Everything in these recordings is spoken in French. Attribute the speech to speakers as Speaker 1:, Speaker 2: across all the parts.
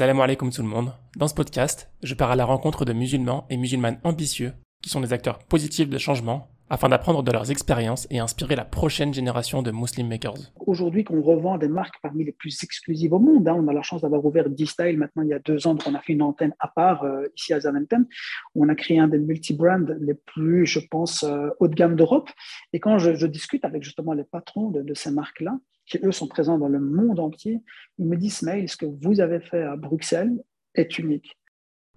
Speaker 1: Salam alaikum tout le monde. Dans ce podcast, je pars à la rencontre de musulmans et musulmanes ambitieux qui sont des acteurs positifs de changement afin d'apprendre de leurs expériences et inspirer la prochaine génération de Muslim Makers.
Speaker 2: Aujourd'hui, qu'on revend des marques parmi les plus exclusives au monde, hein. on a la chance d'avoir ouvert D-Style maintenant il y a deux ans, on a fait une antenne à part euh, ici à Zaventem, on a créé un des multi-brands les plus, je pense, euh, haut de gamme d'Europe. Et quand je, discute avec justement les patrons de ces marques-là, qui eux sont présents dans le monde entier, ils me disent, Mail, ce que vous avez fait à Bruxelles est unique.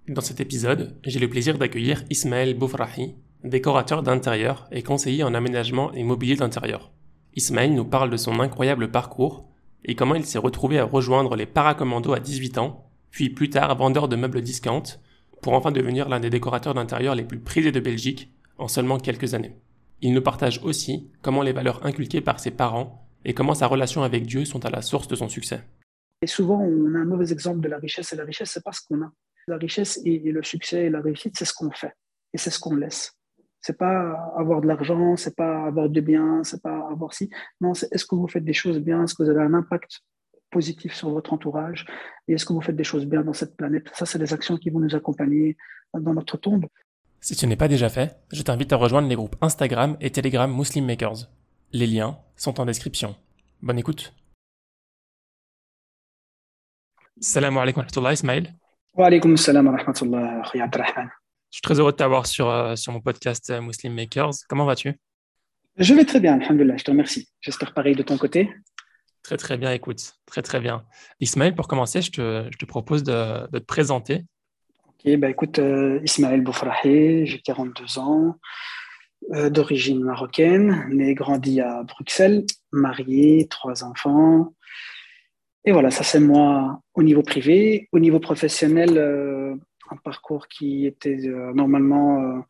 Speaker 1: Dans cet épisode, j'ai le plaisir d'accueillir Ismaël Boufrahi, décorateur d'intérieur et conseiller en aménagement et mobilier d'intérieur. Ismaël nous parle de son incroyable parcours et comment il s'est retrouvé à rejoindre les paracommandos à 18 ans, puis plus tard vendeur de meubles discount, pour enfin devenir l'un des décorateurs d'intérieur les plus prisés de Belgique en seulement quelques années. Il nous partage aussi comment les valeurs inculquées par ses parents et comment sa relation avec Dieu sont à la source de son succès.
Speaker 2: Et souvent, on a un mauvais exemple de la richesse, et la richesse, c'est pas ce qu'on a. La richesse et le succès et la réussite, c'est ce qu'on fait, et c'est ce qu'on laisse. C'est pas avoir de l'argent, c'est pas avoir de biens, c'est pas avoir si. Non, c'est est-ce que vous faites des choses bien, est-ce que vous avez un impact positif sur votre entourage, et est-ce que vous faites des choses bien dans cette planète? Ça, c'est des actions qui vont nous accompagner dans notre tombe.
Speaker 1: Si ce n'est pas déjà fait, je t'invite à rejoindre les groupes Instagram et Telegram Muslim Makers. Les liens sont en description. Bonne écoute. Salam alaikum wa rahmatullah, Ismail.
Speaker 2: Wa alaikum salam wa rahmatullah,
Speaker 1: Je suis très heureux de t'avoir sur, euh, sur mon podcast euh, Muslim Makers. Comment vas-tu?
Speaker 2: Je vais très bien, alhamdulillah, je te remercie. J'espère pareil de ton côté.
Speaker 1: Très très bien, écoute, très très bien. Ismaël, pour commencer, je te, je te propose de, de, te présenter.
Speaker 2: Ok, bah écoute, euh, Ismaël Boufrahi, j'ai 42 ans. Euh, d'origine marocaine, né et grandi à Bruxelles, marié, trois enfants. Et voilà, ça c'est moi au niveau privé. Au niveau professionnel, euh, un parcours qui était euh, normalement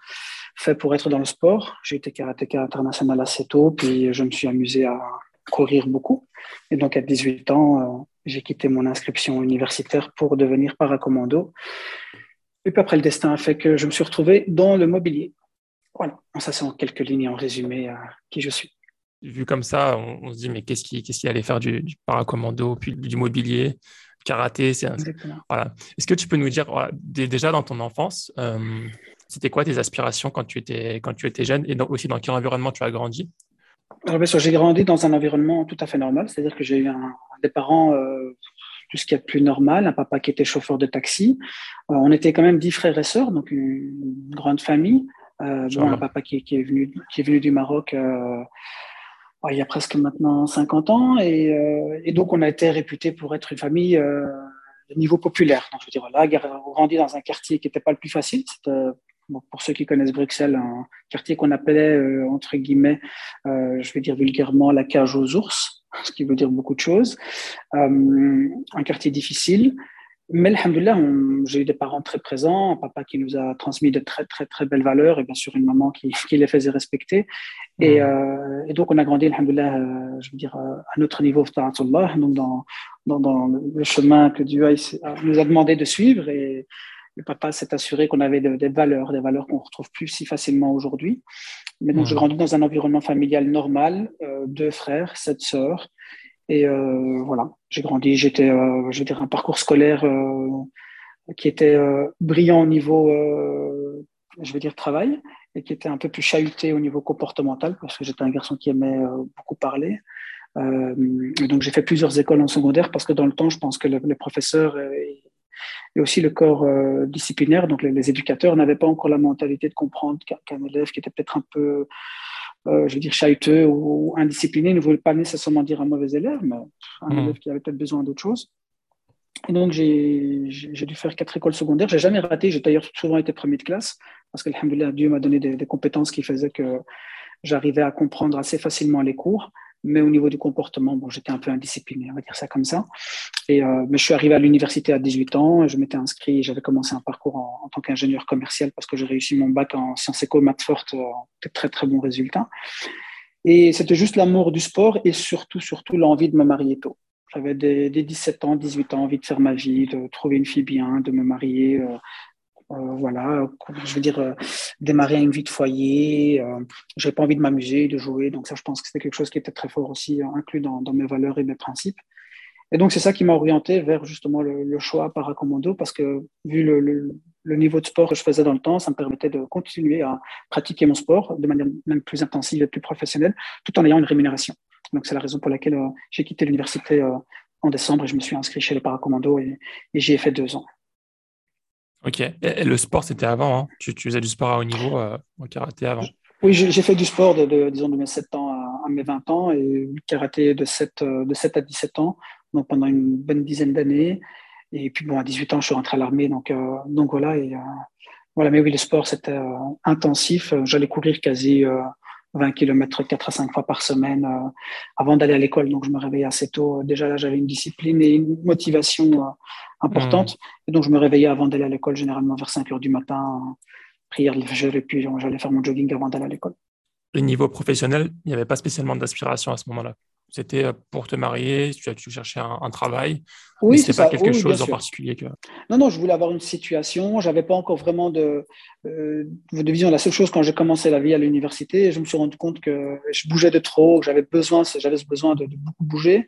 Speaker 2: fait pour être dans le sport. J'ai été karatéka international assez tôt, puis je me suis amusé à courir beaucoup. Et donc à 18 ans, j'ai quitté mon inscription universitaire pour devenir paracommando. Et puis après, le destin a fait que je me suis retrouvé dans le mobilier. Voilà, ça c'est en quelques lignes en résumé à qui je suis.
Speaker 1: Vu comme ça, on, se dit mais qu'est-ce qui, qu'est-ce allait faire du, paracommando, puis du mobilier, karaté, c'est voilà. Est-ce que tu peux nous dire déjà dans ton enfance, euh, c'était quoi tes aspirations quand tu étais quand tu étais jeune et aussi dans quel environnement tu as grandi?
Speaker 2: Alors bien sûr, j'ai grandi dans un environnement tout à fait normal, c'est-à-dire que j'ai eu un, des parents euh, tout ce qui est plus normal, un papa qui était chauffeur de taxi. Euh, on était quand même dix frères et sœurs, donc une grande famille. Euh, un papa qui, est venu, qui est venu du Maroc euh, il y a presque maintenant 50 ans. Euh, et, donc, on a été réputé pour être une famille de niveau populaire. Donc, je veux dire, là, grandi dans un quartier qui n'était pas le plus facile. pour ceux qui connaissent Bruxelles, un quartier qu'on appelait, entre guillemets, je vais dire vulgairement, la cage aux ours, ce qui veut dire beaucoup de choses. un quartier difficile. Mais alhamdoulilah, j'ai eu des parents très présents, un papa qui nous a transmis de très, très, très belles valeurs et bien sûr une maman qui, qui les faisait respecter. Et, mmh. euh, et, donc, on a grandi, alhamdoulilah, euh, je veux dire, euh, à notre niveau, donc dans, dans, dans, le chemin que Dieu nous a demandé de suivre. Et le papa s'est assuré qu'on avait des valeurs, des valeurs qu'on retrouve plus si facilement aujourd'hui. Mais donc, je mmh. grandis dans un environnement familial normal, deux frères, sept sœurs. Et euh, voilà, j'ai grandi, j'étais, euh, je veux dire, un parcours scolaire euh, qui était brillant au niveau, je veux dire, travail, et qui était un peu plus chahuté au niveau comportemental, parce que j'étais un garçon qui aimait beaucoup parler. donc j'ai fait plusieurs écoles en secondaire, parce que dans le temps, je pense que les professeurs et, aussi le corps disciplinaire, donc les, éducateurs, n'avaient pas encore la mentalité de comprendre qu'un élève qui était peut-être un peu euh, je veux dire, chahuteux ou indiscipliné ne voulait pas nécessairement dire un mauvais élève, mais un hmm. élève qui avait peut-être besoin d'autre chose. Et donc, j'ai dû faire quatre écoles secondaires. J'ai jamais raté. J'ai d'ailleurs souvent été premier de classe parce que, Dieu m'a donné des, des, compétences qui faisaient que j'arrivais à comprendre assez facilement les cours. Mais au niveau du comportement, bon, j'étais un peu indiscipliné, on va dire ça comme ça. Et, euh, mais je suis arrivé à l'université à 18 ans, je m'étais inscrit, j'avais commencé un parcours en, tant qu'ingénieur commercial parce que j'ai réussi mon bac en sciences éco, maths fortes, euh, très très bons résultats. Et c'était juste l'amour du sport et surtout, surtout l'envie de me marier tôt. J'avais des, des, 17 ans, 18 ans, envie de faire ma vie, de trouver une fille bien, de me marier, euh, voilà, je veux dire, euh, démarrer une vie de foyer. Euh, j'ai pas envie de m'amuser, de jouer. Donc ça, je pense que c'était quelque chose qui était très fort aussi inclus dans, mes valeurs et mes principes. Et donc, c'est ça qui m'a orienté vers justement le, choix paracommando parce que vu le, niveau de sport que je faisais dans le temps, ça me permettait de continuer à pratiquer mon sport de manière même plus intensive et plus professionnelle tout en ayant une rémunération. Donc, c'est la raison pour laquelle euh, j'ai quitté l'université euh, en décembre et je me suis inscrit chez les paracommandos et, et j'y ai fait deux ans.
Speaker 1: Ok. Le sport, c'était avant. Hein tu, faisais du sport à haut niveau euh, en karaté avant
Speaker 2: Oui, j'ai fait du sport de, disons, de mes 7 ans à, mes 20 ans et karaté de 7, de 7 à 17 ans donc pendant une bonne dizaine d'années. Et puis bon, à 18 ans, je suis rentré à l'armée, donc euh, donc voilà. Et euh, voilà, mais oui, le sport c'était euh, intensif. J'allais courir quasi 20 km 4 à 5 fois par semaine avant d'aller à l'école. Donc je me réveillais assez tôt. Déjà là, j'avais une discipline et une motivation importante. Mmh. Et donc je me réveillais avant d'aller à l'école, généralement vers 5 heures du matin, prière de fajr, et puis j'allais faire mon jogging avant d'aller à l'école.
Speaker 1: Le niveau professionnel, il n'y avait pas spécialement d'aspiration à ce moment-là? C'était euh, pour te marier, tu, as, tu cherchais un, travail. Oui, c'est pas quelque chose en particulier que.
Speaker 2: Non, non, je voulais avoir une situation. J'avais pas encore vraiment de, euh, de vision. La seule chose quand j'ai commencé la vie à l'université, je me suis rendu compte que je bougeais de trop, que j'avais besoin, j'avais besoin de, de, beaucoup bouger.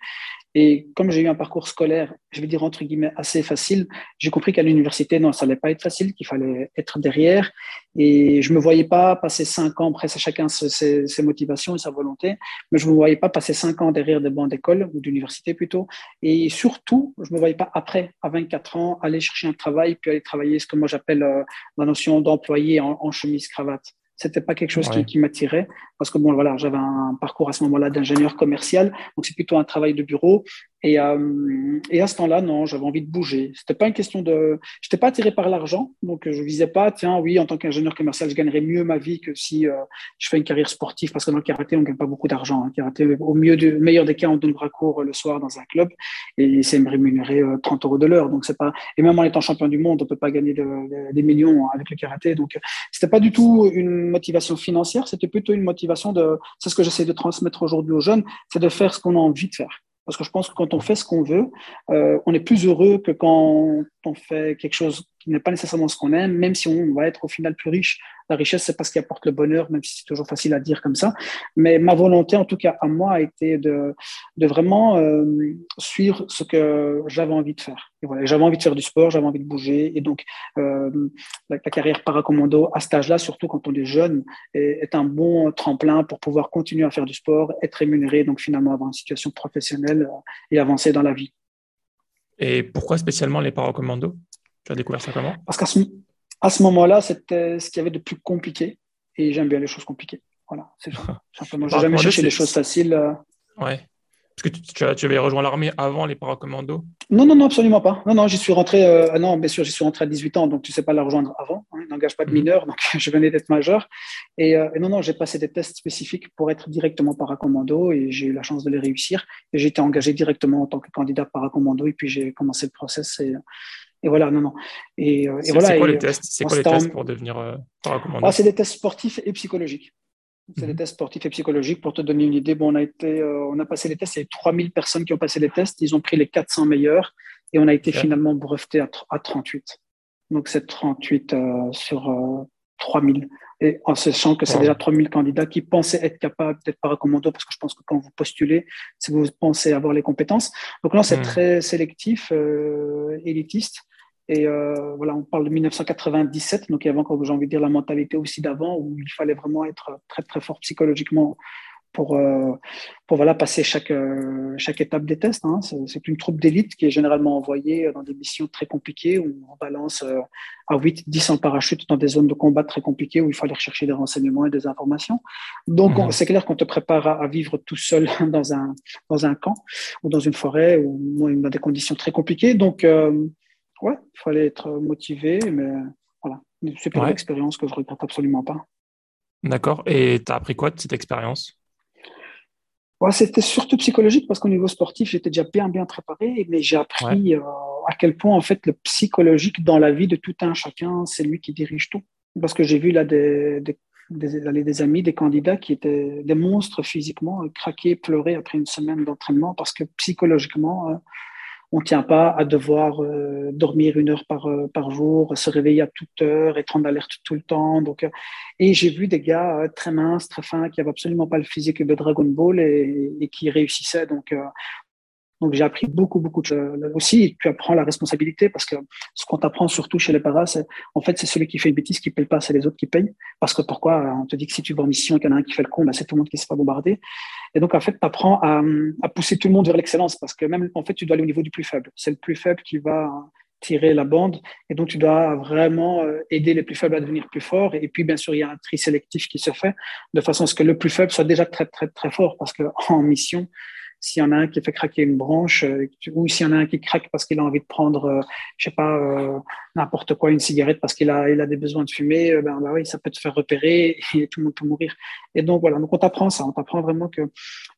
Speaker 2: Et comme j'ai eu un parcours scolaire, je vais dire entre guillemets assez facile, j'ai compris qu'à l'université, non, ça n'allait pas être facile, qu'il fallait être derrière. Et je me voyais pas passer cinq ans, après, c'est chacun ses, motivations et sa volonté, mais je me voyais pas passer cinq ans derrière des bancs d'école ou d'université plutôt. Et surtout, je me voyais pas après, à 24 ans, aller chercher un travail, puis aller travailler ce que moi j'appelle euh, la notion d'employé en, en chemise cravate c'était pas quelque chose qui, qui m'attirait. Parce que bon voilà j'avais un parcours à ce moment-là d'ingénieur commercial. Donc c'est plutôt un travail de bureau et, euh, et à ce temps-là, non, j'avais envie de bouger. C'était pas une question de. Je n'étais pas attiré par l'argent, donc je visais pas, tiens, oui, en tant qu'ingénieur commercial, je gagnerais mieux ma vie que si euh, je fais une carrière sportive, parce que dans le karaté, on ne gagne pas beaucoup d'argent. Hein. Karaté, au mieux du meilleur des cas, on donne bras court le soir dans un club et c'est me rémunérer 30 euh, euros de l'heure. Donc c'est pas. Et même en étant champion du monde, on peut pas gagner des millions avec le karaté. Donc c'était pas du tout une motivation financière, c'était plutôt une motivation de. C'est ce que j'essaie de transmettre aujourd'hui aux jeunes, c'est de faire ce qu'on a envie de faire. Parce que je pense que quand on fait ce qu'on veut, euh, on est plus heureux que quand on fait quelque chose qui n'est pas nécessairement ce qu'on aime, même si on va être au final plus riche. La richesse, c'est pas ce qui apporte le bonheur, même si c'est toujours facile à dire comme ça. Mais ma volonté, en tout cas à moi, a été de, de vraiment euh, suivre ce que j'avais envie de faire. J'avais envie de faire du sport, j'avais envie de bouger. Et donc, euh, la, carrière paracommando, à cet âge-là, surtout quand on est jeune, est, est, un bon tremplin pour pouvoir continuer à faire du sport, être rémunéré, donc finalement avoir une situation professionnelle euh, et avancer dans la vie.
Speaker 1: Et pourquoi spécialement les paracommandos Tu as découvert ça comment?
Speaker 2: Parce qu'à ce, à ce moment-là, c'était ce qu'il y avait de plus compliqué et j'aime bien les choses compliquées. Voilà, c'est. Simplement, j'ai jamais cherché les choses faciles. Euh.
Speaker 1: Ouais. Parce que tu, tu, avais rejoint l'armée avant les paracommandos
Speaker 2: Non, non, non, absolument pas. Non, non, j'y suis rentré. Euh, non, bien sûr, j'y suis rentré à 18 ans, donc tu sais pas la rejoindre avant. Hein, n'engage pas de mhm. mineur, donc je venais d'être majeur. Et, euh, et, non, non, j'ai passé des tests spécifiques pour être directement paracommando et j'ai eu la chance de les réussir. Et j'ai été engagé directement en tant que candidat paracommando et puis j'ai commencé le process. Et, et voilà, non, non. Et,
Speaker 1: euh, et voilà. C'est quoi les tests? C'est quoi les tests pour devenir euh, paracommando
Speaker 2: ah, C'est des tests sportifs et psychologiques. C'est des mhm. tests sportifs et psychologiques. Pour te donner une idée, bon, on, a été, euh, on a passé les tests. Il y a eu 3000 personnes qui ont passé les tests. Ils ont pris les 400 meilleurs et on a été finalement breveté à, à, 38. Donc, c'est 38 euh, sur euh, 3000. Et en sachant que c'est déjà 3000 candidats qui pensaient être capables d'être paracommando, parce que je pense que quand vous postulez, c'est que vous pensez avoir les compétences. Donc là, c'est mhm. très sélectif, euh, élitiste. Et euh, voilà, on parle de 1997, donc il y avait encore, j'ai envie de dire, la mentalité aussi d'avant, où il fallait vraiment être très très fort psychologiquement pour, euh, pour voilà, passer chaque, euh, chaque étape des tests. Hein. C'est une troupe d'élite qui est généralement envoyée dans des missions très compliquées, où on balance euh, à 8, 10 en parachute dans des zones de combat très compliquées, où il faut aller chercher des renseignements et des informations. Donc mmh. c'est clair qu'on te prépare à, vivre tout seul dans un, dans un camp, ou dans une forêt, ou dans des conditions très compliquées. Donc euh, ouais, il fallait être motivé, mais voilà, une super expérience que je regrette absolument pas.
Speaker 1: D'accord. Et tu as appris quoi de cette expérience?
Speaker 2: Ouais, C'était surtout psychologique parce qu'au niveau sportif, j'étais déjà bien, bien préparé, mais j'ai appris euh, à quel point, en fait, le psychologique dans la vie de tout un chacun, c'est lui qui dirige tout. Parce que j'ai vu là des, des, des, des, amis, des candidats qui étaient des monstres physiquement, craquer, pleurer après une semaine d'entraînement parce que psychologiquement, euh, on ne tient pas à devoir euh, dormir une heure par, euh, par jour, se réveiller à toute heure, être en alerte tout le temps. Donc, euh, et j'ai vu des gars très minces, très fins, qui n'avaient absolument pas le physique de Dragon Ball et, qui réussissaient. Donc, Donc j'ai appris beaucoup, beaucoup de choses. Aussi, tu apprends la responsabilité parce que ce qu'on t'apprend surtout chez les paras, c'est en fait, c'est celui qui fait une bêtise qui paye pas, c'est les autres qui payent. Parce que pourquoi On te dit que si tu vas en mission et qu'il y en a un qui fait le con, ben, c'est tout le monde qui se fait bombarder. Et donc, en fait, tu apprends à, à, pousser tout le monde vers l'excellence parce que même, en fait, tu dois aller au niveau du plus faible. C'est le plus faible qui va tirer la bande. Et donc, tu dois vraiment euh, aider les plus faibles à devenir plus forts. Et puis, bien sûr, il y a un tri sélectif qui se fait de façon à ce que le plus faible soit déjà très, très, très fort. Parce qu'en mission, s'il y en a un qui fait craquer une branche, euh, ou s'il y en a un qui craque parce qu'il a envie de prendre, euh, je sais pas, euh, n'importe quoi, une cigarette parce qu'il a, des besoins de fumer, ben, bah oui, ça peut te faire repérer et tout le monde peut mourir. Et donc voilà, donc on t'apprend ça, on t'apprend vraiment que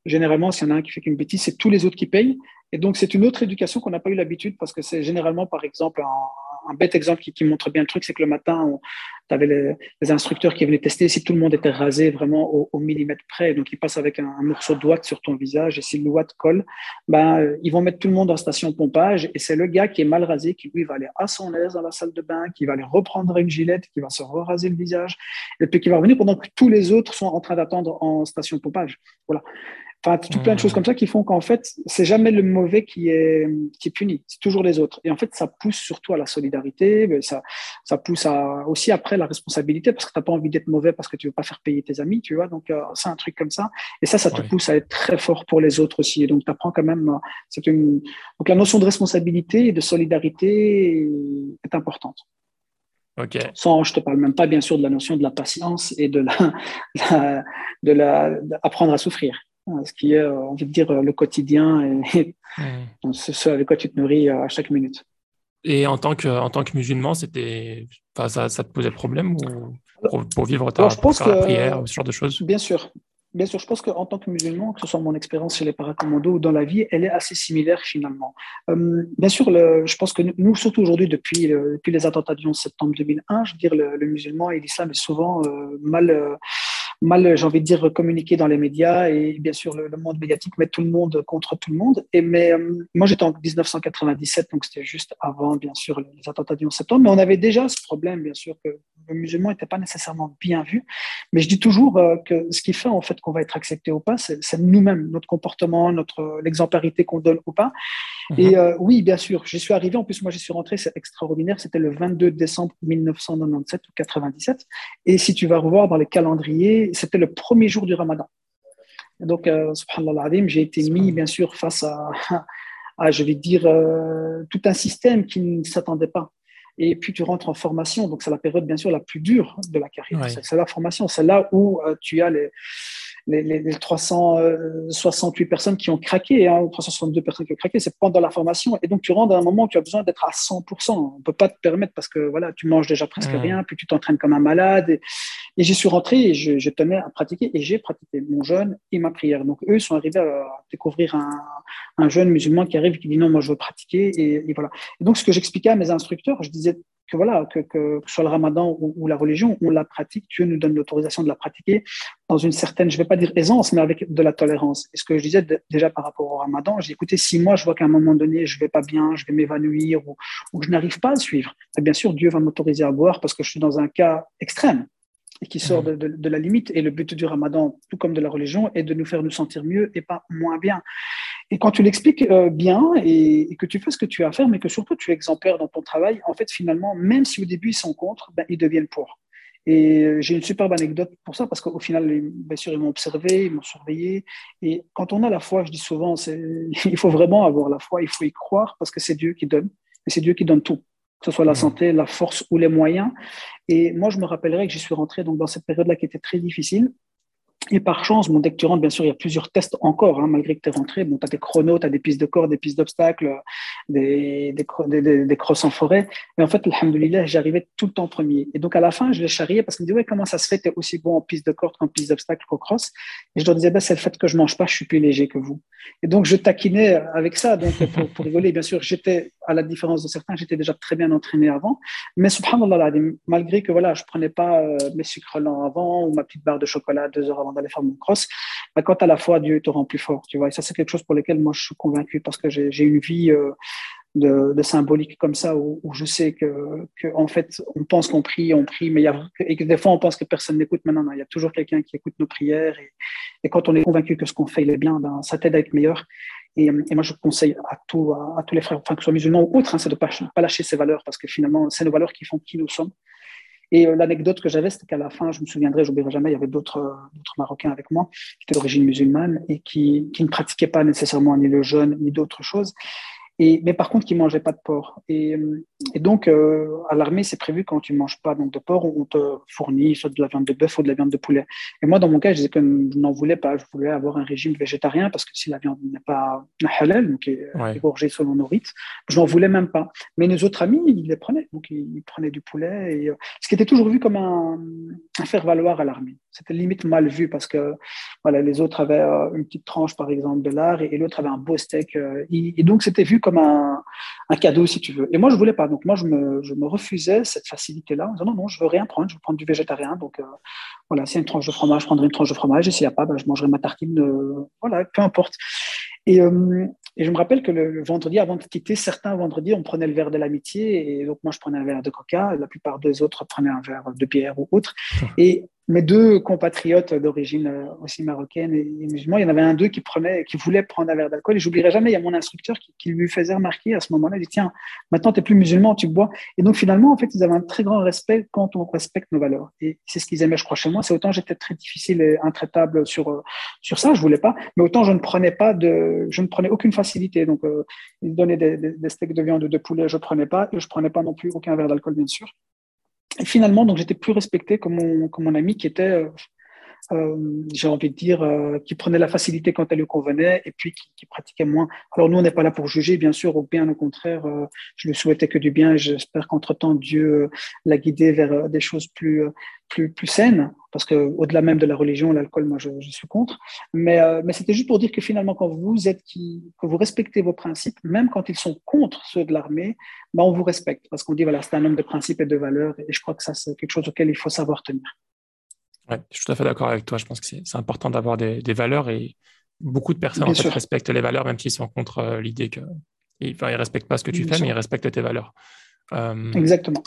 Speaker 2: généralement, s'il y en a un qui fait une bêtise, c'est tous les autres qui payent. Et donc c'est une autre éducation qu'on n'a pas eu l'habitude parce que c'est généralement, par exemple, un bête exemple qui, montre bien le truc, c'est que le matin, tu avais les, instructeurs qui venaient tester si tout le monde était rasé vraiment au, millimètre près. Donc, ils passent avec un, morceau de sur ton visage et si le ouate colle, ben, euh, ils vont mettre tout le monde en station pompage et c'est le gars qui est mal rasé qui, lui, va aller à son aise dans la salle de bain, qui va aller reprendre une gilette, qui va se raser le visage et puis qui va revenir pendant que tous les autres sont en train d'attendre en station pompage. Voilà. Enfin, tout plein de choses mmh. comme ça qui font qu'en fait, c'est jamais le mauvais qui est, qui est puni, c'est toujours les autres. Et en fait, ça pousse surtout à la solidarité, mais ça, ça pousse à, aussi après la responsabilité parce que tu n'as pas envie d'être mauvais parce que tu veux pas faire payer tes amis, tu vois. Donc, euh, c'est un truc comme ça. Et ça, ça te pousse à être très fort pour les autres aussi. Et donc, tu apprends quand même, euh, c'est une, donc la notion de responsabilité et de solidarité est importante.
Speaker 1: Okay.
Speaker 2: Sans, je te parle même pas bien sûr de la notion de la patience et de la, la de la, d'apprendre à souffrir ce qui est, on veut dire, le quotidien et, mmh. ce avec quoi tu te nourris euh, à chaque minute.
Speaker 1: Et en tant que, en tant que musulman, c'était, ça, ça te posait problème ou pour, vivre ta, je pense que, prière, ce genre de choses?
Speaker 2: Bien sûr. Bien sûr, je pense qu'en tant que musulman, que ce soit mon expérience chez les paracommandos ou dans la vie, elle est assez similaire finalement. Euh, bien sûr, le, je pense que nous, surtout aujourd'hui, depuis, depuis les attentats du 11 septembre 2001, je veux dire, le, musulman et l'islam est souvent euh, mal mal, j'ai envie de dire, communiqué dans les médias et bien sûr le, monde médiatique met tout le monde contre tout le monde. Et mais euh, moi j'étais en 1997, donc c'était juste avant bien sûr les attentats du 11 septembre, mais on avait déjà ce problème bien sûr que le musulman n'était pas nécessairement bien vu. Mais je dis toujours euh, que ce qui fait en fait qu'on va être accepté ou pas, c'est nous-mêmes, notre comportement, notre l'exemplarité qu'on donne ou pas. Mhm. Et euh, oui, bien sûr, j'y suis arrivé. En plus, moi, j'y suis rentré, c'est extraordinaire. C'était le 22 décembre 1997 ou 97. Et si tu vas revoir dans les calendriers, c'était le premier jour du ramadan. donc, euh, subhanallah j'ai été mis, bien sûr, face à, à je vais dire, euh, tout un système qui ne s'attendait pas. Et puis tu rentres en formation, donc c'est la période bien sûr la plus dure de la carrière. C'est la formation, c'est là où euh, tu as les, les, les, 368 personnes qui ont craqué, hein, 362 personnes qui ont craqué, c'est pendant la formation. Et donc, tu rentres à un moment où tu as besoin d'être à 100%. On ne peut pas te permettre parce que voilà, tu manges déjà presque mmh. rien, puis tu t'entraînes comme un malade. Et, j'y suis rentré et je, je, tenais à pratiquer et j'ai pratiqué mon jeûne et ma prière. Donc, eux sont arrivés à découvrir un, un jeune musulman qui arrive et qui dit non, moi je veux pratiquer. Et, et voilà. Et donc, ce que j'expliquais à mes instructeurs, je disais que voilà, que, que, que, soit le ramadan ou, la religion, on la pratique, Dieu nous donne l'autorisation de la pratiquer dans une certaine, je vais pas dire aisance, mais avec de la tolérance. Et ce que je disais déjà par rapport au ramadan, j'ai écouté, si moi je vois qu'à un moment donné, je vais pas bien, je vais m'évanouir ou, ou je n'arrive pas à suivre, et bien sûr, Dieu va m'autoriser à boire parce que je suis dans un cas extrême et qui sort de, de, de, la limite. Et le but du ramadan, tout comme de la religion, est de nous faire nous sentir mieux et pas moins bien. Et quand tu l'expliques euh, bien et, que tu fais ce que tu as à faire, mais que surtout tu es exemplaire dans ton travail, en fait, finalement, même si au début ils sont contre, ben, ils deviennent pour. Et euh, j'ai une superbe anecdote pour ça, parce qu'au final, bien sûr, ils m'ont observé, ils m'ont surveillé. Et quand on a la foi, je dis souvent, il faut vraiment avoir la foi, il faut y croire, parce que c'est Dieu qui donne, et c'est Dieu qui donne tout, que ce soit la mmh. santé, la force ou les moyens. Et moi, je me rappellerai que j'y suis rentré donc, dans cette période-là qui était très difficile. Et par chance, bon, dès que tu rentres, bien sûr, il y a plusieurs tests encore, hein, malgré que tu es rentré. Bon, tu as des chronos, tu as des pistes de corps, des pistes d'obstacles, des, des, des, crosses en forêt. Mais en fait, alhamdoulilah, j'arrivais tout le temps premier. Et donc, à la fin, je les charriais parce qu'ils me disaient, ouais, comment ça se fait, tu es aussi bon en piste de corde qu'en piste d'obstacles qu'au cross. Et je leur disais, bah, c'est le fait que je mange pas, je suis plus léger que vous. Et donc, je taquinais avec ça, donc, pour, pour rigoler. Bien sûr, j'étais, à la différence de certains, j'étais déjà très bien entraîné avant. Mais subhanallah, malgré que, voilà, je prenais pas euh, mes sucres lents avant ou ma petite barre de chocolat deux heures avant d'aller faire mon cross, bah, quand à la fois Dieu te rend plus fort, tu vois. Et ça, c'est quelque chose pour lequel moi, je suis convaincu parce que j'ai une vie euh, de, symbolique comme ça où, je sais que, en fait, on pense qu'on prie, on prie, mais et que des fois, on pense que personne n'écoute. Non, il y a toujours quelqu'un qui écoute nos prières. Et, et, quand on est convaincu que ce qu'on fait, il est bien, ben, ça t'aide à être meilleur. Et, moi, je conseille à, tout, à, tous les frères, enfin, que ce soit musulmans ou autres, hein, c'est de ne pas, lâcher ces valeurs, parce que finalement, c'est nos valeurs qui font qui nous sommes. Et euh, l'anecdote que j'avais, c'était qu'à la fin, je me souviendrai, j'oublierai jamais, il y avait d'autres Marocains avec moi qui étaient d'origine musulmane et qui, ne pratiquaient pas nécessairement ni le jeûne ni d'autres choses. Mais par contre, qui ne mangeaient pas de porc. Et, et donc, euh, à l'armée, c'est prévu quand tu ne manges pas donc, de porc, on te fournit soit de la viande de bœuf ou de la viande de poulet. Et moi, dans mon cas, je disais que je n'en voulais pas. Je voulais avoir un régime végétarien parce que si la viande n'est pas halal, donc est égorgée selon nos rites, je n'en voulais même pas. Mais nos autres amis, ils les prenaient. Donc, ils, prenaient du poulet. Et, euh, ce qui était toujours vu comme un, un faire-valoir à l'armée. C'était limite mal vu parce que voilà, les autres avaient euh, une petite tranche, par exemple, de lard et, l'autre avait un beau steak. et, et donc, c'était vu comme un, un, cadeau, si tu veux. Et moi, je voulais pas. Donc, moi, je me, refusais cette facilité-là en disant non, non, je veux rien prendre, je veux prendre du végétarien. Donc, euh, voilà, s'il y a une tranche de fromage, je prendrai une tranche de fromage. Et s'il n'y a pas, ben, je mangerai ma tartine. voilà, peu importe. Et, euh, et, je me rappelle que le, vendredi, avant de quitter, certains vendredis, on prenait le verre de l'amitié. Et donc, moi, je prenais un verre de coca. La plupart des autres prenaient un verre de bière ou autre. Et mes deux compatriotes d'origine euh, aussi marocaine et, musulmans, il y en avait un d'eux qui prenait, qui voulait prendre un verre d'alcool. Et j'oublierai jamais, il y a mon instructeur qui, lui faisait remarquer à ce moment-là, il dit tiens, maintenant tu n'es plus musulman, tu bois. Et donc finalement, en fait, ils avaient un très grand respect quand on respecte nos valeurs. Et c'est ce qu'ils aimaient, je crois, chez moi. C'est autant j'étais très difficile et intraitable sur euh, sur ça, je voulais pas, mais autant je ne prenais pas de, je ne prenais aucune facilité. Donc euh, ils donnaient des, des, steaks de viande de poulet, je prenais pas, et je prenais pas non plus aucun verre d'alcool, bien sûr. Et finalement, donc j'étais plus respecté mon, comme mon ami qui était, euh, euh, j'ai envie de dire, euh, qui prenait la facilité quand elle lui convenait et puis qui, qui pratiquait moins. Alors nous, on n'est pas là pour juger, bien sûr, au bien au contraire, je lui souhaitais que du bien et j'espère qu'entre-temps, Dieu l'a guidé vers des choses plus, plus, plus saines, parce qu'au-delà même de la religion, l'alcool, moi, je, je, suis contre. Mais, mais c'était juste pour dire que finalement, quand vous êtes qui, que vous respectez vos principes, même quand ils sont contre ceux de l'armée, ben, on vous respecte, parce qu'on dit, voilà, c'est un homme de principes et de valeurs, et je crois que ça, c'est quelque chose auquel il faut savoir tenir.
Speaker 1: Ouais, je suis tout à fait d'accord avec toi. Je pense que c'est important d'avoir des, des, valeurs et beaucoup de personnes en fait, respectent les valeurs, même s'ils sont contre euh, l'idée que. Enfin, ils ne respectent pas ce que tu fais, mais ils respectent tes valeurs.
Speaker 2: Euh... Exactement.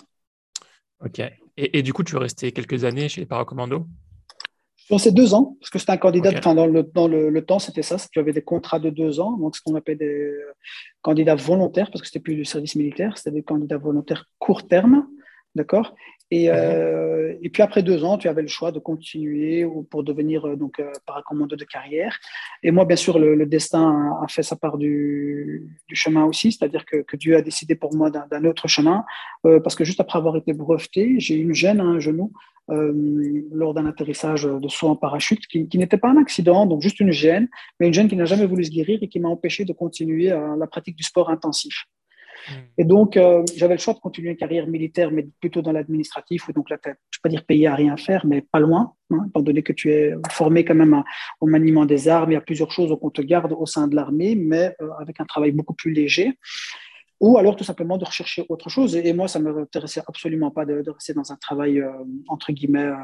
Speaker 1: Ok. Et, et, du coup, tu es resté quelques années chez les paracommandos?
Speaker 2: Sur ces deux ans, parce que c'était un candidat, enfin, dans, le, dans le, le temps, c'était ça, tu avais des contrats de deux ans, donc ce qu'on appelle des candidats volontaires, parce que c'était plus du service militaire, c'était des candidats volontaires court terme, d'accord? Et, euh, et, puis après deux ans, tu avais le choix de continuer ou pour devenir euh, donc euh, paracommando de carrière. Et moi, bien sûr, le, le destin a, fait sa part du, du chemin aussi, c'est-à-dire que, que, Dieu a décidé pour moi d'un autre chemin, euh, parce que juste après avoir été breveté, j'ai eu une gêne à un genou lors d'un atterrissage de saut en parachute, qui, qui n'était pas un accident, donc juste une gêne, mais une gêne qui n'a jamais voulu se guérir et qui m'a empêché de continuer la pratique du sport intensif. Et donc, euh, j'avais le choix de continuer une carrière militaire, mais plutôt dans l'administratif, où donc là, je ne peux pas dire payer à rien faire, mais pas loin, hein, étant donné que tu es formé quand même au maniement des armes. Y a plusieurs choses qu'on te garde au sein de l'armée, mais euh, avec un travail beaucoup plus léger ou alors tout simplement de rechercher autre chose. Et, moi, ça ne m'intéressait absolument pas de, rester dans un travail, euh, entre guillemets, euh,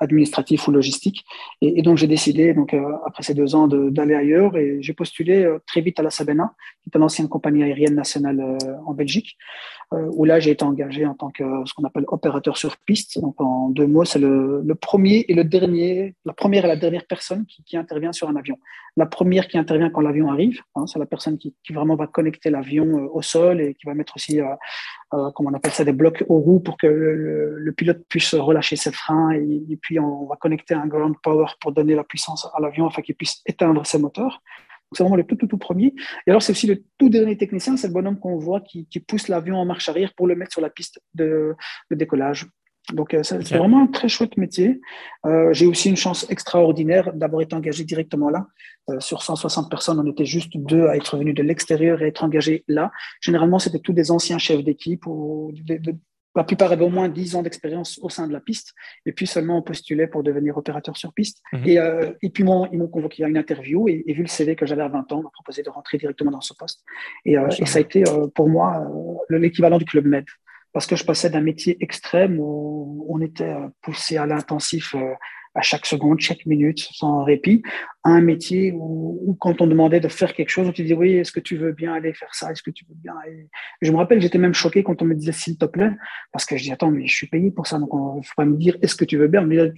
Speaker 2: administratif ou logistique. Et, donc, j'ai décidé, donc, euh, après ces deux ans, d'aller ailleurs et j'ai postulé très vite à la Sabena, qui est une ancienne compagnie aérienne nationale en Belgique, où là, j'ai été engagé en tant que ce qu'on appelle opérateur sur piste. Donc, en deux mots, c'est le, le, premier et le dernier, la première et la dernière personne qui, qui intervient sur un avion. La première qui intervient quand l'avion arrive, hein, c'est la personne qui, vraiment va connecter l'avion au sol et qui va mettre aussi, euh, euh, on appelle ça, des blocs aux roues pour que le, pilote puisse relâcher ses freins et, puis on va connecter un ground power pour donner la puissance à l'avion afin qu'il puisse éteindre ses moteurs. C'est vraiment le tout, tout, tout premier. Et alors, c'est aussi le tout dernier technicien, c'est le bonhomme qu'on voit qui, pousse l'avion en marche arrière pour le mettre sur la piste de décollage. Donc, euh, c'est vraiment un très chouette métier. Euh, j'ai aussi une chance extraordinaire d'avoir été engagé directement là. Euh, sur 160 personnes, on était juste deux à être venus de l'extérieur et être engagés là. Généralement, c'était tous des anciens chefs d'équipe ou de, de, la plupart avaient au moins 10 ans d'expérience au sein de la piste. Et puis seulement on postulait pour devenir opérateur sur piste. -hmm. et, euh, et, puis moi, ils m'ont convoqué à une interview et, et vu le CV que j'avais à 20 ans, on m'a proposé de rentrer directement dans ce poste. Et, euh, et ça a été euh, pour moi l'équivalent du Club Med parce que je passais d'un métier extrême où on était euh, poussé à l'intensif euh, à chaque seconde, chaque minute, sans répit, à un métier où, quand on demandait de faire quelque chose, on te disait oui, est-ce que tu veux bien aller faire ça, est-ce que tu veux bien Je me rappelle, j'étais même choqué quand on me disait s'il te plaît, parce que je dis attends, mais je suis payé pour ça, donc il faut pas me dire est-ce que tu veux bien, me disait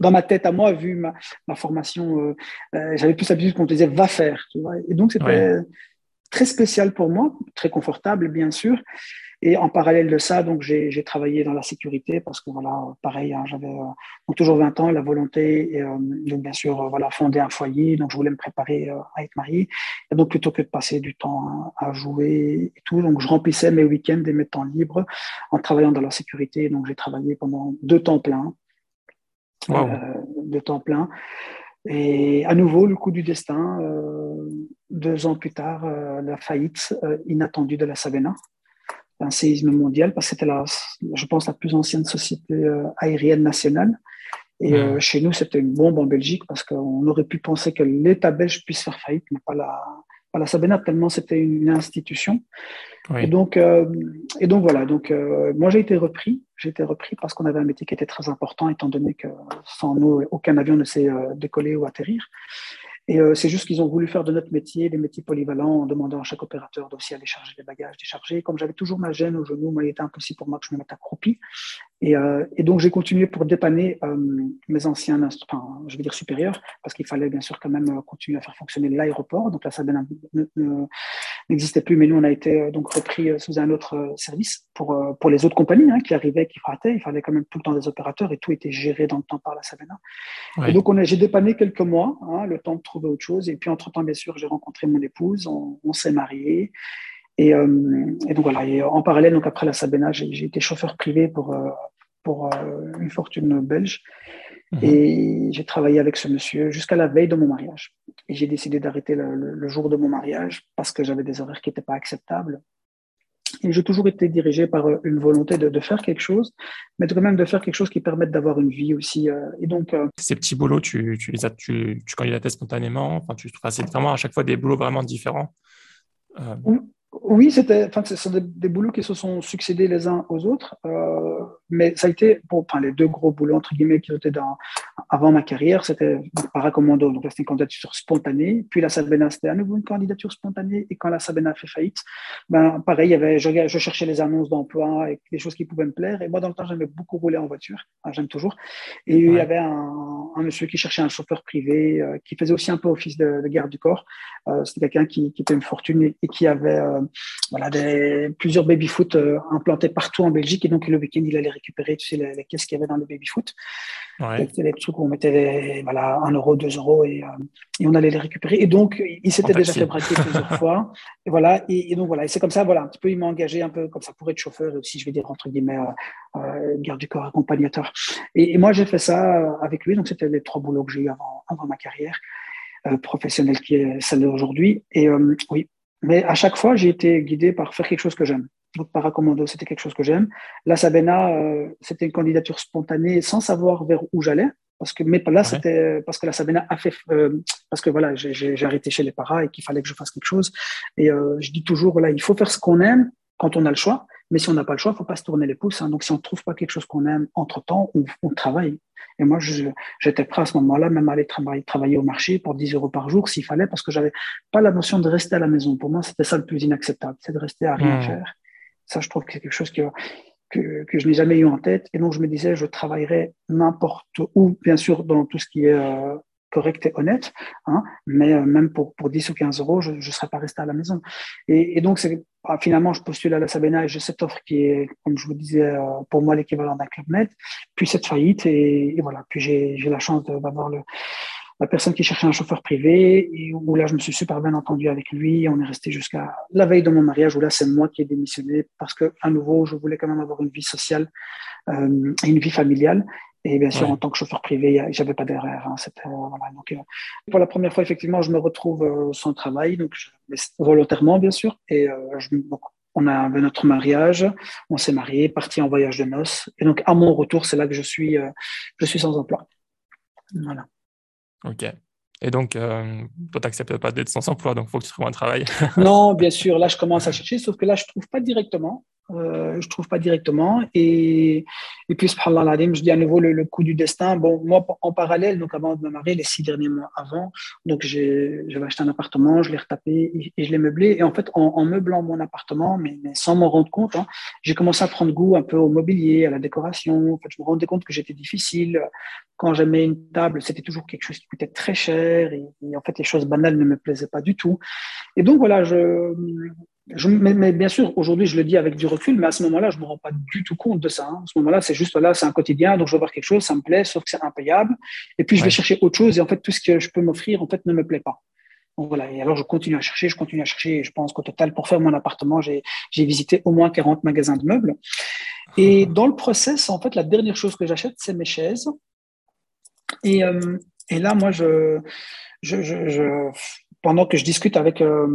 Speaker 2: dans ma tête à moi, vu ma, ma formation, j'avais plus l'habitude qu'on me disait va faire. Tu vois. Et donc, c'était très spécial pour moi, très confortable, bien sûr. Et en parallèle de ça, donc j'ai travaillé dans la sécurité parce que voilà, pareil, hein, j'avais euh, toujours 20 ans, la volonté, et, euh, donc bien sûr, euh, voilà, fonder un foyer, donc je voulais me préparer à être marié. Et donc plutôt que de passer du temps à, jouer et tout, donc je remplissais mes week-ends et mes temps libres en travaillant dans la sécurité. Donc j'ai travaillé pendant deux temps pleins, deux temps pleins. Et à nouveau, le coup du destin, deux ans plus tard, la faillite inattendue de la Sabena un séisme mondial parce que c'était, la, je pense, la plus ancienne société euh, aérienne nationale. Et euh, chez nous, c'était une bombe en Belgique parce qu'on aurait pu penser que l'État belge puisse faire faillite, mais pas la, pas la Sabena, tellement c'était une institution. Et, donc, euh, et donc, voilà. Donc, moi, j'ai été repris. J'ai été repris parce qu'on avait un métier qui était très important, étant donné que sans nous, aucun avion ne sait décoller ou atterrir. Et euh, c'est juste qu'ils ont voulu faire de notre métier des métiers polyvalents en demandant à chaque opérateur d'aussi aller charger les bagages, décharger. Comme j'avais toujours ma gêne au genou, moi, il était impossible pour moi que je me mette accroupi. Et, euh, et donc, j'ai continué pour dépanner euh, mes anciens, enfin, je veux dire supérieurs, parce qu'il fallait bien sûr quand même euh, continuer à faire fonctionner l'aéroport. Donc, là, ça n'existait plus, mais nous, on a été euh, donc repris sous un autre service pour, pour les autres compagnies hein, qui arrivaient, qui rataient. Il fallait quand même tout le temps des opérateurs et tout était géré dans le temps par la Sabena. Et donc, j'ai dépanné quelques mois, hein, le temps de trouver autre chose. Et puis, entre-temps, bien sûr, j'ai rencontré mon épouse, on, s'est mariés. Et, euh, et, donc voilà, et en parallèle, donc après la Sabena, j'ai été chauffeur privé pour, euh, pour euh, une fortune belge. Mhm. Et j'ai travaillé avec ce monsieur jusqu'à la veille de mon mariage. Et j'ai décidé d'arrêter le, le, jour de mon mariage parce que j'avais des horaires qui n'étaient pas acceptables. Et j'ai toujours été dirigé par euh, une volonté de, de, faire quelque chose, mais de quand même de faire quelque chose qui permette d'avoir une vie aussi. Euh, et donc, euh,
Speaker 1: ces petits boulots, tu, tu les as, tu, tu candidatais spontanément? Enfin, tu, c'est vraiment à chaque fois des boulots vraiment différents.
Speaker 2: Oui, c'était, enfin, c'est des, des, boulots qui se sont succédés les uns aux autres, euh, mais ça a été, bon, enfin, les deux gros boulots entre guillemets qui étaient dans, avant ma carrière, c'était Paracommando, donc c'était une candidature spontanée, puis la Sabena, c'était à nouveau une candidature spontanée, et quand la Sabena a fait faillite, ben, pareil, il y avait, je, je cherchais les annonces d'emploi et des choses qui pouvaient me plaire, et moi, dans le temps, j'aimais beaucoup rouler en voiture, j'aime toujours, et il y avait un, un, monsieur qui cherchait un chauffeur privé, euh, qui faisait aussi un peu office de, de garde du corps, euh, c'était quelqu'un qui, qui, était une fortune et, et qui avait voilà, des, plusieurs baby-foot euh, implantés partout en Belgique. Et donc, le week-end, il allait récupérer tu sais, les, caisses qu'il y avait dans le baby-foot. Ouais. C'était des trucs où on mettait les, voilà, 1 euro, 2 euros et, euh, et, on allait les récupérer. Et donc, il s'était déjà fait braquer plusieurs fois. Et voilà. Et, et, donc, voilà. Et c'est comme ça, voilà, un petit peu, il m'a engagé un peu comme ça pour être chauffeur et aussi, je vais dire, entre guillemets, euh, euh garde du corps accompagnateur. Et, et moi, j'ai fait ça avec lui. Donc, c'était les trois boulots que j'ai eu avant, avant ma carrière. Euh, professionnelle qui est celle d'aujourd'hui. Et euh, oui, mais à chaque fois, j'ai été guidé par faire quelque chose que j'aime. Donc, Paracommando, c'était quelque chose que j'aime. La Sabena, euh, c'était une candidature spontanée sans savoir vers où j'allais. Parce que, mais là, c'était parce que la Sabena a fait, euh, parce que voilà, j'ai arrêté chez les paras et qu'il fallait que je fasse quelque chose. Et euh, je dis toujours, voilà, il faut faire ce qu'on aime quand on a le choix. Mais si on n'a pas le choix, il faut pas se tourner les pouces. Hein. Donc, si on trouve pas quelque chose qu'on aime entre temps, on, on travaille. Et moi, j'étais prêt à ce moment-là même à aller travailler, travailler au marché pour 10 euros par jour s'il fallait, parce que j'avais pas la notion de rester à la maison. Pour moi, c'était ça le plus inacceptable, c'est de rester à rien mmh. faire. Ça, je trouve que c'est quelque chose que, que, que je n'ai jamais eu en tête. Et donc, je me disais, je travaillerai n'importe où, bien sûr, dans tout ce qui est euh, correct et honnête, hein, mais euh, même pour, pour 10 ou 15 euros, je ne serais pas resté à la maison. Et, et donc, c'est ah, finalement, je postule à la Sabena et j'ai cette offre qui est, comme je vous disais, euh, pour moi l'équivalent d'un Club Med, puis cette faillite, et, voilà, puis j'ai la chance d'avoir la personne qui cherchait un chauffeur privé, et où là, je me suis super bien entendu avec lui. On est resté jusqu'à la veille de mon mariage, où là, c'est moi qui ai démissionné parce que, à nouveau, je voulais quand même avoir une vie sociale euh, et une vie familiale. Et bien sûr, ouais. en tant que chauffeur privé, j'avais pas d'erreur. Hein, euh, voilà, donc, euh, pour la première fois, effectivement, je me retrouve euh, sans travail, donc je, volontairement, bien sûr. Et je, donc, on a notre mariage, on s'est marié, parti en voyage de noces. Et donc, à mon retour, c'est là que je suis, je suis sans emploi. Voilà.
Speaker 1: Ok. Et donc, euh, toi, tu n'acceptes pas d'être sans emploi, donc il faut que tu trouves un travail.
Speaker 2: non, bien sûr. Là, je commence à chercher, sauf que là, je ne trouve pas directement. Euh, je trouve pas directement. Et, et puis, je dis à nouveau le, coup du destin. Bon, moi, en parallèle, donc avant de me marier, les six derniers mois avant, donc j'avais acheté un appartement, je l'ai retapé et, je l'ai meublé. Et en fait, en, meublant mon appartement, mais, sans m'en rendre compte, hein, j'ai commencé à prendre goût un peu au mobilier, à la décoration. En fait, je me rendais compte que j'étais difficile. Quand j'aimais une table, c'était toujours quelque chose qui coûtait très cher. Et en fait, les choses banales ne me plaisaient pas du tout. Et donc, voilà, je, mais, bien sûr, aujourd'hui, je le dis avec du recul, mais à ce moment-là, je ne me rends pas du tout compte de ça. Hein. À ce moment-là, c'est juste là, c'est un quotidien, donc je vais voir quelque chose, ça me plaît, sauf que c'est impayable. Et puis, je vais chercher autre chose, et en fait, tout ce que je peux m'offrir, en fait, ne me plaît pas. Donc voilà, et alors je continue à chercher, je continue à chercher, et je pense qu'au total, pour faire mon appartement, j'ai visité au moins 40 magasins de meubles. Et dans le process, en fait, la dernière chose que j'achète, c'est mes chaises. Et, euh, et là, moi, je, je, je pendant que je discute avec euh,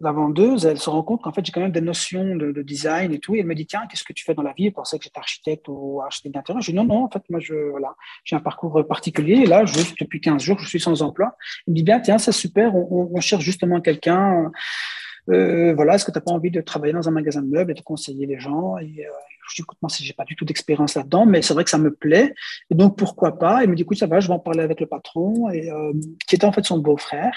Speaker 2: la vendeuse, elle se rend compte qu'en fait, j'ai quand même des notions de, design et tout. Et elle me dit, tiens, qu'est-ce que tu fais dans la vie? Elle pensait que j'étais architecte ou architecte d'intérieur. Je dis, non, non, en fait, moi, je, voilà, j'ai un parcours particulier. Et là, juste depuis 15 jours, je suis sans emploi. Elle me dit, bien, tiens, c'est super, on, cherche justement quelqu'un. Euh, voilà, est-ce que tu n'as pas envie de travailler dans un magasin de meubles et de conseiller les gens et, euh, je dis, écoute, moi, j'ai pas du tout d'expérience là-dedans, mais c'est vrai que ça me plaît. Et donc, pourquoi pas? Elle me dit, écoute, ça va, je vais en parler avec le patron, et, euh, qui était en fait son beau-frère.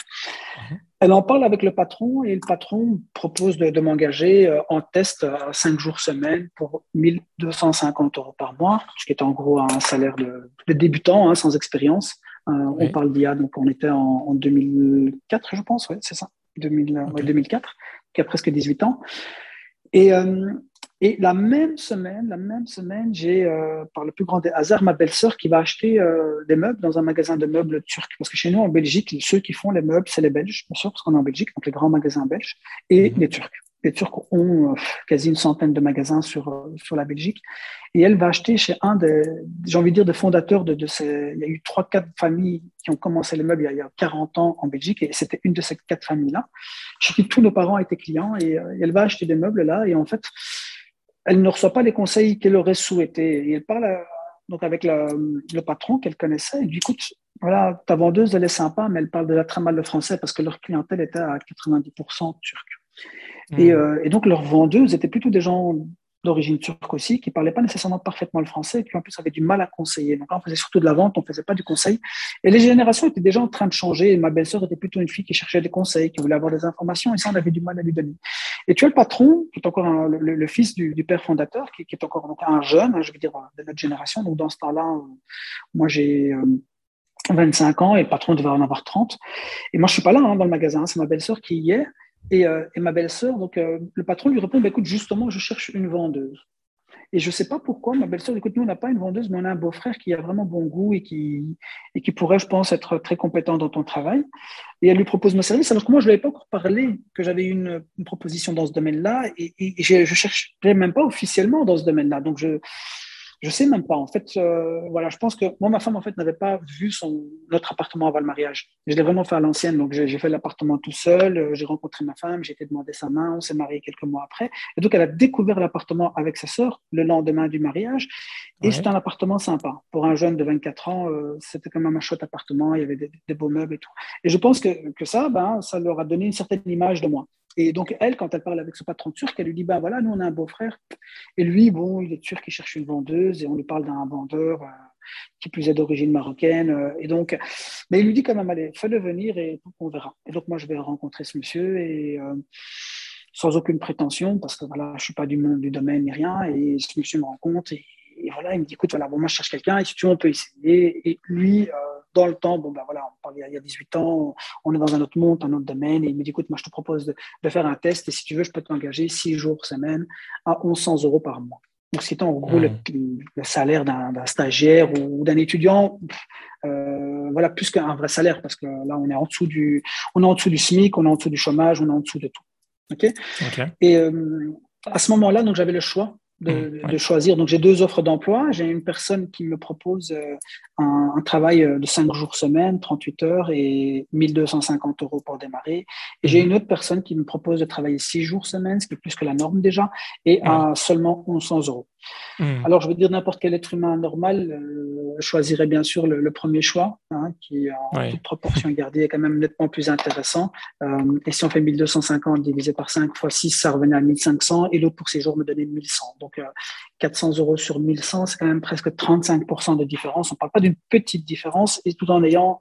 Speaker 2: Mhm. Elle en parle avec le patron, et le patron propose de, m'engager euh, en test à 5 jours semaine pour 1250 euros par mois, ce qui est en gros un salaire de, débutant, hein, sans expérience. Euh, on parle d'IA, donc on était en, 2004, je pense, ouais, c'est ça, 2004, qui a presque 18 ans. Et, et la même semaine, la même semaine, j'ai, euh, par le plus grand des hasards, ma belle-sœur qui va acheter euh, des meubles dans un magasin de meubles turc. Parce que chez nous, en Belgique, ceux qui font les meubles, c'est les Belges, bien sûr, parce qu'on est en Belgique, donc les grands magasins belges, et mhm. les Turcs. Les Turcs ont euh, quasi une centaine de magasins sur, sur la Belgique. Et elle va acheter chez un des, j'ai envie de dire, des fondateurs de, de ces. Il y a eu trois, quatre familles qui ont commencé les meubles il y a, il y a 40 ans en Belgique, et c'était une de ces quatre familles-là, chez qui tous nos parents étaient clients, et, et elle va acheter des meubles là, et en fait, elle ne reçoit pas les conseils qu'elle aurait souhaité. Et elle parle euh, donc avec le patron qu'elle connaissait. Elle dit écoute, voilà, ta vendeuse, elle est sympa, mais elle parle déjà très mal le français parce que leur clientèle était à 90% turque. Et, hmm. euh, et, donc, leurs vendeuses étaient plutôt des gens d'origine turque aussi, qui ne parlaient pas nécessairement parfaitement le français, et qui en plus avaient du mal à conseiller. Donc on faisait surtout de la vente, on ne faisait pas du conseil. Et les générations étaient déjà en train de changer. Et ma belle-sœur était plutôt une fille qui cherchait des conseils, qui voulait avoir des informations, et ça, on avait du mal à lui donner. Et tu as le patron, qui est encore le, fils du, père fondateur, qui, est encore un jeune, hein, je veux dire, de notre génération. Donc dans ce temps-là, euh, moi j'ai... 25 euh, ans et le patron devait en avoir 30. Et moi, je suis pas là hein, dans le magasin, c'est ma belle-sœur qui y est. Et, euh, et ma belle-sœur, donc euh, le patron lui répond bah, écoute, justement, je cherche une vendeuse. Et je ne sais pas pourquoi ma belle-sœur, écoute, nous, on n'a pas une vendeuse, mais on a un beau-frère qui a vraiment bon goût et qui, et qui pourrait, je pense, être très compétent dans ton travail. Et elle lui propose mon service, alors que moi, je ne lui avais pas encore parlé que j'avais une, une, proposition dans ce domaine-là et, et, et je ne cherchais même pas officiellement dans ce domaine-là. Donc, je, je sais même pas. En fait, euh, voilà, je pense que moi, ma femme, en fait, n'avait pas vu son, notre appartement avant le mariage. Je l'ai vraiment fait à l'ancienne. Donc, j'ai fait l'appartement tout seul. Euh, j'ai rencontré ma femme. J'ai été demander sa main. On s'est marié quelques mois après. Et donc, elle a découvert l'appartement avec sa sœur le lendemain du mariage. Et c'est un appartement sympa. Pour un jeune de 24 ans, euh, c'était quand même un chouette appartement. Il y avait des, des, beaux meubles et tout. Et je pense que, que ça, ben, ça leur a donné une certaine image de moi. Et donc, elle, quand elle parle avec ce patron turc, elle lui dit Ben voilà, nous, on a un beau-frère. Et lui, bon, il est turc, il cherche une vendeuse, et on lui parle d'un vendeur euh, qui plus est d'origine marocaine. Euh, et donc, mais il lui dit quand même Allez, fais-le venir et on verra. Et donc, moi, je vais rencontrer ce monsieur, et euh, sans aucune prétention, parce que voilà, je ne suis pas du monde du domaine ni rien. Et ce monsieur me rencontre, et, voilà, il me dit Écoute, voilà, bon, moi, je cherche quelqu'un, et si tu veux, on peut essayer. Et lui, dans le temps, bon ben voilà, on parle il y a 18 ans, on est dans un autre monde, un autre domaine, et il me dit écoute, moi je te propose de, faire un test, et si tu veux, je peux t'engager 6 jours semaine à 1100 euros par mois. Donc, c'est en gros le, salaire d'un stagiaire ou d'un étudiant, euh, voilà, plus qu'un vrai salaire, parce que là, on est en dessous du, on est en dessous du SMIC, on est en dessous du chômage, on est en dessous de tout. OK, Et euh, à ce moment-là, donc j'avais le choix Mmh, de, choisir. Donc, j'ai deux offres d'emploi. J'ai une personne qui me propose euh, un, travail euh, de 5 jours semaine, 38 heures et 1250 euros pour démarrer. Et j'ai mmh. une autre personne qui me propose de travailler 6 jours semaine, ce qui est plus que la norme déjà, et à seulement 1100 euros. Hmm. Alors, je veux dire, n'importe quel être humain normal euh, choisirait bien sûr le, premier choix, hein, qui en toute proportion gardée est quand même nettement plus intéressant. Euh, et si on fait 1250 divisé par 5 fois 6, ça revenait à 1500, et l'autre pour ces jours me donnait 1100. Donc, 400 euh, euros sur 1100, c'est quand même presque 35% de différence. On ne parle pas d'une petite différence, et tout en ayant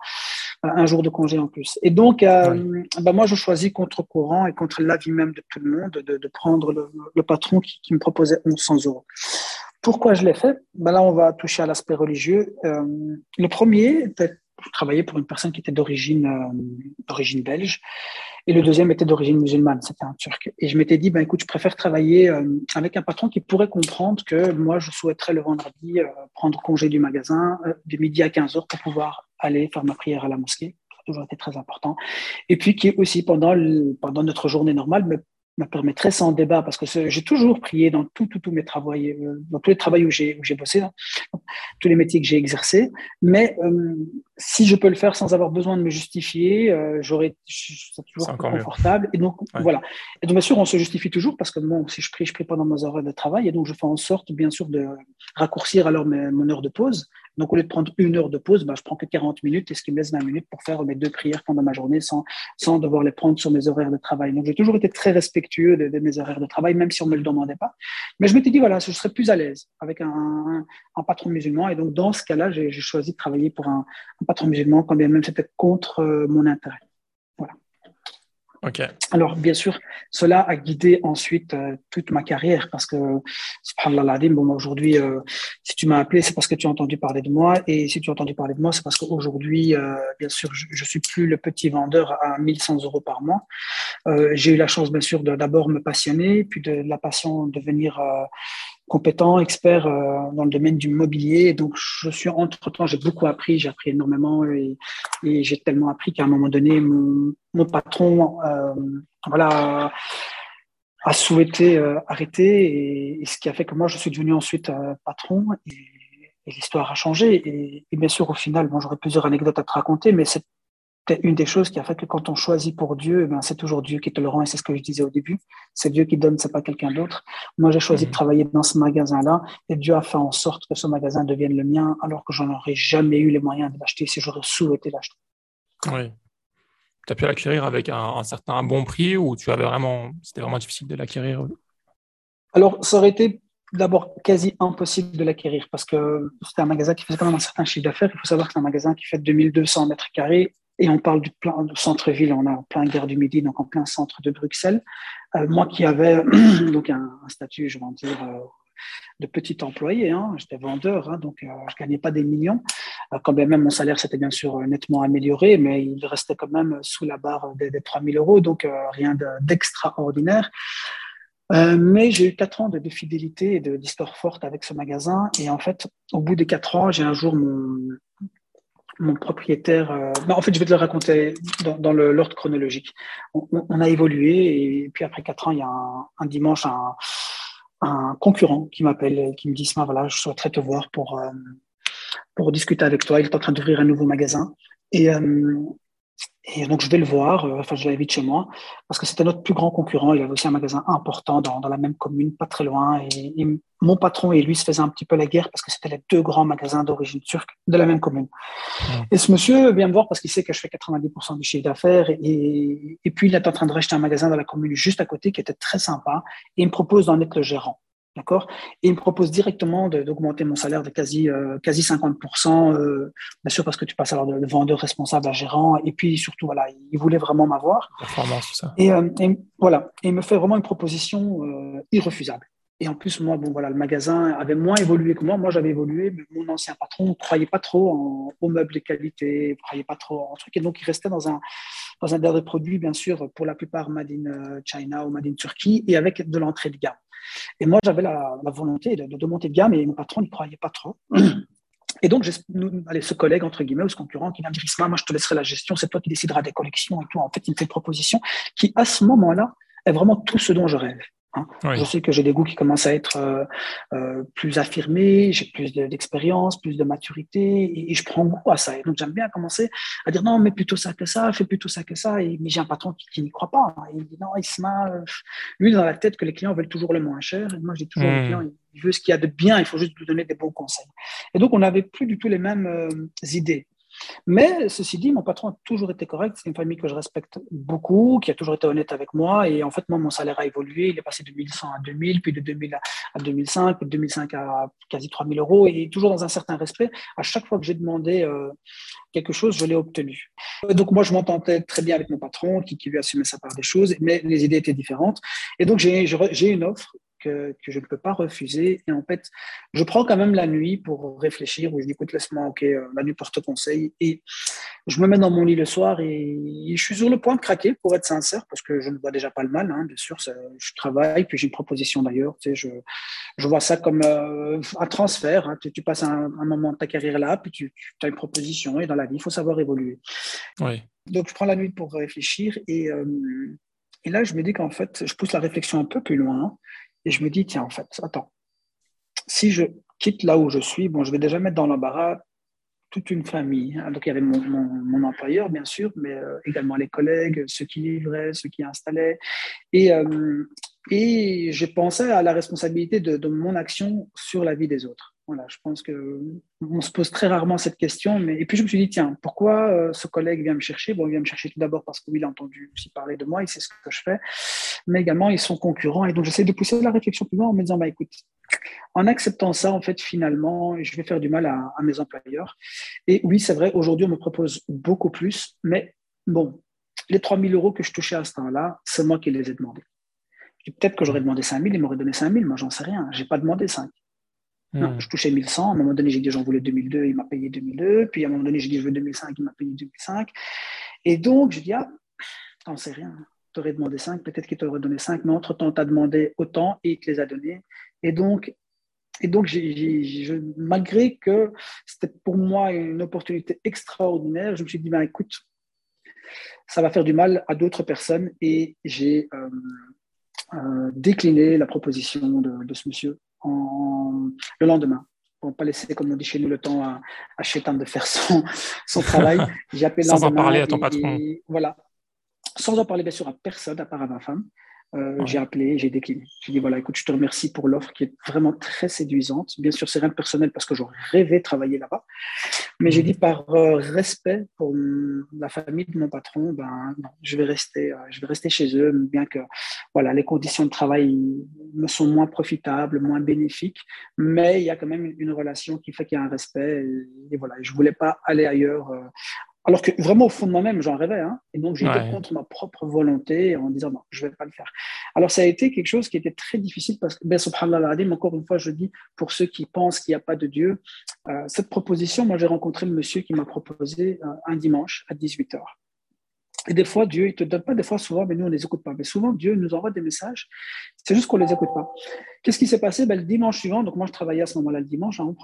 Speaker 2: un jour de congé en plus. Et donc, bah, moi, je choisis contre courant et contre l'avis même de tout le monde de, prendre le, patron qui, qui, me proposait 1100 euros. Pourquoi je l'ai fait? Ben Là, on va toucher à l'aspect religieux. Euh, le premier était travailler pour une personne qui était d'origine euh, d'origine belge, et le deuxième était d'origine musulmane, c'était un turc. Et je m'étais dit, ben écoute, je préfère travailler euh, avec un patron qui pourrait comprendre que moi, je souhaiterais le vendredi prendre congé du magasin de midi à 15 heures pour pouvoir aller faire ma prière à la mosquée. Toujours été très important. Et puis qui aussi, pendant, pendant notre journée normale, me me permettrait sans débat, parce que j'ai toujours prié dans tous tout, tout mes travaux, euh, dans tous les travaux où j'ai bossé, hein, tous les métiers que j'ai exercés. Mais euh, si je peux le faire sans avoir besoin de me justifier, euh, j'aurais c'est toujours confortable. Et donc voilà. Et donc bien sûr, on se justifie toujours parce que bon, si je prie, je prie pendant mes heures de travail, et donc je fais en sorte, bien sûr, de raccourcir alors mon heure de pause donc, au lieu de prendre une heure de pause, bah, je prends que 40 minutes et ce qui me laisse 20 minutes pour faire mes deux prières pendant ma journée sans, sans devoir les prendre sur mes horaires de travail. Donc, j'ai toujours été très respectueux de, mes horaires de travail, même si on me le demandait pas. Mais je m'étais dit, voilà, je serais plus à l'aise avec un, un, patron musulman. Et donc, dans ce cas-là, j'ai choisi de travailler pour un, un patron musulman, quand bien même c'était contre euh, mon intérêt. Alors, bien sûr, cela a guidé ensuite euh, toute ma carrière parce que, subhanallah bon, aujourd'hui, euh, si tu m'as appelé, c'est parce que tu as entendu parler de moi. Et si tu as entendu parler de moi, c'est parce qu'aujourd'hui, euh, bien sûr, je, ne suis plus le petit vendeur à 1100 euros par mois. J'ai eu la chance, bien sûr, de d'abord me passionner, puis de, la passion de devenir compétent, expert euh, dans le domaine du mobilier. Donc, je suis entre-temps, j'ai beaucoup appris, j'ai appris énormément et, j'ai tellement appris qu'à un moment donné, mon, mon patron euh, voilà, a souhaité euh, arrêter et, ce qui a fait que moi, je suis devenu ensuite patron et, l'histoire a changé. Et, et, bien sûr, au final, bon, j'aurais plusieurs anecdotes à te raconter, mais c'est une des choses qui a fait que quand on choisit pour Dieu, eh ben, c'est toujours Dieu qui te le rend, et c'est ce que je disais au début. C'est Dieu qui donne, c'est pas quelqu'un d'autre. Moi, j'ai choisi de mhm. travailler dans ce magasin-là, et Dieu a fait en sorte que ce magasin devienne le mien, alors que j'en aurais jamais eu les moyens de l'acheter si j'aurais souhaité l'acheter.
Speaker 1: Oui. Tu as pu l'acquérir avec un, certain bon prix, ou tu avais vraiment, c'était vraiment difficile de l'acquérir?
Speaker 2: Alors, ça aurait été d'abord quasi impossible de l'acquérir parce que c'était un magasin qui faisait quand même un certain chiffre d'affaires. Il faut savoir que c'est un magasin qui fait 2200 mètres carrés et on parle du centre-ville, on est en plein guerre du Midi, donc en plein centre de Bruxelles. Euh, moi qui avais donc un, statut, je vais dire, euh, de petit employé, hein, j'étais vendeur, hein, donc euh, je gagnais pas des millions. quand bien même mon salaire s'était bien sûr nettement amélioré, mais il restait quand même sous la barre des, des 3000 euros, donc rien d'extraordinaire. mais j'ai eu quatre ans de, de fidélité et d'histoire forte avec ce magasin. Et en fait, au bout des quatre ans, j'ai un jour mon, mon propriétaire. Euh, bah, en fait, je vais te le raconter dans, l'ordre chronologique. On, a évolué et puis après quatre ans, il y a un, dimanche un, concurrent qui m'appelle, qui me dit voilà, je souhaiterais te voir pour euh, pour discuter avec toi. Il est en train d'ouvrir un nouveau magasin et euh, et donc, je vais le voir, euh, enfin, je l'invite chez moi, parce que c'était notre plus grand concurrent. Il avait aussi un magasin important dans, dans la même commune, pas très loin. Et, mon patron et lui se faisaient un petit peu la guerre parce que c'était les deux grands magasins d'origine turque de la même commune. Et ce monsieur vient me voir parce qu'il sait que je fais 90% du chiffre d'affaires. Et, et puis, il est en train de racheter un magasin dans la commune juste à côté qui était très sympa. Et il me propose d'en être le gérant. D'accord? Et il me propose directement d'augmenter mon salaire de quasi, euh, quasi 50%, euh, bien sûr parce que tu passes alors de, vendeur responsable à gérant, et puis surtout, voilà, il voulait vraiment m'avoir.
Speaker 1: Performance, ça.
Speaker 2: Et, euh, et, voilà, et il me fait vraiment une proposition euh, irrefusable. Et en plus, moi, bon, voilà, le magasin avait moins évolué que moi. Moi, j'avais évolué, mais mon ancien patron ne croyait pas trop en, aux meubles de qualité, ne croyait pas trop en trucs. Et donc, il restait dans un, dans un dernier produit, bien sûr, pour la plupart Made in China ou Made in Turquie, et avec de l'entrée de gamme. Et moi, j'avais la, volonté de, monter de gamme et mon patron n'y croyait pas trop. Et donc, ce collègue, entre guillemets, ou ce concurrent qui vient me dire moi, je te laisserai la gestion, c'est toi qui décideras des collections et tout. En fait, il me fait une proposition qui, à ce moment-là, est vraiment tout ce dont je rêve. Hein. Je sais que j'ai des goûts qui commencent à être euh, euh, plus affirmés, j'ai plus d'expérience, plus de maturité, et, je prends goût à ça. Et donc j'aime bien commencer à dire non, mais plutôt ça que ça, fais plutôt ça que ça. Et, mais j'ai un patron qui, n'y croit pas. Hein. Il dit non, Isma, euh, lui dans la tête que les clients veulent toujours le moins cher. Et moi, j'ai toujours le hmm. client, il veut ce qu'il y a de bien, il faut juste lui donner des bons conseils. Et donc on n'avait plus du tout les mêmes idées. Mais ceci dit, mon patron a toujours été correct. C'est une famille que je respecte beaucoup, qui a toujours été honnête avec moi. Et en fait, moi, mon salaire a évolué. Il est passé de 1100 à 2000, puis de 2000 à 2005, puis de 2005 à quasi 3000 euros. Et toujours dans un certain respect. À chaque fois que j'ai demandé euh, quelque chose, je l'ai obtenu. Donc, moi, je m'entendais très bien avec mon patron, qui, qui lui assumait sa part des choses, mais les idées étaient différentes. Et donc, j'ai une offre que, je ne peux pas refuser. Et en fait, je prends quand même la nuit pour réfléchir, où je dis, écoute, laisse-moi, ok, euh, la nuit porte conseil. Et je me mets dans mon lit le soir et je suis sur le point de craquer, pour être sincère, parce que je ne vois déjà pas le mal, hein, bien sûr. je travaille, puis j'ai une proposition d'ailleurs. Tu sais, je, je vois ça comme euh, un transfert. Hein. tu, passes un, moment de ta carrière là, puis tu, as une proposition. Et dans la vie, il faut savoir évoluer. Donc, je prends la nuit pour réfléchir et, euh, et là, je me dis qu'en fait, je pousse la réflexion un peu plus loin et je me dis, tiens, en fait, attends, si je quitte là où je suis, bon, je vais déjà mettre dans l'embarras toute une famille. Hein. Donc, il y avait mon, employeur, bien sûr, mais euh, également les collègues, ceux qui livraient, ceux qui installaient. Et, euh, et j'ai pensé à la responsabilité de, de, mon action sur la vie des autres. Voilà, je pense que on se pose très rarement cette question, mais et puis je me suis dit tiens, pourquoi euh, ce collègue vient me chercher? Bon, il vient me chercher tout d'abord parce qu'il a entendu aussi parler de moi, il sait ce que je fais, mais également ils sont concurrents et donc j'essaie de pousser la réflexion plus loin en me disant bah écoute, en acceptant ça, en fait, finalement, je vais faire du mal à, mes employeurs. Et oui, c'est vrai, aujourd'hui, on me propose beaucoup plus, mais bon, les 3 000 euros que je touchais à ce temps-là, c'est moi qui les ai demandés. Peut-être que j'aurais demandé 5 000, il m'aurait donné 5 000, moi j'en sais rien. Je n'ai pas demandé 5. Hmm. je touchais 1100. À un moment donné, j'ai dit j'en voulais 2002, il m'a payé 2002. Puis à un moment donné, j'ai dit je veux 2005, il m'a payé 2005. Et donc, je dis ah, t'en sais rien. Tu aurais demandé 5, peut-être qu'il t'aurait donné 5, mais entre-temps, tu as demandé autant et il te les a donnés. Et donc, et donc malgré que c'était pour moi une opportunité extraordinaire, je me suis dit, ben, écoute, ça va faire du mal à d'autres personnes et j'ai euh, euh, décliné la proposition de ce monsieur le lendemain pour ne pas laisser, comme on dit chez nous, le temps à, à Chétan de faire son, son travail.
Speaker 1: J'ai appelé Sans en parler à ton patron.
Speaker 2: voilà. Sans en parler, bien sûr, à personne, à part à ma femme. Euh, j'ai appelé, j'ai décliné. J'ai dit voilà, écoute, je te remercie pour l'offre qui est vraiment très séduisante. Bien sûr, c'est rien de personnel parce que j'aurais rêvé de travailler là-bas. Mais j'ai mhm. dit par euh, respect pour la famille de mon patron, ben, je, vais rester, euh, je vais rester chez eux, bien que voilà, les conditions de travail me sont moins profitables, moins bénéfiques. Mais il y a quand même une, relation qui fait qu'il y a un respect. Et, voilà, je ne voulais pas aller ailleurs alors que vraiment au fond de moi-même, j'en rêvais. Hein. et donc, j'étais contre ma propre volonté en disant non, je ne vais pas le faire. Alors, ça a été quelque chose qui était très difficile parce que, ben, subhanallah encore une fois, je dis pour ceux qui pensent qu'il n'y a pas de Dieu, euh, cette proposition, moi, j'ai rencontré le monsieur qui m'a proposé euh, un dimanche à 18h. Et des fois, Dieu, il te donne pas, des fois, souvent, mais nous, on ne les écoute pas. Mais souvent, Dieu nous envoie des messages, c'est juste qu'on ne les écoute pas. Qu'est-ce qui s'est passé? Ben, Le dimanche suivant, donc moi, je travaillais à ce moment-là le dimanche, hein,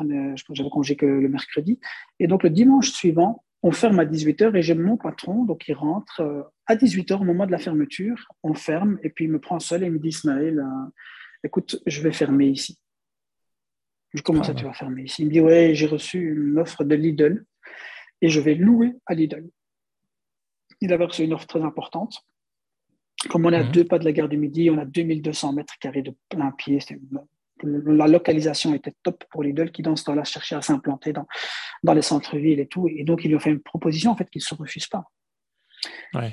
Speaker 2: j'avais congé que le mercredi. Et donc, le dimanche suivant, on ferme à 18h et j'ai mon patron, donc il rentre euh, à 18h au moment de la fermeture, on ferme et puis il me prend seul et il me dit Ismaël, euh, écoute, je vais fermer ici. Je commence à ah tu vas fermer ici? Il me dit ouais, j'ai reçu une offre de Lidl et je vais louer à Lidl. Il avait reçu une offre très importante. Comme on est à mhm. deux pas de la gare du Midi, on a 2200 mètres carrés de plein pied, c'est la localisation était top pour Lidl qui, dans ce temps-là, cherchait à s'implanter dans, dans les centres-villes et tout. Et donc, ils lui ont fait une proposition en fait, qu'il ne se refuse pas.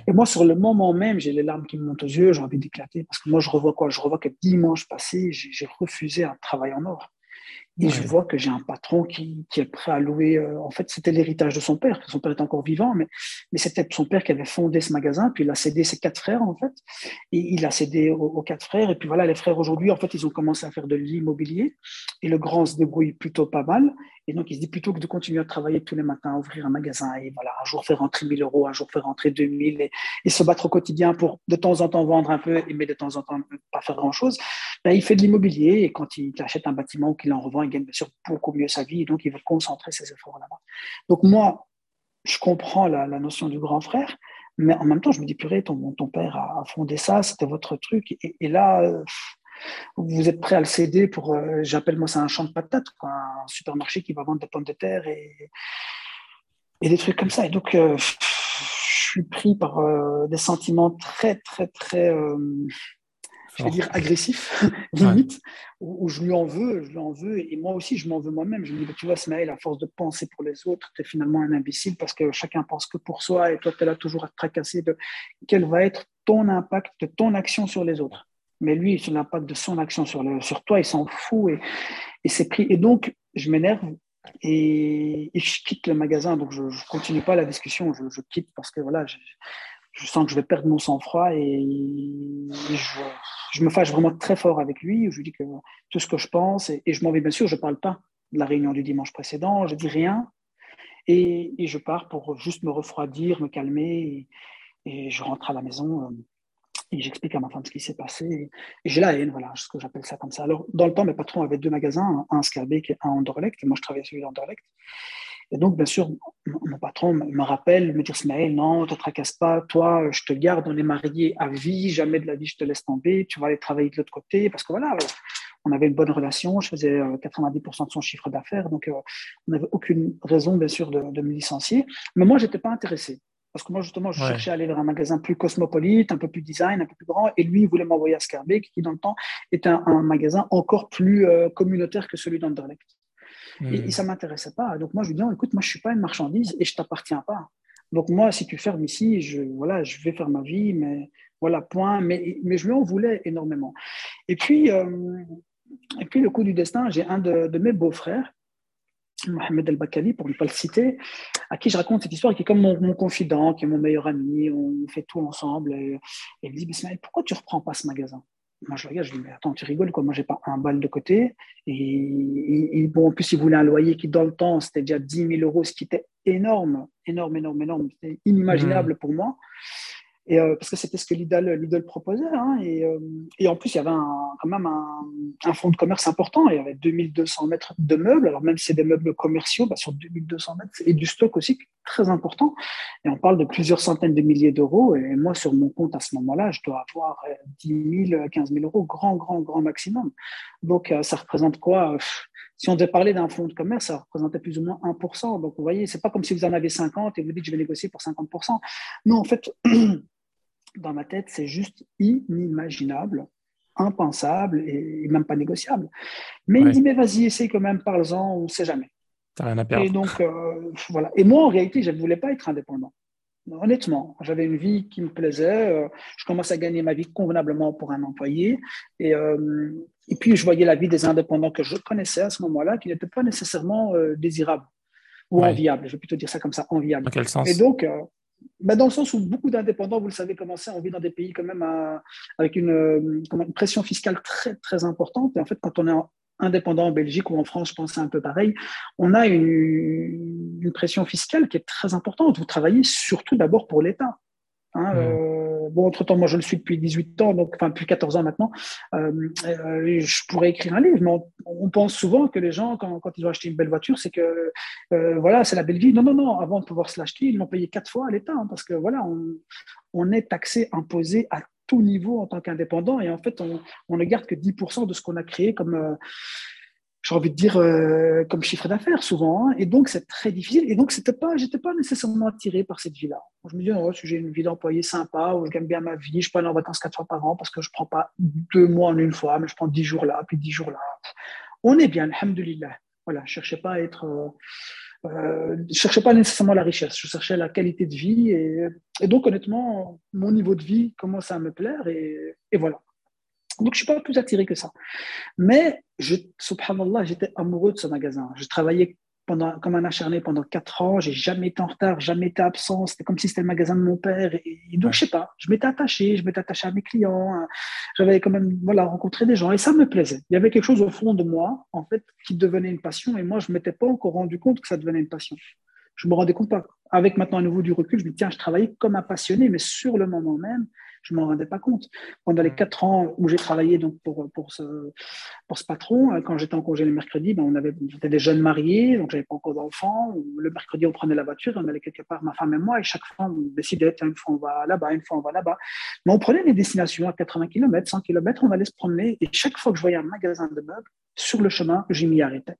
Speaker 2: Et moi, sur le moment même, j'ai les larmes qui me montent aux yeux, j'ai envie d'éclater parce que moi, je revois quoi? Je revois que dimanche passé, j'ai refusé un travail en or. Et je vois que j'ai un patron qui, qui, est prêt à louer. Euh, en fait, c'était l'héritage de son père. Son père est encore vivant, mais, mais c'était son père qui avait fondé ce magasin. Puis il a cédé ses quatre frères, en fait. Et il a cédé aux, quatre frères. Et puis voilà, les frères aujourd'hui, en fait, ils ont commencé à faire de l'immobilier. Et le grand se débrouille plutôt pas mal. Et donc, il se dit plutôt que de continuer à travailler tous les matins, ouvrir un magasin et voilà, un jour faire rentrer 1000 euros, un jour faire rentrer 2000 et, et se battre au quotidien pour de temps en temps vendre un peu, mais de temps en temps pas faire grand chose. Ben, il fait de l'immobilier et quand il achète un bâtiment ou qu'il en revend, il gagne bien sûr beaucoup mieux sa vie. Et donc, il veut concentrer ses efforts là-bas. Donc, moi, je comprends la, notion du grand frère, mais en même temps, je me dis, purée, ton, ton père a, fondé ça, c'était votre truc. Et, là, euh, vous êtes prêt à le céder pour, euh, j'appelle moi ça un champ de patates, un supermarché qui va vendre des pommes de terre et, et des trucs comme ça. Et donc, je suis pris par des sentiments très, très, très je vais dire agressif, limite, où, je lui en veux, je lui en veux, et moi aussi je m'en veux moi-même. Je me dis, tu vois, Smaël, à force de penser pour les autres, tu es finalement un imbécile parce que chacun pense que pour soi et toi, tu es là toujours à te tracasser de quel va être ton impact de ton action sur les autres. Mais lui, sur l'impact de son action sur, sur toi, il s'en fout et, et c'est pris. Et donc, je m'énerve et, je quitte le magasin. Donc, je ne continue pas la discussion, je, quitte parce que voilà, je sens que je vais perdre mon sang-froid et, je, me fâche vraiment très fort avec lui. Je lui dis que tout ce que je pense et, je m'en vais bien sûr, je ne parle pas de la réunion du dimanche précédent, je dis rien et, je pars pour juste me refroidir, me calmer et, je rentre à la maison euh, et j'explique à ma femme ce qui s'est passé et, j'ai la haine, voilà, ce que j'appelle ça comme ça. Alors dans le temps, mes patrons avaient deux magasins, un à et un Anderlecht et moi je travaillais celui d'Anderlecht. Et donc, bien sûr, mon patron me rappelle, me dit Smaël, non, ne te tracasse pas, toi, je te garde, on est mariés à vie, jamais de la vie je te laisse tomber, tu vas aller travailler de l'autre côté, parce que voilà, on avait une bonne relation, je faisais 90% euh, de son chiffre d'affaires, donc euh, on n'avait aucune raison, bien sûr, de, me licencier. Mais moi, je n'étais pas intéressé. Parce que moi, justement, je cherchais à aller vers un magasin plus cosmopolite, un peu plus design, un peu plus grand. Et lui, il voulait m'envoyer à Scarbeck, qui, dans le temps, était un, magasin encore plus euh, communautaire que celui d'Anderlecht. Et, hmm. ça ne m'intéressait pas. Donc moi, je lui dis, écoute, moi, je ne suis pas une marchandise et je ne t'appartiens pas. Donc moi, si tu fermes ici, je, voilà, je vais faire ma vie, mais voilà, point. Mais, mais je lui en voulais énormément. Et puis, euh, et puis le coup du destin, j'ai un de, mes beaux-frères, Mohamed El-Bakali, pour ne pas le citer, à qui je raconte cette histoire, qui est comme mon, confident, qui est mon meilleur ami, on fait tout ensemble. Et, il me dit, mais pourquoi tu ne reprends pas ce magasin? Moi, je regarde, je dis, mais attends, tu rigoles, quoi. Moi, j'ai pas un bal de côté. Et, bon, en plus, il voulait un loyer qui, dans le temps, c'était déjà 10 000 euros, ce qui était énorme, énorme, énorme, énorme. C'était inimaginable mmh. pour moi. Et, euh, parce que c'était ce que Lidl, proposait. Hein, et, euh, et, en plus, il y avait quand même un, un, fonds de commerce important. Il y avait 2200 mètres de meubles. Alors, même si c'est des meubles commerciaux, bah, sur 2200 mètres, et du stock aussi très important. Et on parle de plusieurs centaines de milliers d'euros. Et moi, sur mon compte à ce moment-là, je dois avoir 10 000, 15 000 euros, grand, grand, grand maximum. Donc, euh, ça représente quoi si on devait parler d'un fonds de commerce, ça représentait plus ou moins 1%. Donc, vous voyez, c'est pas comme si vous en avez 50 et vous dites je vais négocier pour 50%. Non, en fait, dans ma tête, c'est juste inimaginable, impensable et même pas négociable. Mais il dit, mais vas-y, essaye quand même, parle-en, on ne sait jamais.
Speaker 1: rien à perdre.
Speaker 2: Et donc, euh, voilà. Et moi, en réalité, je ne voulais pas être indépendant. Honnêtement, j'avais une vie qui me plaisait. Euh, je commençais à gagner ma vie convenablement pour un employé. Et, euh, et puis, je voyais la vie des indépendants que je connaissais à ce moment-là, qui n'était pas nécessairement désirable ou enviable. Je vais plutôt dire ça comme ça, enviable.
Speaker 1: Dans quel sens?
Speaker 2: Et donc, bah, dans le sens où beaucoup d'indépendants, vous le savez comment c'est, on vit dans des pays quand même avec une, euh, une, pression fiscale très, très importante. Et en fait, quand on est indépendant en Belgique ou en France, je pense c'est un peu pareil, on a une, une, pression fiscale qui est très importante. Vous travaillez surtout d'abord pour l'État. Hein, mmh. euh, bon, entre-temps, moi, je le suis depuis 18 ans, donc, enfin, depuis 14 ans maintenant. Euh, euh, je pourrais écrire un livre, mais on, pense souvent que les gens, quand, ils ont acheté une belle voiture, c'est que, euh, voilà, c'est la belle vie. Non, non, non, avant de pouvoir se l'acheter, ils l'ont payé quatre fois à l'État, hein, parce que, voilà, on, est taxé, imposé à tout niveau en tant qu'indépendant, et en fait, on, ne garde que 10% de ce qu'on a créé comme j'ai envie de dire, euh, comme chiffre d'affaires souvent. Hein. Et donc, c'est très difficile. Et donc, c'était pas, j'étais pas nécessairement attiré par cette vie-là. Je me dis, oh, si j'ai une vie d'employé sympa, où je gagne bien ma vie, je peux aller en vacances quatre fois par an parce que je prends pas deux mois en une fois, mais je prends dix jours là, puis dix jours là. On est bien, alhamdulillah. Voilà, je cherchais pas à être, euh, euh, cherchais pas nécessairement la richesse, je cherchais la qualité de vie. Et, donc, honnêtement, mon niveau de vie commence à me plaire et voilà. Donc, je ne suis pas plus attiré que ça. Mais, je, subhanallah, j'étais amoureux de ce magasin. Je travaillais pendant, comme un acharné pendant quatre ans. J'ai jamais été en retard, jamais été absent. C'était comme si c'était le magasin de mon père. Et, donc, je sais pas, je m'étais attaché, je m'étais attaché à mes clients. Hein. J'avais quand même voilà, rencontré des gens et ça me plaisait. Il y avait quelque chose au fond de moi, en fait, qui devenait une passion. Et moi, je ne m'étais pas encore rendu compte que ça devenait une passion. Je me rendais compte pas. Avec maintenant à nouveau du recul, je me dis, tiens, je travaillais comme un passionné, mais sur le moment même, je ne m'en rendais pas compte. Pendant les quatre ans où j'ai travaillé donc pour, pour, ce, pour ce patron, euh, quand j'étais en congé le mercredi, ben on avait était des jeunes mariés, donc j'avais pas encore d'enfants. Le mercredi, on prenait la voiture, on allait quelque part, ma femme et moi, et chaque fois, on décidait, une fois on va là-bas, une fois on va là-bas. Mais on prenait des destinations à 80 km, 100 km, on allait se promener, et chaque fois que je voyais un magasin de meubles, sur le chemin, je m'y arrêtais.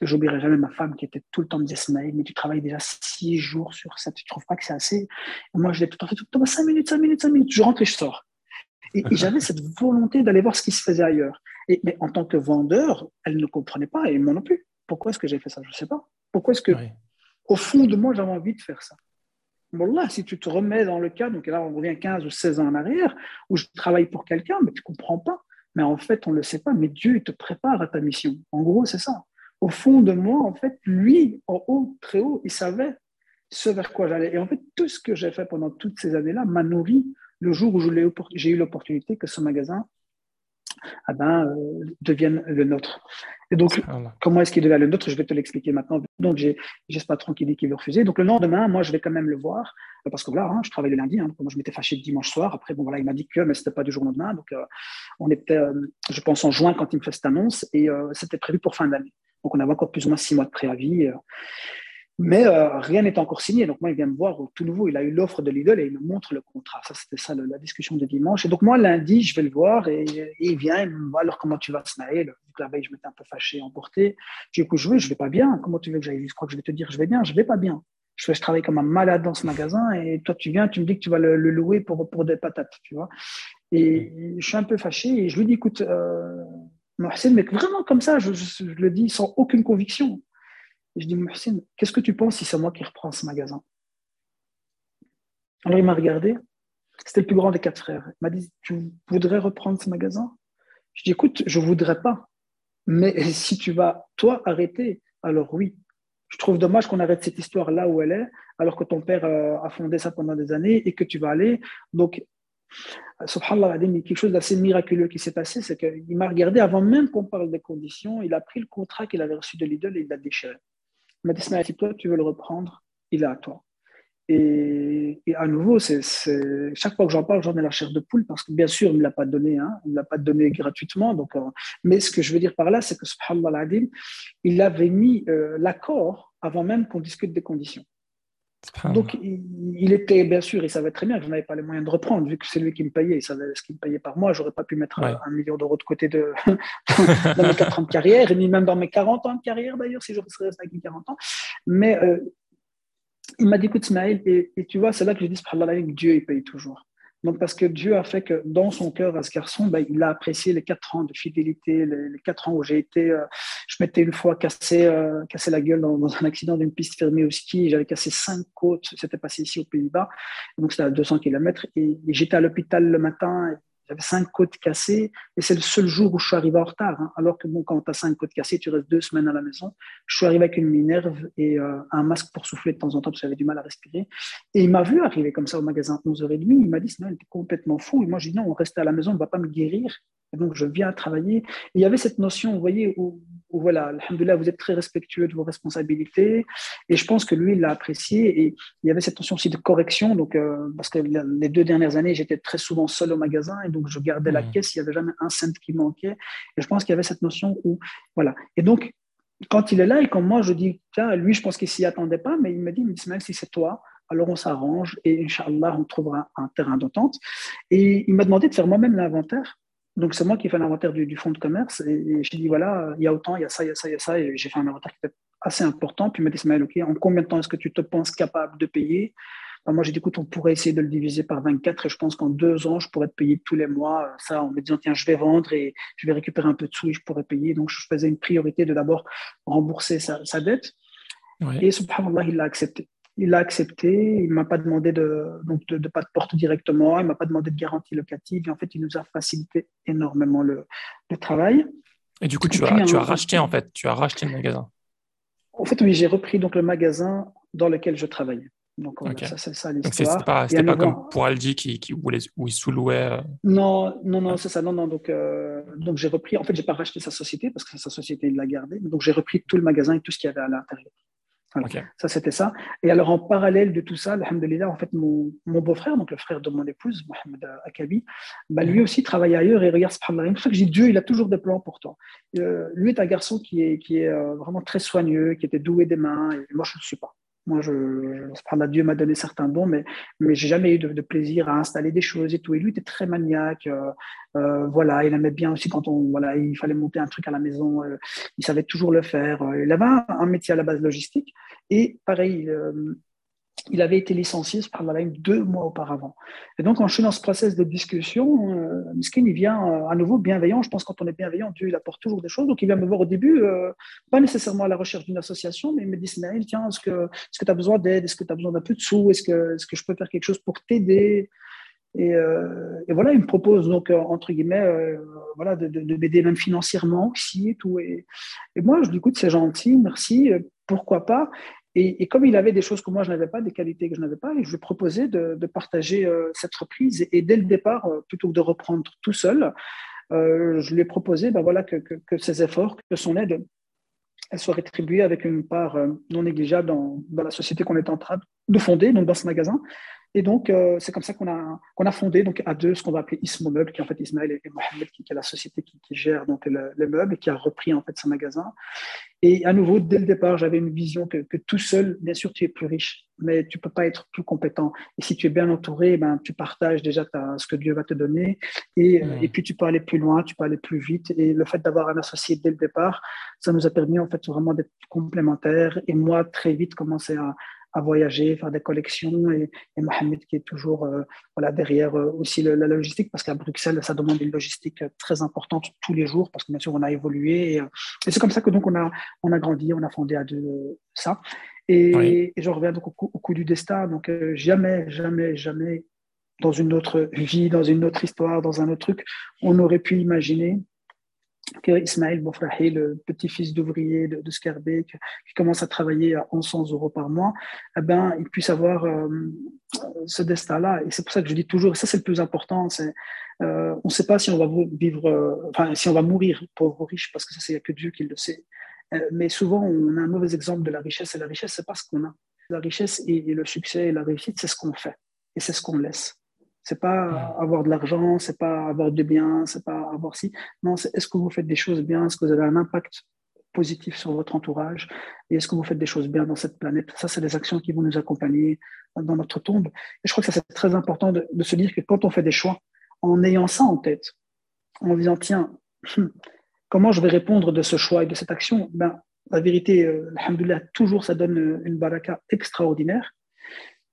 Speaker 2: J'oublierai jamais ma femme qui était tout le temps me disait mais tu travailles déjà six jours sur ça, tu trouves pas que c'est assez? Et Moi, je l'ai tout le temps fait, tout le temps, 5 minutes, 5 minutes, 5 minutes, je rentre et je sors. Et, j'avais cette volonté d'aller voir ce qui se faisait ailleurs. Et, mais en tant que vendeur, elle ne comprenait pas, et moi non plus. Pourquoi est-ce que j'ai fait ça? Je ne sais pas. Pourquoi est-ce que, au fond de moi, j'avais envie de faire ça? Bon, là, si tu te remets dans le cas, donc là, on revient 15 ou 16 ans en arrière, où je travaille pour quelqu'un, mais tu ne comprends pas. Mais en fait, on ne le sait pas, mais Dieu te prépare à ta mission. En gros, c'est ça au fond de moi, en fait, lui, en haut, très haut, il savait ce vers quoi j'allais. Et en fait, tout ce que j'ai fait pendant toutes ces années-là m'a nourri le jour où j'ai eu l'opportunité que ce magasin ah ben, euh, devienne le nôtre. Et donc, comment est-ce qu'il devient le nôtre? Je vais te l'expliquer maintenant. Donc, j'ai ce patron qui dit qu'il veut refuser. Donc, le lendemain, moi, je vais quand même le voir, parce que voilà, hein, je travaille le lundi. Hein, moi, je m'étais fâché le dimanche soir. Après, bon, voilà, il m'a dit que, mais c'était pas du jour au lendemain. Donc, euh, on était, euh, je pense, en juin quand il me fait cette annonce, et c'était prévu pour fin d'année. Donc, on avait encore plus ou moins six mois de préavis. Mais euh, rien n'est encore signé. Donc, moi, il vient me voir tout nouveau. Il a eu l'offre de Lidl et il me montre le contrat. Ça, c'était ça la discussion de dimanche. Et donc, moi, lundi, je vais le voir et, il vient. Il me voit alors comment tu vas, Snaël La veille, je m'étais un peu fâché, emporté. Je dis écoute, je vais, je vais pas bien. Comment tu veux que j'aille? Je crois que je vais te dire, je vais bien. Je vais pas bien. Je, fais, je travaille comme un malade dans ce magasin et toi, tu viens, tu me dis que tu vas le, louer pour, pour des patates, tu vois. Et je suis un peu fâché et je lui dis écoute, euh, Mohsen, mais vraiment comme ça, je, je le dis sans aucune conviction je dis, Mohsin, qu'est-ce que tu penses si c'est moi qui reprends ce magasin? Alors il m'a regardé. C'était le plus grand des quatre frères. Il m'a dit, tu voudrais reprendre ce magasin? Je dis, écoute, je ne voudrais pas. Mais si tu vas, toi, arrêter, alors oui. Je trouve dommage qu'on arrête cette histoire là où elle est, alors que ton père euh, a fondé ça pendant des années et que tu vas aller. Donc, subhanallah, il y a quelque chose d'assez miraculeux qui s'est passé, c'est qu'il m'a regardé avant même qu'on parle des conditions, il a pris le contrat qu'il avait reçu de Lidl et il l'a déchiré. Il m'a dit, si toi, tu veux le reprendre, il est à toi. Et, à nouveau, chaque fois que j'en parle, j'en ai la chair de poule parce que bien sûr, il ne l'a pas donné, hein, il ne l'a pas donné gratuitement. Donc, euh, mais ce que je veux dire par là, c'est que subhanallah il avait mis euh, l'accord avant même qu'on discute des conditions. Donc, il, était, bien sûr, il savait très bien que je n'avais pas les moyens de reprendre, vu que c'est lui qui me payait. Il savait ce qu'il me payait par mois. Je n'aurais pas pu mettre un, million d'euros de côté de, dans mes 4 ans de carrière, ni même dans mes 40 ans de carrière, d'ailleurs, si je resté avec mes 40 ans. Mais euh, il m'a dit, écoute, Smaïl, et, et, tu vois, c'est là que je dis, Dieu, il paye toujours. Donc, parce que Dieu a fait que dans son cœur à ce garçon, ben, il a apprécié les quatre ans de fidélité, les, quatre ans où j'ai été. Euh, je m'étais une fois cassé, euh, cassé la gueule dans, un accident d'une piste fermée au ski. J'avais cassé cinq côtes. C'était passé ici aux Pays-Bas. Donc, c'était à 200 km. Et, et j'étais à l'hôpital le matin. J'avais cinq côtes cassées et c'est le seul jour où je suis arrivé en retard. Hein. Alors que bon, quand tu as cinq côtes cassées, tu restes deux semaines à la maison. Je suis arrivé avec une minerve et euh, un masque pour souffler de temps en temps parce que j'avais du mal à respirer. Et il m'a vu arriver comme ça au magasin à 11h30. Il m'a dit, Sinon, tu es complètement fou. Et moi, j'ai dit, non, on reste à la maison, on ne va pas me guérir. Et donc, je viens travailler. Et il y avait cette notion, vous voyez, où où voilà, alhamdoulilah, vous êtes très respectueux de vos responsabilités. Et je pense que lui, il l'a apprécié. Et il y avait cette notion aussi de correction. Donc, euh, parce que les deux dernières années, j'étais très souvent seul au magasin et donc je gardais la mmh. caisse. Il n'y avait jamais un cent qui manquait. Et je pense qu'il y avait cette notion où, voilà. Et donc, quand il est là et quand moi je dis, tiens, lui, je pense qu'il s'y attendait pas, mais il me dit, même si c'est toi, alors on s'arrange et Inch'Allah, on trouvera un terrain d'entente. Et il m'a demandé de faire moi-même l'inventaire donc, c'est moi qui ai fait l'inventaire du, du, fonds de commerce et, j'ai dit voilà, il y a autant, il y a ça, il y a ça, il y a ça. Et j'ai fait un inventaire qui était assez important. Puis il m'a dit Ismaël, OK, en combien de temps est-ce que tu te penses capable de payer? Ben, Moi, j'ai dit écoute, on pourrait essayer de le diviser par 24 et je pense qu'en deux ans, je pourrais te payer tous les mois. Ça, en me disant tiens, je vais vendre et je vais récupérer un peu de sous et je pourrais payer. Donc, je faisais une priorité de d'abord rembourser sa, sa dette. Et subhanallah, il l'a accepté il a accepté. Il ne m'a pas demandé de, donc de, pas de porte directement. Il ne m'a pas demandé de garantie locative. Et en fait, il nous a facilité énormément le, le travail.
Speaker 1: Et du coup, tu, as, tu as racheté en fait, tu as racheté le magasin.
Speaker 2: En fait, oui, j'ai repris donc le magasin dans lequel je travaillais. Donc, ça, c'est ça l'histoire.
Speaker 1: C'était pas, pas comme pour Aldi qui, qui où, il sous-louait. Euh,
Speaker 2: non, non, non, c'est ça. Non, non. Donc, euh, donc j'ai repris. En fait, j'ai pas racheté sa société parce que sa société, il l'a gardée. Donc, j'ai repris tout le magasin et tout ce qu'il y avait à l'intérieur. Ça, c'était ça. Et alors, en parallèle de tout ça, alhamdoulilah, en fait, mon, mon beau-frère, donc le frère de mon épouse, Mohamed Akabi, bah, lui mhm. aussi travaille ailleurs et regarde, c'est pour ça que j'ai Dieu, il a toujours des plans pour toi. Euh, lui est un garçon qui est, qui est euh, vraiment très soigneux, qui était doué des mains, et moi, je ne le suis pas. Moi, je, je Dieu m'a donné certains dons, mais, mais j'ai jamais eu de, plaisir à installer des choses et tout. Et lui était très maniaque. Euh, euh, voilà, il aimait bien aussi quand on, voilà, il fallait monter un truc à la maison. Euh, il savait toujours le faire. il avait un, métier à la base logistique. Et pareil, il avait été licencié par la ligne deux mois auparavant. Et donc, quand je suis dans ce process de discussion, euh, Miskin, il vient euh, à nouveau bienveillant. Je pense que quand on est bienveillant, Dieu, il apporte toujours des choses. Donc, il vient me voir au début, euh, pas nécessairement à la recherche d'une association, mais il me dit, Ismaël, tiens, est-ce que tu as besoin d'aide? Est-ce que tu as besoin d'un peu de sous? Est-ce que, est que je peux faire quelque chose pour t'aider? Et, et, voilà, il me propose donc, entre guillemets, voilà, de, de, m'aider même financièrement aussi et tout. Et, et moi, je lui dis, écoute, c'est gentil, merci, pourquoi pas? Et, comme il avait des choses que moi je n'avais pas, des qualités que je n'avais pas, je lui proposais de, de partager euh, cette reprise. Et, dès le départ, euh, plutôt que de reprendre tout seul, euh, je lui ai proposé ben voilà, que, ses efforts, que son aide, elle soit rétribuée avec une part non négligeable dans la société qu'on est en train de fonder, donc dans ce magasin. Et donc, euh, c'est comme ça qu'on a, qu'on a fondé donc, à deux ce qu'on va appeler Ismo Meubles, qui est en fait Ismaël et, Mohamed, qui, est la société qui, gère donc, les meubles et qui a repris en fait ce magasin. Et à nouveau, dès le départ, j'avais une vision que, que, tout seul, bien sûr, tu es plus riche, mais tu peux pas être plus compétent. Et si tu es bien entouré, ben, tu partages déjà ta, ce que Dieu va te donner. Et, mmh. et puis, tu peux aller plus loin, tu peux aller plus vite. Et le fait d'avoir un associé dès le départ, ça nous a permis en fait vraiment d'être complémentaires. Et moi, très vite, commencer à, à voyager, faire des collections et, Mohamed qui est toujours euh, voilà, derrière euh, aussi la logistique parce qu'à Bruxelles, ça demande une logistique euh, très importante tous les jours parce que bien sûr, on a évolué et, c'est comme ça que donc on a, on a grandi, on a fondé à deux ça. Et, je reviens donc au coup, du destin. Donc jamais, jamais, jamais dans une autre vie, dans une autre histoire, dans un autre truc, on aurait pu imaginer que Ismaël Boufrahi, le petit-fils d'ouvrier de, de qui commence à travailler à 1100 euros par mois, eh ben, il puisse avoir euh, ce destin-là. Et c'est pour ça que je dis toujours, et ça c'est le plus important, euh, on ne sait pas si on va vivre, euh, enfin si on va mourir pauvre ou riche, parce que ça c'est que Dieu qui le sait. mais souvent on a un mauvais exemple de la richesse, et la richesse c'est pas ce qu'on a. La richesse et le succès et la réussite, c'est ce qu'on fait, et c'est ce qu'on laisse. C'est pas avoir de l'argent, c'est pas avoir de biens, c'est pas avoir si. Non, c'est est-ce que vous faites des choses bien, est-ce que vous avez un impact positif sur votre entourage? Et est-ce que vous faites des choses bien dans cette planète? Ça, c'est des actions qui vont nous accompagner dans notre tombe. Et je crois que ça, c'est très important de, se dire que quand on fait des choix, en ayant ça en tête, en disant, tiens, comment je vais répondre de ce choix et de cette action? Ben, La vérité, euh, alhamdoulilah, toujours, ça donne une baraka extraordinaire.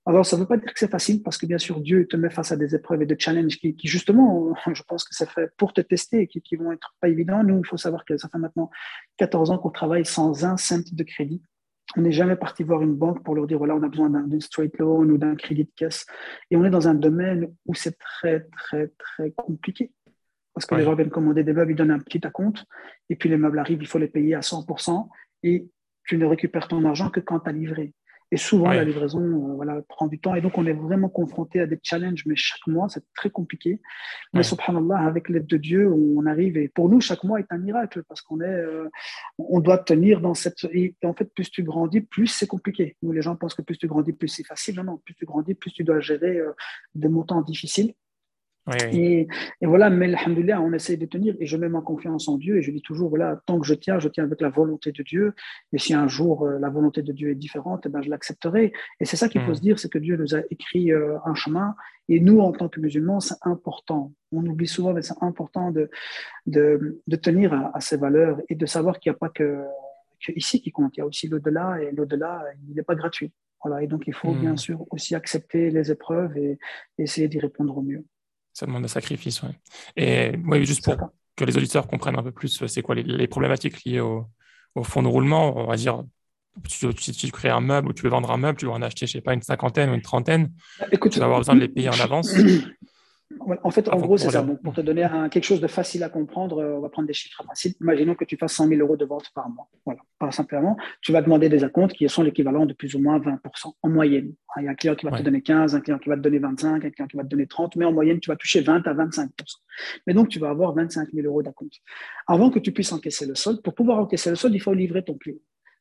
Speaker 2: Alors, ça ne veut pas dire que c'est facile, parce que bien sûr, Dieu te met face à des épreuves et des challenges qui, justement, je pense que c'est fait pour te tester et qui, ne vont être pas évidents. Nous, il faut savoir que ça fait maintenant 14 ans qu'on travaille sans un cent de crédit. On n'est jamais parti voir une banque pour leur dire, voilà, on a besoin d'un straight loan ou d'un crédit de caisse. Et on est dans un domaine où c'est très, très, très compliqué. Parce que les gens viennent commander des meubles, ils donnent un petit compte, et puis les meubles arrivent, il faut les payer à 100%, et tu ne récupères ton argent que quand tu as livré. Et souvent, la livraison euh, voilà, prend du temps. Et donc, on est vraiment confronté à des challenges, mais chaque mois, c'est très compliqué. Mais subhanallah, avec l'aide de Dieu, on arrive. Et pour nous, chaque mois est un miracle parce qu'on est, euh, on doit tenir dans cette. Et en fait, plus tu grandis, plus c'est compliqué. Nous, les gens pensent que plus tu grandis, plus c'est facile. Non, non, plus tu grandis, plus tu dois gérer euh, des montants difficiles. Et, voilà, mais alhamdoulilah, on essaie de tenir et je mets ma confiance en Dieu et je dis toujours, voilà, tant que je tiens, je tiens avec la volonté de Dieu. Et si un jour euh, la volonté de Dieu est différente, eh ben, je l'accepterai. Et c'est ça qu'il faut hmm. se dire, c'est que Dieu nous a écrit euh, un chemin et nous, en tant que musulmans, c'est important. On oublie souvent, mais c'est important de, de, de tenir à, ces valeurs et de savoir qu'il n'y a pas que, que, ici qui compte, il y a aussi l'au-delà et l'au-delà, il n'est pas gratuit. Voilà, et donc il faut bien sûr aussi accepter les épreuves et essayer d'y répondre au mieux.
Speaker 1: Ça demande un sacrifice, ouais. Et oui, juste pour que les auditeurs comprennent un peu plus, c'est quoi les, problématiques liées au, au fonds de roulement On va dire, si tu, crées un meuble ou tu veux vendre un meuble, tu dois en acheter, je sais pas, une cinquantaine ou une trentaine. Écoute, tu vas avoir besoin de les payer en avance.
Speaker 2: En fait, en gros, c'est ça. pour te donner quelque chose de facile à comprendre, euh, on va prendre des chiffres faciles. Imaginons que tu fasses 100 000 euros de vente par mois. Voilà, pas simplement. Tu vas demander des acomptes qui sont l'équivalent de plus ou moins 20% en moyenne. Il y a un client qui va te donner 15, un client qui va te donner 25, un client qui va te donner 30, mais en moyenne, tu vas toucher 20 à 25% Mais donc, tu vas avoir 25 000 euros d'acompte. Avant que tu puisses encaisser le solde, pour pouvoir encaisser le solde, il faut livrer ton client.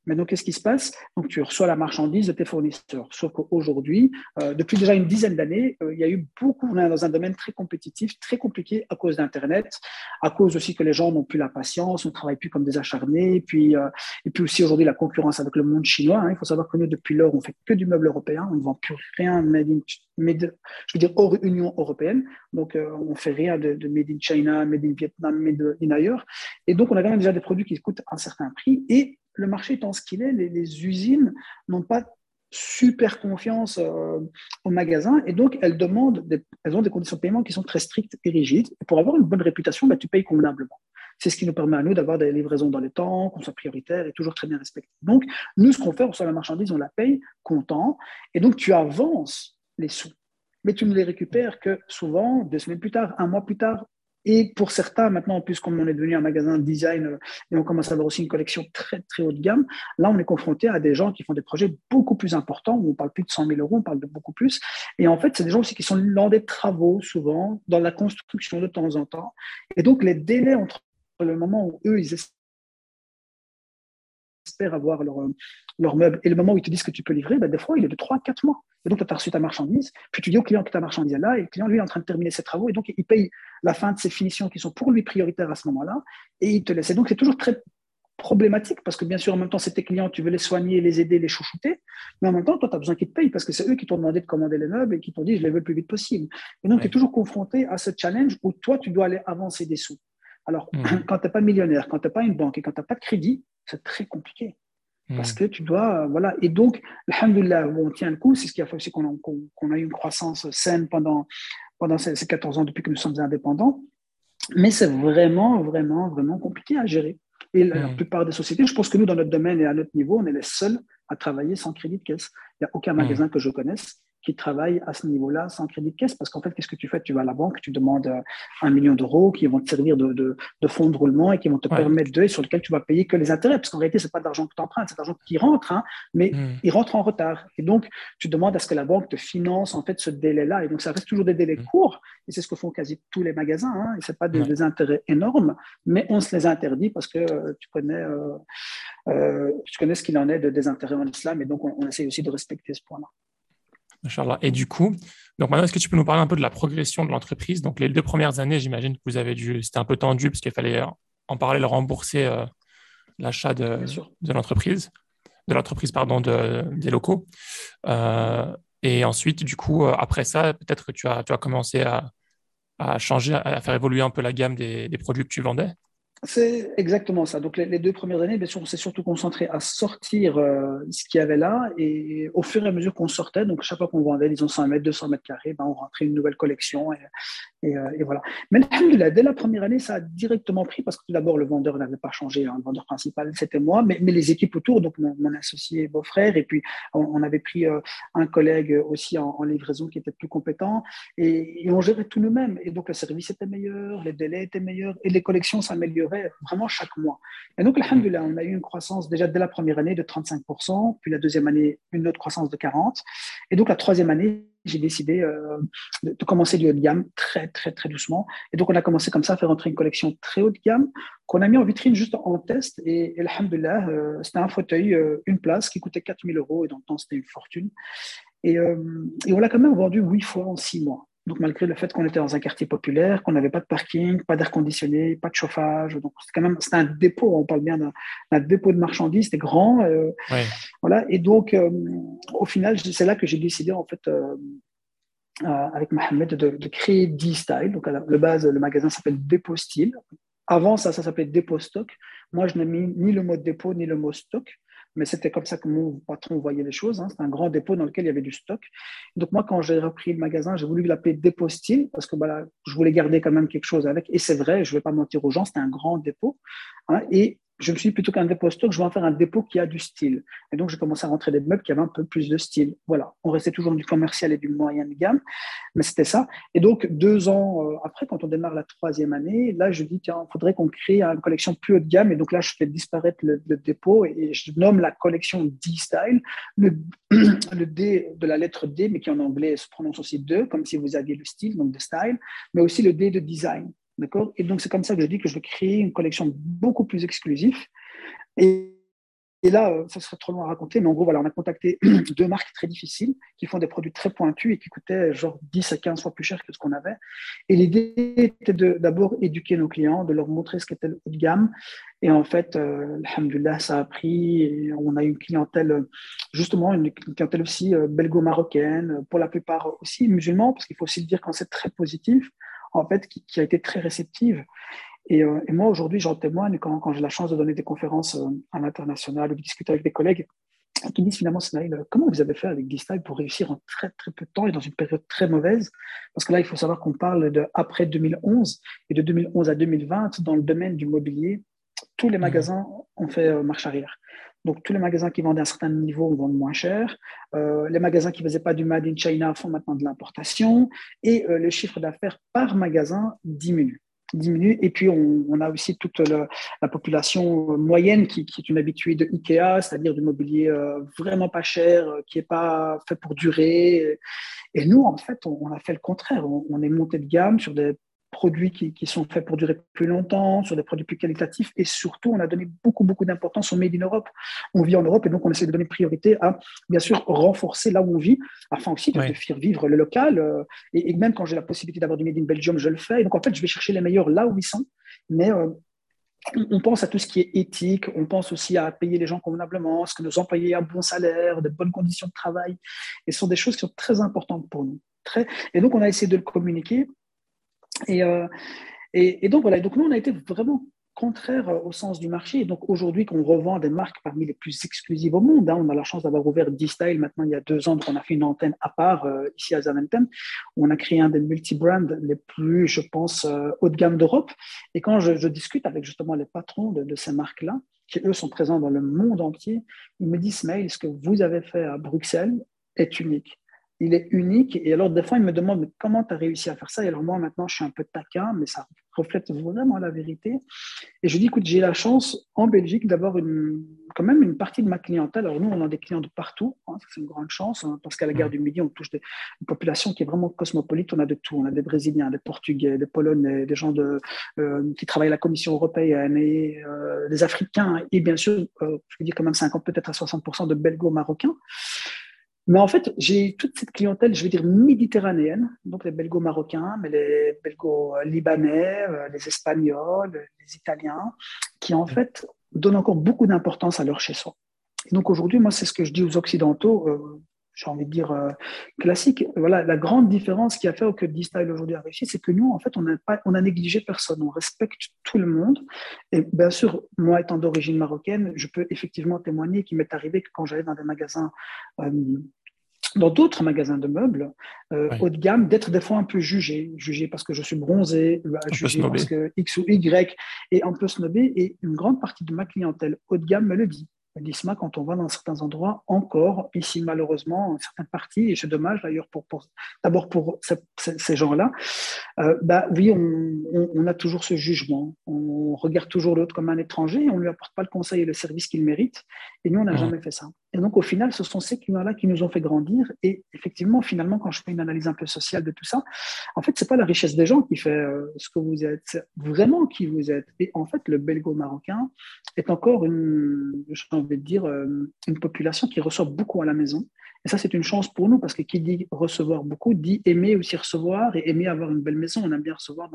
Speaker 2: Donc, qu'est-ce qui se passe? Donc, tu reçois la marchandise de tes fournisseurs. Sauf qu'aujourd'hui, euh, depuis déjà une dizaine d'années, euh, il y a eu beaucoup, on est dans un domaine très compétitif, très compliqué à cause d'Internet, à cause aussi que les gens n'ont plus la patience, on ne travaille plus comme des acharnés, et puis, euh, et puis aussi aujourd'hui la concurrence avec le monde chinois. Hein. Il faut savoir que nous, depuis lors, on fait que du meuble européen, on ne vend plus rien made in, je veux dire hors Union européenne. Donc, on ne fait rien de, de, made in China, made in Vietnam, made in ailleurs. Et donc, on a quand même déjà des produits qui coûtent un certain prix. Et le marché étant ce qu'il est, les, usines n'ont pas super confiance euh, au magasin et donc elles demandent, elles ont des conditions de paiement qui sont très strictes et rigides. Et pour avoir une bonne réputation, bah, tu payes convenablement. C'est ce qui nous permet à nous d'avoir des livraisons dans les temps, qu'on soit prioritaire et toujours très bien respecté. Donc, nous, ce qu'on fait, on reçoit la marchandise, on la paye content, et donc tu avances les sous. Mais tu ne les récupères que souvent deux semaines plus tard, un mois plus tard, et pour certains, maintenant, puisqu'on on est devenu un magasin de design euh, et on commence à avoir aussi une collection très, très haut de gamme, là, on est confronté à des gens qui font des projets beaucoup plus importants, où on parle plus de 100 000 euros, on parle de beaucoup plus. Et en fait, c'est des gens aussi qui sont dans des travaux, souvent, dans la construction de temps en temps. Et donc, les délais entre le moment où eux, ils espèrent avoir leur, leur meuble et le moment où ils te disent que tu peux livrer, ben, des fois, il est de 3-4 mois. Et donc, tu as reçu ta marchandise, puis tu dis au client que ta marchandise est là, et le client, lui, est en train de terminer ses travaux, et donc il paye la fin de ses finitions qui sont pour lui prioritaires à ce moment-là, et il te laisse. Et donc, c'est toujours très problématique, parce que bien sûr, en même temps, c'est tes clients, tu veux les soigner, les aider, les chouchouter, mais en même temps, toi, tu as besoin qu'ils te payent, parce que c'est eux qui t'ont demandé de commander les meubles et qui t'ont dit, je les veux le plus vite possible. Et donc, tu es toujours confronté à ce challenge où toi, tu dois aller avancer des sous. Alors, mmh. quand tu n'es pas millionnaire, quand tu n'as pas une banque et quand tu n'as pas de crédit, c'est très compliqué. Parce mm. que tu dois, euh, voilà. Et donc, alhamdoulilah, on tient le coup. C'est ce qui a fait aussi qu'on a, a, eu une croissance saine pendant, pendant ces, 14 ans depuis que nous sommes indépendants. Mais c'est vraiment, vraiment, vraiment compliqué à gérer. Et la, mm. plupart des sociétés, je pense que nous, dans notre domaine et à notre niveau, on est les seuls à travailler sans crédit de caisse. Il n'y a aucun magasin que je connaisse qui travaillent à ce niveau-là sans crédit de caisse. Parce qu'en fait, qu'est-ce que tu fais? Tu vas à la banque, tu demandes euh, un million d'euros qui vont te servir de, de, fonds de roulement et qui vont te permettre de, sur lequel tu vas payer que les intérêts. Parce qu'en réalité, ce n'est pas d'argent que tu empruntes, c'est d'argent qui rentre, hein, mais hmm. il rentre en retard. Et donc, tu demandes à ce que la banque te finance en fait ce délai-là. Et donc, ça reste toujours des délais hmm. courts. Et c'est ce que font quasi tous les magasins. Hein, et ce pas des, intérêts énormes, mais on se les interdit parce que euh, tu connais, euh, tu connais ce qu'il en est de, des intérêts en islam. Et donc, on, on essaie aussi de respecter ce point-là.
Speaker 1: Et du coup, donc maintenant, est-ce que tu peux nous parler un peu de la progression de l'entreprise? Donc, les deux premières années, j'imagine que vous avez dû, c'était un peu tendu parce qu'il fallait en parler, le rembourser euh, l'achat de, de l'entreprise, de l'entreprise, pardon, de, des locaux. Euh, et ensuite, du coup, euh, après ça, peut-être que tu as, tu as commencé à, à, changer, à faire évoluer un peu la gamme des, des produits que tu vendais.
Speaker 2: C'est exactement ça. Donc, les, deux premières années, bien sûr, on s'est surtout concentré à sortir euh, ce qu'il y avait là. Et au fur et à mesure qu'on sortait, donc chaque fois qu'on vendait, disons 100 mètres, 200 mètres carrés, ben, on rentrait une nouvelle collection. Et, euh, voilà. Mais dès la première année, ça a directement pris parce que tout d'abord, le vendeur n'avait pas changé. Hein. Le vendeur principal, c'était moi, mais, les équipes autour, donc mon, associé beau-frère. Et puis, on, avait pris euh, un collègue aussi en, livraison qui était plus compétent. Et, et on gérait tout nous-mêmes. Et donc, le service était meilleur, les délais étaient meilleurs et les collections s'amélioraient vraiment chaque mois. Et donc, alhamdoulilah, on a eu une croissance déjà dès la première année de 35%, puis la deuxième année, une autre croissance de 40%. Et donc, la troisième année, j'ai décidé euh, de, commencer du haut de gamme très, très, très doucement. Et donc, on a commencé comme ça à faire entrer une collection très haut de gamme qu'on a mis en vitrine juste en test. Et, et alhamdoulilah, euh, c'était un fauteuil, euh, une place qui coûtait 4000 euros et dans le temps, c'était une fortune. Et, et on l'a quand même vendu huit fois en six mois. Donc, malgré le fait qu'on était dans un quartier populaire, qu'on n'avait pas de parking, pas d'air conditionné, pas de chauffage, donc c'est quand même c'était un dépôt. On parle bien d'un dépôt de marchandises, c'était grand. Euh, voilà. Et donc, euh, au final, c'est là que j'ai décidé en fait. Euh, avec Mohamed de, créer D-Style. Donc, à la, base, le magasin s'appelle Dépôt Style. Avant ça, ça s'appelait Dépôt Stock. Moi, je n'ai mis ni le mot dépôt ni le mot stock mais c'était comme ça que mon patron voyait les choses. Hein. C'était un grand dépôt dans lequel il y avait du stock. Donc moi, quand j'ai repris le magasin, j'ai voulu l'appeler dépôt style parce que voilà, je voulais garder quand même quelque chose avec. Et c'est vrai, je ne vais pas mentir aux gens, c'était un grand dépôt. Hein. Et je me suis dit plutôt qu'un dépôt stock, je vais en faire un dépôt qui a du style. Et donc, j'ai commencé à rentrer des meubles qui avaient un peu plus de style. Voilà, on restait toujours du commercial et du moyen de gamme, mais c'était ça. Et donc, deux ans euh, après, quand on démarre la troisième année, là, je dis, tiens, il faudrait qu'on crée une collection plus haut de gamme. Et donc là, je fais disparaître le, dépôt et je nomme la collection D-Style, le, le, D de la lettre D, mais qui en anglais se prononce aussi D, comme si vous aviez le style, donc de style, mais aussi le D de design. Et donc, c'est comme ça que je dis que je veux créer une collection beaucoup plus exclusive. Et là, ça serait trop long à raconter, mais en gros, voilà, on a contacté deux marques très difficiles qui font des produits très pointus et qui coûtaient genre 10 à 15 fois plus cher que ce qu'on avait. Et l'idée était d'abord éduquer nos clients, de leur montrer ce qu'était le haut de gamme. Et en fait, euh, ça a pris. On a une clientèle, justement, une clientèle aussi belgo-marocaine, pour la plupart aussi musulmans, parce qu'il faut aussi le dire quand c'est très positif, en fait, qui, a été très réceptive. Euh, et, moi, aujourd'hui, j'en témoigne quand, j'ai la chance de donner des conférences euh, à l'international ou de discuter avec des collègues qui disent finalement, Snail, comment vous avez fait avec D-Style pour réussir en très très peu de temps et dans une période très mauvaise? Parce que là, il faut savoir qu'on parle de après 2011 et de 2011 à 2020 dans le domaine du mobilier. Tous les mmh. magasins ont fait euh, marche arrière. Donc, tous les magasins qui vendaient à un certain niveau vendent moins cher. les magasins qui ne faisaient pas du Made in China font maintenant de l'importation. Et le chiffre d'affaires par magasin diminue diminue. Et puis, on, a aussi toute la population moyenne qui, est une habituée de Ikea, c'est-à-dire du mobilier euh, vraiment pas cher, euh, qui n'est pas fait pour durer. Et nous, en fait, on, a fait le contraire. on, est monté de gamme sur des produits qui, sont faits pour durer plus longtemps, sur des produits plus qualitatifs, et surtout, on a donné beaucoup, beaucoup d'importance au Made in Europe. On vit en Europe, et donc on essaie de donner priorité à, bien sûr, renforcer là où on vit, afin aussi de faire vivre le local. Euh, et, même quand j'ai la possibilité d'avoir du Made in Belgium, je le fais. Et donc, en fait, je vais chercher les meilleurs là où ils sont, mais euh, on pense à tout ce qui est éthique, on pense aussi à payer les gens convenablement, à ce que nos employés aient un bon salaire, de bonnes conditions de travail. Et ce sont des choses qui sont très importantes pour nous. Très... Et donc, on a essayé de le communiquer euh, et, donc voilà, donc nous on a été vraiment contraire euh, au sens du marché. Et donc aujourd'hui, qu'on revend des marques parmi les plus exclusives au monde, hein, on a la chance d'avoir ouvert D-Style maintenant il y a deux ans, donc on a fait une antenne à part euh, ici à Zaventem, on a créé un des multi-brands les plus, je pense, haut de gamme d'Europe. Et quand je, discute avec justement les patrons de, de ces marques-là, qui eux sont présents dans le monde entier, ils me disent, Mail, ce que vous avez fait à Bruxelles est unique il est unique. Et alors, des fois, il me demande mais comment tu as réussi à faire ça? Et alors, moi, maintenant, je suis un peu taquin, mais ça reflète vraiment la vérité. Et je dis écoute, j'ai la chance en Belgique d'avoir une, quand même une partie de ma clientèle. Alors, nous, on a des clients de partout. Hein, c'est une grande chance, hein, parce qu'à la gare du Midi, on touche des, une population qui est vraiment cosmopolite. On a de tout. On a des Brésiliens, des Portugais, des Polonais, des gens de, euh, qui travaillent à la Commission européenne, et, euh, des Africains, et bien sûr, euh, je veux dire quand même 50, peut-être à 60% de Belgo-Marocains. Mais en fait, j'ai toute cette clientèle, je veux dire, méditerranéenne, donc les belgo-marocains, mais les belgo-libanais, euh, les espagnols, les italiens, qui en fait donnent encore beaucoup d'importance à leur chez-soi. Donc aujourd'hui, moi, c'est ce que je dis aux Occidentaux, euh, j'ai envie de dire, euh, classique. Voilà, la grande différence qui a fait que D-Style aujourd'hui a réussi, c'est que nous, en fait, on a, pas, on a négligé personne. On respecte tout le monde. Et bien sûr, moi, étant d'origine marocaine, je peux effectivement témoigner qu'il m'est arrivé que quand j'allais dans des magasins, euh, dans d'autres magasins de meubles euh, haut de gamme, d'être des fois un peu jugé, jugé parce que je suis bronzé, jugé parce que X ou Y, et un peu snobé. Et une grande partie de ma clientèle haut de gamme me le dit. L'ISMA, quand on va dans certains endroits, encore, ici malheureusement, en certaines parties, et c'est dommage d'ailleurs pour, d'abord pour ces gens-là, euh, bah, oui, on, on, a toujours ce jugement. On regarde toujours l'autre comme un étranger et on ne lui apporte pas le conseil et le service qu'il mérite. Et nous, on n'a jamais fait ça. Et donc, au final, ce sont ces clients-là qui nous ont fait grandir. Et effectivement, finalement, quand je fais une analyse un peu sociale de tout ça, en fait, c'est pas la richesse des gens qui fait euh, ce que vous êtes, c'est vraiment qui vous êtes. Et en fait, le belgo-marocain est encore une, j'ai envie de dire, euh, une population qui reçoit beaucoup à la maison et ça, c'est une chance pour nous parce que qui dit recevoir beaucoup dit aimer aussi recevoir et aimer avoir une belle maison. On aime bien recevoir.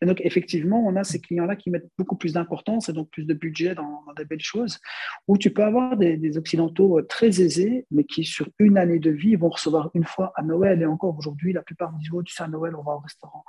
Speaker 2: Et donc, effectivement, on a ces clients-là qui mettent beaucoup plus d'importance et donc plus de budget dans, des belles choses. Où tu peux avoir des, Occidentaux euh, très aisés, mais qui, sur une année de vie, vont recevoir une fois à Noël. Et encore aujourd'hui, la plupart disent Oh, tu sais, à Noël, on va au restaurant.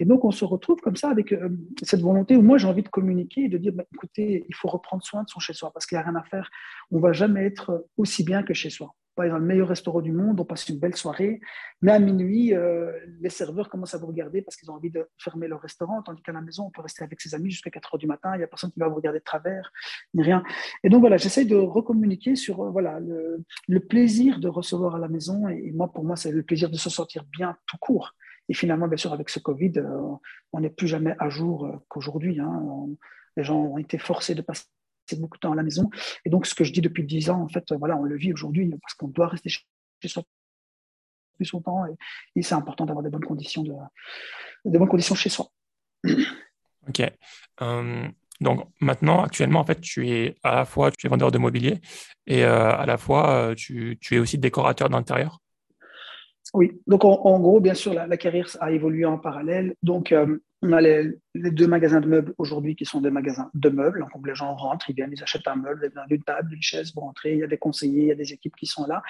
Speaker 2: Et donc, on se retrouve comme ça avec euh, cette volonté où moi, j'ai envie de communiquer et de dire bah, écoutez, il faut reprendre soin de son chez-soi parce qu'il n'y a rien à faire. On ne va jamais être aussi bien que chez soi dans le meilleur restaurant du monde, on passe une belle soirée, mais à minuit, euh, les serveurs commencent à vous regarder parce qu'ils ont envie de fermer leur restaurant, tandis qu'à la maison, on peut rester avec ses amis jusqu'à 4 heures du matin, il n'y a personne qui va vous regarder de travers, ni rien. Et donc voilà, j'essaie de recommuniquer sur euh, voilà, le, plaisir de recevoir à la maison, et, moi, pour moi, c'est le plaisir de se sentir bien tout court. Et finalement, bien sûr, avec ce Covid, euh, on n'est plus jamais à jour qu'aujourd'hui. Hein. Les gens ont été forcés de passer beaucoup de temps à la maison. Et donc, ce que je dis depuis dix ans, en fait, voilà, on le vit aujourd'hui parce qu'on doit rester chez soi plus longtemps et, c'est important d'avoir des bonnes conditions de, des bonnes conditions chez soi.
Speaker 1: Ok. Hum, Donc maintenant, actuellement, en fait, tu es à la fois tu es vendeur de mobilier et euh, à la fois euh, tu, tu, es aussi décorateur d'intérieur?
Speaker 2: Oui, donc en, gros, bien sûr, la, carrière a évolué en parallèle. Donc, euh, on a les, deux magasins de meubles aujourd'hui qui sont des magasins de meubles. Donc, les gens rentrent, ils viennent, ils achètent un meuble, ils une table, une chaise pour entrer. Il y a des conseillers, il y a des équipes qui sont là.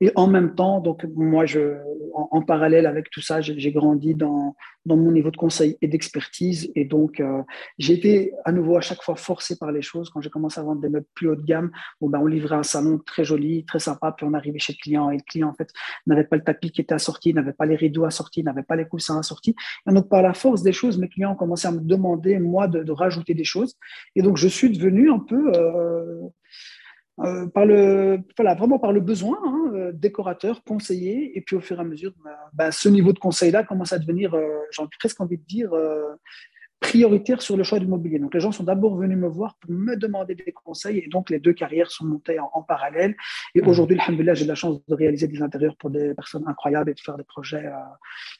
Speaker 2: Et en même temps, donc moi, je, en, parallèle avec tout ça, j'ai grandi dans, dans mon niveau de conseil et d'expertise. Et donc, euh, j'ai été à nouveau à chaque fois forcé par les choses. Quand j'ai commencé à vendre des meubles plus haut de gamme, bon, ben, on livrait un salon très joli, très sympa, puis on arrivait chez le client et le client, en fait, n'avait pas le tapis qui était assorti, n'avait pas les rideaux assortis, n'avait pas les coussins assortis. Et donc, par la force des choses, mes clients ont commencé à me demander, moi, de, rajouter des choses. Et donc, je suis devenu un peu, euh, euh, par le, voilà, vraiment par le besoin, hein, euh, décorateur, conseiller. Et puis, au fur et à mesure, ben, ben, ce niveau de conseil-là commence à devenir, j'ai presque envie de dire, prioritaire sur le choix du mobilier. Donc, les gens sont d'abord venus me voir pour me demander des conseils et donc les deux carrières sont montées en, parallèle. Et mmh. aujourd'hui, alhamdoulilah, j'ai la chance de réaliser des intérieurs pour des personnes incroyables et de faire des projets euh,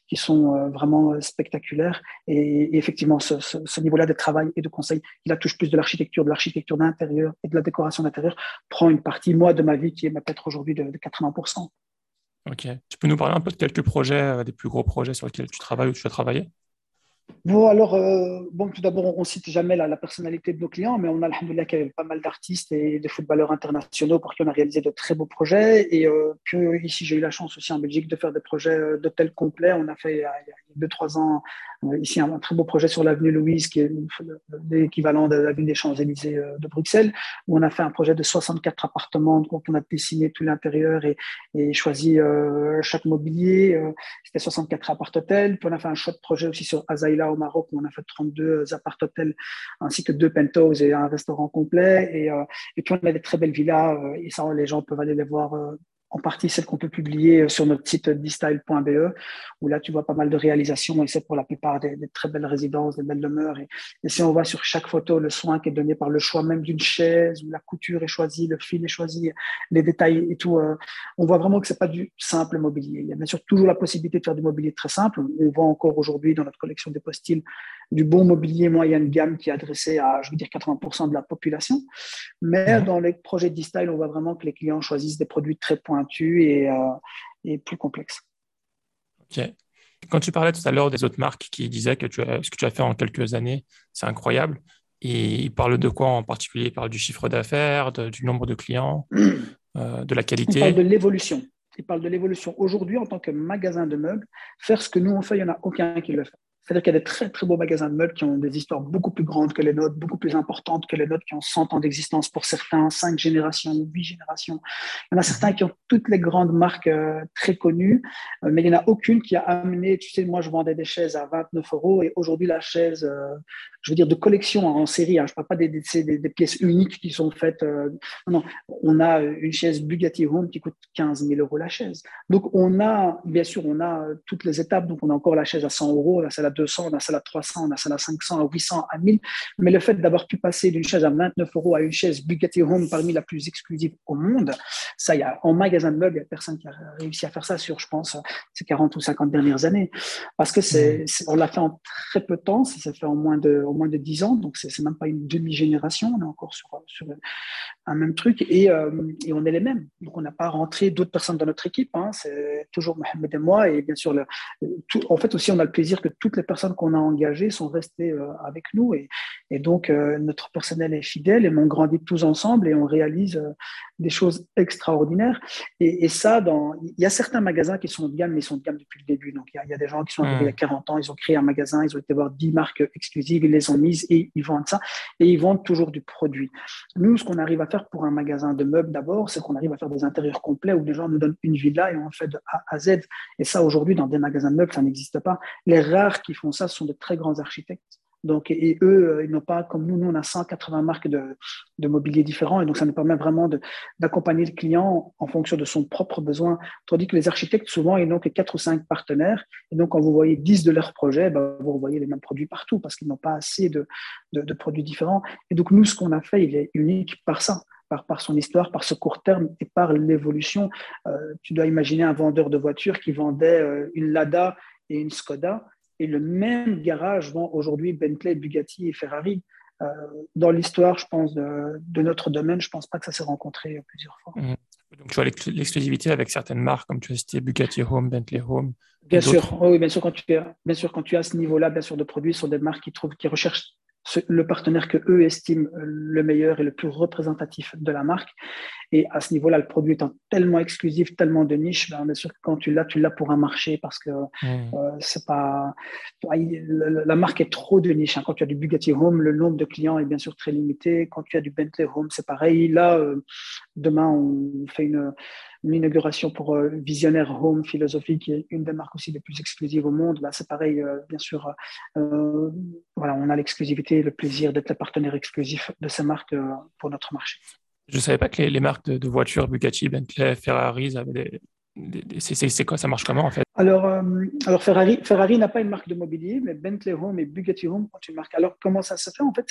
Speaker 2: qui sont euh, vraiment euh, spectaculaires. Et, effectivement, ce, niveau-là de travail et de conseil, il a touche plus de l'architecture, de l'architecture d'intérieur et de la décoration d'intérieur, prend une partie, moi, de ma vie qui est peut-être aujourd'hui de, de 80%.
Speaker 1: Ok. Tu peux nous parler un peu de quelques projets, des plus gros projets sur lesquels tu travailles ou tu as travaillé?
Speaker 2: Bon, alors, euh, bon, tout d'abord, on ne cite jamais la, personnalité de nos clients, mais on a, alhamdoulilah, qu'il y pas mal d'artistes et de footballeurs internationaux pour qui on a réalisé de très beaux projets. Et euh, puis, ici, j'ai eu la chance aussi en Belgique de faire des projets euh, d'hôtels complets. On a fait, deux, trois ans, ici, un, très beau projet sur l'avenue Louise, qui est l'équivalent de l'avenue des Champs-Élysées de Bruxelles, où on a fait un projet de 64 appartements. Donc, on a dessiné tout l'intérieur et, choisi chaque mobilier. C'était 64 appart-hôtels. Puis, on a fait un chouette projet aussi sur Azaïla au Maroc où on a fait 32 appart-hôtels ainsi que deux penthouses et un restaurant complet. Et, euh, et puis on a des très belles villas euh, et ça, les gens peuvent aller les voir euh, en partie celle qu'on peut publier euh, sur notre site distyle.be, où là, tu vois pas mal de réalisations, et c'est pour la plupart des, très belles résidences, des belles demeures. Et, si on voit sur chaque photo le soin qui est donné par le choix même d'une chaise, où la couture est choisie, le fil est choisi, les détails et tout, euh, on voit vraiment que c'est pas du simple mobilier. Il y a bien sûr toujours la possibilité de faire du mobilier très simple. On voit encore aujourd'hui dans notre collection des postiles du bon mobilier moyenne gamme qui est adressé à, je veux dire, 80% de la population. Mais dans les projets d'e-style, on voit vraiment que les clients choisissent des produits très pointus et, euh, et plus complexes.
Speaker 1: Ok. Quand tu parlais tout à l'heure des autres marques qui disaient que tu as, ce que tu as fait en quelques années, c'est incroyable. Et ils parlent de quoi en particulier? Ils parlent du chiffre d'affaires, du nombre de clients, euh, de la qualité?
Speaker 2: Ils parlent de l'évolution. Ils parlent de l'évolution. Aujourd'hui, en tant que magasin de meubles, faire ce que nous on fait, il n'y en a aucun qui le fait. C'est-à-dire qu'il y a des très, très beaux magasins de meubles qui ont des histoires beaucoup plus grandes que les nôtres, beaucoup plus importantes que les nôtres, qui ont 100 ans d'existence pour certains, 5 générations, 8 générations. Il y en a certains qui ont toutes les grandes marques euh, très connues, euh, mais il n'y en a aucune qui a amené, tu sais, moi je vendais des chaises à 29 euros et aujourd'hui la chaise, euh, je veux dire de collection en série, hein, je ne parle pas des, des, des, pièces uniques qui sont faites. non, on a une chaise Bugatti Home qui coûte 15 000 euros la chaise. Donc on a, bien sûr, on a toutes les étapes, donc on a encore la chaise à 100 euros, la salle à 200, on a celle à 300, on a celle à 500, à 800, à 1000. Mais le fait d'avoir pu passer d'une chaise à 29 euros à une chaise Bugatti Home parmi la plus exclusive au monde, ça, y a, en magasin de meubles, il n'y a personne qui a réussi à faire ça sur, je pense, ces 40 ou 50 dernières années. Parce que c'est, mmh. on l'a fait en très peu de temps, ça s'est fait en moins de, en moins de 10 ans, donc c'est, même pas une demi-génération, on est encore sur, sur un même truc et, euh, et, on est les mêmes. Donc on n'a pas rentré d'autres personnes dans notre équipe, hein. c'est toujours Mohamed et moi, et bien sûr, le, tout, en fait aussi, on a le plaisir que toutes les personnes qu'on a engagés sont restés euh, avec nous. Et, et donc, euh, notre personnel est fidèle et on grandit tous ensemble et on réalise des choses extraordinaires. Et, ça, dans, il y a certains magasins qui sont de gamme, mais ils sont de gamme depuis le début. Donc, il y a, des gens qui sont arrivés il y a 40 ans, ils ont créé un magasin, ils ont été voir 10 marques exclusives, ils les ont mises et ils vendent ça. Et ils vendent toujours du produit. Nous, ce qu'on arrive à faire pour un magasin de meubles d'abord, c'est qu'on arrive à faire des intérieurs complets où les gens nous donnent une villa et on fait de A à Z. Et ça, aujourd'hui, dans des magasins de meubles, ça n'existe pas. Les rares qui font ça sont de très grands architectes. Donc, et eux, euh, ils n'ont pas, comme nous, nous, on a 180 marques de, mobilier différents, et donc ça nous permet vraiment d'accompagner le client en fonction de son propre besoin. Tandis que les architectes, souvent, ils n'ont que 4 ou 5 partenaires, et donc quand vous voyez 10 de leurs projets, ben, vous voyez les mêmes produits partout, parce qu'ils n'ont pas assez de, produits différents. Et donc, nous, ce qu'on a fait, il est unique par ça. Par, par, son histoire, par ce court terme et par l'évolution. Euh, tu dois imaginer un vendeur de voitures qui vendait euh, une Lada et une Skoda et le même garage vend aujourd'hui Bentley, Bugatti et Ferrari. dans l'histoire, je pense, de, notre domaine, je ne pense pas que ça s'est rencontré plusieurs fois. Mmh.
Speaker 1: Donc, tu as l'exclusivité avec certaines marques, comme tu as cité Bugatti Home, Bentley Home.
Speaker 2: Bien sûr, oui, bien sûr, quand tu, bien sûr, quand tu as ce niveau-là, bien sûr, de produits sur des marques qui, trouvent, qui recherchent le partenaire que eux estiment le meilleur et le plus représentatif de la marque. Et à ce niveau-là, le produit étant tellement exclusif, tellement de niche, ben, bien sûr que quand tu l'as, tu l'as pour un marché parce que mmh. euh, c'est pas la marque est trop de niche. Hein. Quand tu as du Bugatti Home, le nombre de clients est bien sûr très limité. Quand tu as du Bentley Home, c'est pareil. Là, euh, demain, on fait une une inauguration pour euh, Visionnaire Home Philosophy, qui est une des marques aussi les plus exclusives au monde. Là, c'est pareil, euh, bien sûr. Euh, voilà, on a l'exclusivité, le plaisir d'être le partenaire exclusif de ces marques pour notre marché.
Speaker 1: Je ne savais pas que les, marques de, voitures, Bugatti, Bentley, Ferrari, avaient des, c'est quoi Ça marche comment en fait?
Speaker 2: Alors, alors Ferrari, n'a pas une marque de mobilier, mais Bentley Home et Bugatti Home ont une marque. Alors comment ça se fait? En fait,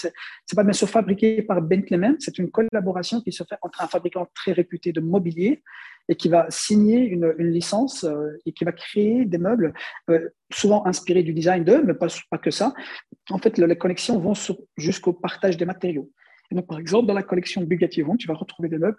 Speaker 2: c'est pas bien sûr fabriqué par Bentley même, c'est une collaboration qui se fait entre un fabricant très réputé de mobilier et qui va signer une, licence euh, et qui va créer des meubles euh, souvent inspirés du design d'eux, mais pas, que ça. En fait, les connexions vont jusqu'au partage des matériaux. Donc, par exemple, dans la collection Bugatti Vent, tu vas retrouver des meubles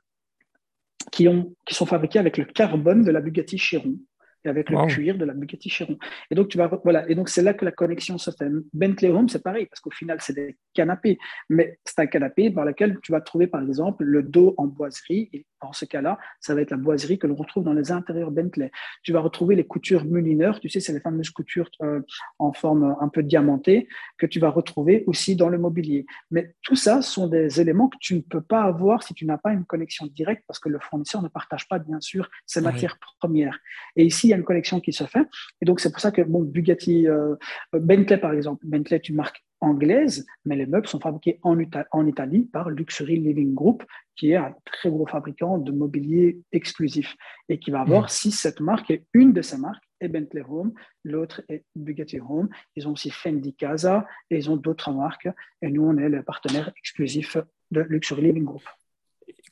Speaker 2: qui, ont, qui sont fabriqués avec le carbone de la Bugatti Chiron et avec le cuir de la Bugatti Chiron. Et donc, tu vas, voilà, et donc c'est là que la connexion se fait. Bentley Home, c'est pareil, parce qu'au final, c'est des canapés, mais c'est un canapé dans lequel tu vas trouver, par exemple, le dos en boiserie. Et dans ce cas-là, ça va être la boiserie que l'on retrouve dans les intérieurs Bentley. Tu vas retrouver les coutures mulineurs, tu sais, c'est les fameuses coutures euh, en forme un peu diamantée que tu vas retrouver aussi dans le mobilier. Mais tout ça sont des éléments que tu ne peux pas avoir si tu n'as pas une connexion directe, parce que le fournisseur ne partage pas, bien sûr, ses matières premières. Et ici, il y a une collection qui se fait. Et donc, c'est pour ça que bon, Bugatti, euh, Bentley, par exemple, Bentley est une marque anglaise, mais les meubles sont fabriqués en, en, Italie par Luxury Living Group, qui est un très gros fabricant de mobilier exclusif et qui va avoir mmh. six, sept marques. Et une de ces marques est Bentley Home, l'autre est Bugatti Home. Ils ont aussi Fendi Casa et ils ont d'autres marques. Et nous, on est le partenaire exclusif de Luxury Living Group.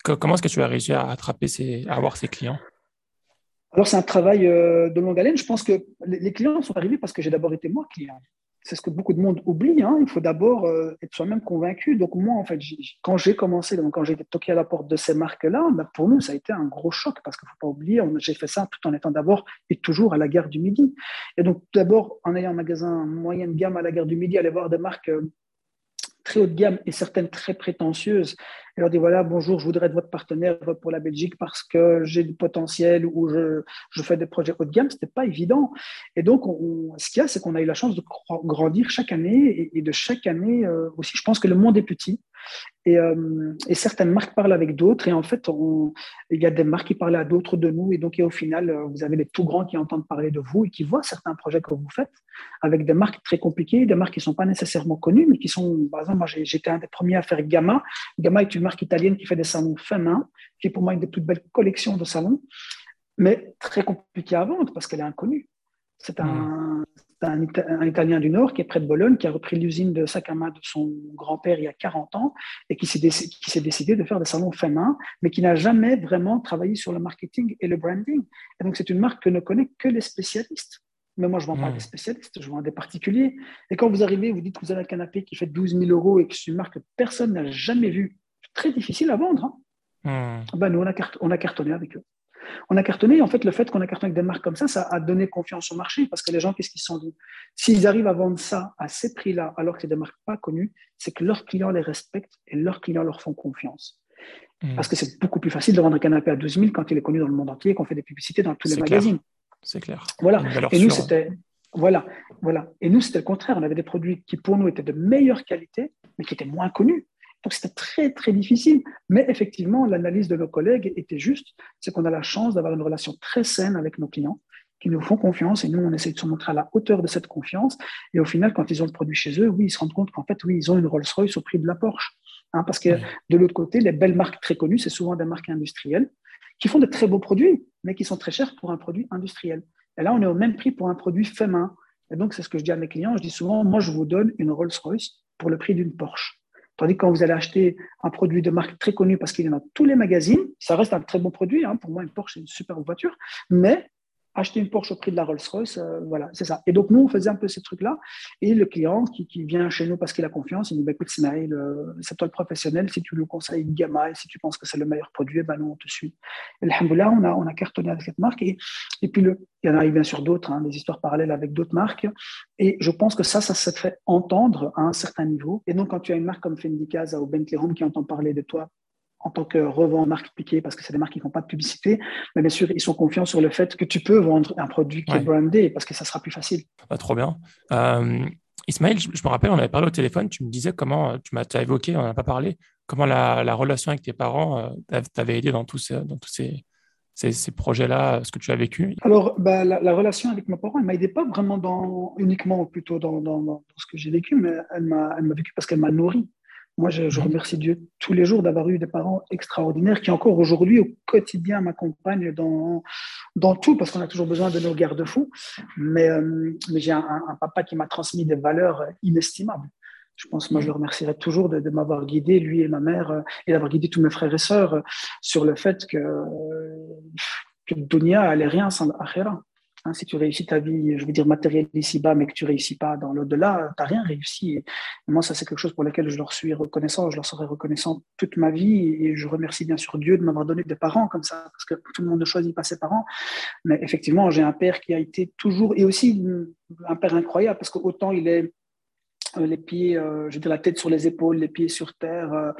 Speaker 1: Comment est-ce que tu as réussi à attraper ces, à avoir ces clients?
Speaker 2: Alors, c'est un travail euh, de longue haleine. Je pense que les clients sont arrivés parce que j'ai d'abord été moi client. C'est ce que beaucoup de monde oublie. Hein. Il faut d'abord euh, être soi-même convaincu. Donc, moi, en fait, quand j'ai commencé, quand j'ai toqué à la porte de ces marques-là, bah, pour nous, ça a été un gros choc parce qu'il ne faut pas oublier, j'ai fait ça tout en étant d'abord et toujours à la gare du Midi. Et donc, d'abord, en ayant un magasin moyenne gamme à la gare du Midi, aller voir des marques euh, très haut de gamme et certaines très prétentieuses et leur dit voilà, bonjour, je voudrais être votre partenaire pour la Belgique parce que j'ai du potentiel ou je, je, fais des projets haut de gamme. Ce n'était pas évident. Et donc, ce qu'il y a, c'est qu'on a eu la chance de grandir chaque année et, de chaque année euh, aussi. Je pense que le monde est petit. Euh, et, certaines marques parlent avec d'autres. Et en fait, il y a des marques qui parlent à d'autres de nous. Et donc, au final, euh, vous avez les tout grands qui entendent parler de vous et qui voient certains projets que vous faites avec des marques très compliquées, des marques qui ne sont pas nécessairement connues, mais qui sont, par exemple, moi, j'étais un des premiers à faire Gamma. Gamma est une marque italienne qui fait des salons fin qui est pour moi une des plus belles collections de salons, mais très compliquée à vendre parce qu'elle est inconnue. C'est un, un, Italien du Nord qui est près de Bologne, qui a repris l'usine de sac à main de son grand-père il y a 40 ans et qui s'est décidé, décidé de faire des salons fin main, mais qui n'a jamais vraiment travaillé sur le marketing et le branding. Et donc, c'est une marque que ne connaît que les spécialistes. Mais moi, je ne vends pas des spécialistes, je vends des particuliers. Et quand vous arrivez, vous dites que vous avez un canapé qui fait 12 000 euros et que c'est une marque que personne n'a jamais vue, très difficile à vendre. Hein. Hmm. Ben, nous, on a, on a cartonné avec eux. On a cartonné, en fait, le fait qu'on a cartonné avec des marques comme ça, ça a donné confiance au marché parce que les gens, qu'est-ce qu'ils se sont dit? S'ils arrivent à vendre ça à ces prix-là, alors que c'est des marques pas connues, c'est que leurs clients les respectent et leurs clients leur font confiance. Hmm. Parce que c'est beaucoup plus facile de vendre un canapé à 12 000 quand il est connu dans le monde entier, qu'on fait des publicités dans tous les magazines.
Speaker 1: C'est clair.
Speaker 2: Voilà. Et nous, c'était. Voilà, voilà. Et nous, c'était le contraire. On avait des produits qui, pour nous, étaient de meilleure qualité, mais qui étaient moins connus. Donc c'était très, très difficile. Mais effectivement, l'analyse de nos collègues était juste, c'est qu'on a la chance d'avoir une relation très saine avec nos clients qui nous font confiance et nous, on essaie de se montrer à la hauteur de cette confiance. Et au final, quand ils ont le produit chez eux, oui, ils se rendent compte qu'en fait, oui, ils ont une Rolls-Royce au prix de la Porsche. Hein, parce que de l'autre côté, les belles marques très connues, c'est souvent des marques industrielles qui font de très beaux produits, mais qui sont très chers pour un produit industriel. Et là, on est au même prix pour un produit fait main. Et donc, c'est ce que je dis à mes clients. Je dis souvent, moi, je vous donne une Rolls-Royce pour le prix d'une Porsche. Tandis que quand vous allez acheter un produit de marque très connu parce qu'il est dans tous les magazines, ça reste un très bon produit. Hein. Pour moi, une Porsche, c'est une super voiture. Mais acheter une Porsche au prix de la Rolls-Royce, euh, voilà, c'est ça. Et donc, nous, on faisait un peu ces trucs-là. Et le client qui, vient chez nous parce qu'il a confiance, il dit bah, écoute, euh, c'est toi le professionnel. Si tu nous conseilles Gamma et si tu penses que c'est le meilleur produit, ben, nous, on te suit. Alhamdoulilah, on a, on a cartonné avec cette marque. Et, puis, il y en a bien sûr d'autres, hein, des histoires parallèles avec d'autres marques. Et je pense que ça, ça se fait entendre à un certain niveau. Et donc, quand tu as une marque comme Fendi Casa ou Bentley Home qui entend parler de toi en tant que revendeur marque piquée, parce que c'est des marques qui ne font pas de publicité, mais bien sûr, ils sont confiants sur le fait que tu peux vendre un produit qui est brandé, parce que ça sera plus facile.
Speaker 1: Ah, trop bien. Euh, Ismaël, je, me rappelle, on avait parlé au téléphone, tu me disais comment, tu m'as évoqué, on n'en a pas parlé, comment la, relation avec tes parents euh, t'avait aidé dans tous ces, dans tous ces, ces, projets-là, ce que tu as vécu?
Speaker 2: Alors, bah, la, relation avec mes parents, elle m'a aidé pas vraiment dans, uniquement plutôt dans, dans, dans ce que j'ai vécu, mais elle m'a vécu parce qu'elle m'a nourri. Moi, je, mhm. remercie Dieu tous les jours d'avoir eu des parents extraordinaires qui encore aujourd'hui, au quotidien, m'accompagnent dans, dans tout, parce qu'on a toujours besoin de nos garde-fous. Mais, euh, mais j'ai un, papa qui m'a transmis des valeurs inestimables. Je pense, moi, je le remercierai toujours de, m'avoir guidé, lui et ma mère, euh, et d'avoir guidé tous mes frères et sœurs euh, sur le fait que, que Dunia allait rien sans Akhira. Hein, si tu réussis ta vie, je veux dire matérielle ici-bas, mais que tu réussis pas dans l'au-delà, tu n'as rien réussi. Et moi, ça, c'est quelque chose pour lequel je leur suis reconnaissant. Je leur serai reconnaissant toute ma vie. Et je remercie bien sûr Dieu de m'avoir donné des parents comme ça, parce que tout le monde ne choisit pas ses parents. Mais effectivement, j'ai un père qui a été toujours, et aussi un père incroyable, parce qu'autant il est euh, les pieds, euh, dire la tête sur les épaules, les pieds sur terre, euh,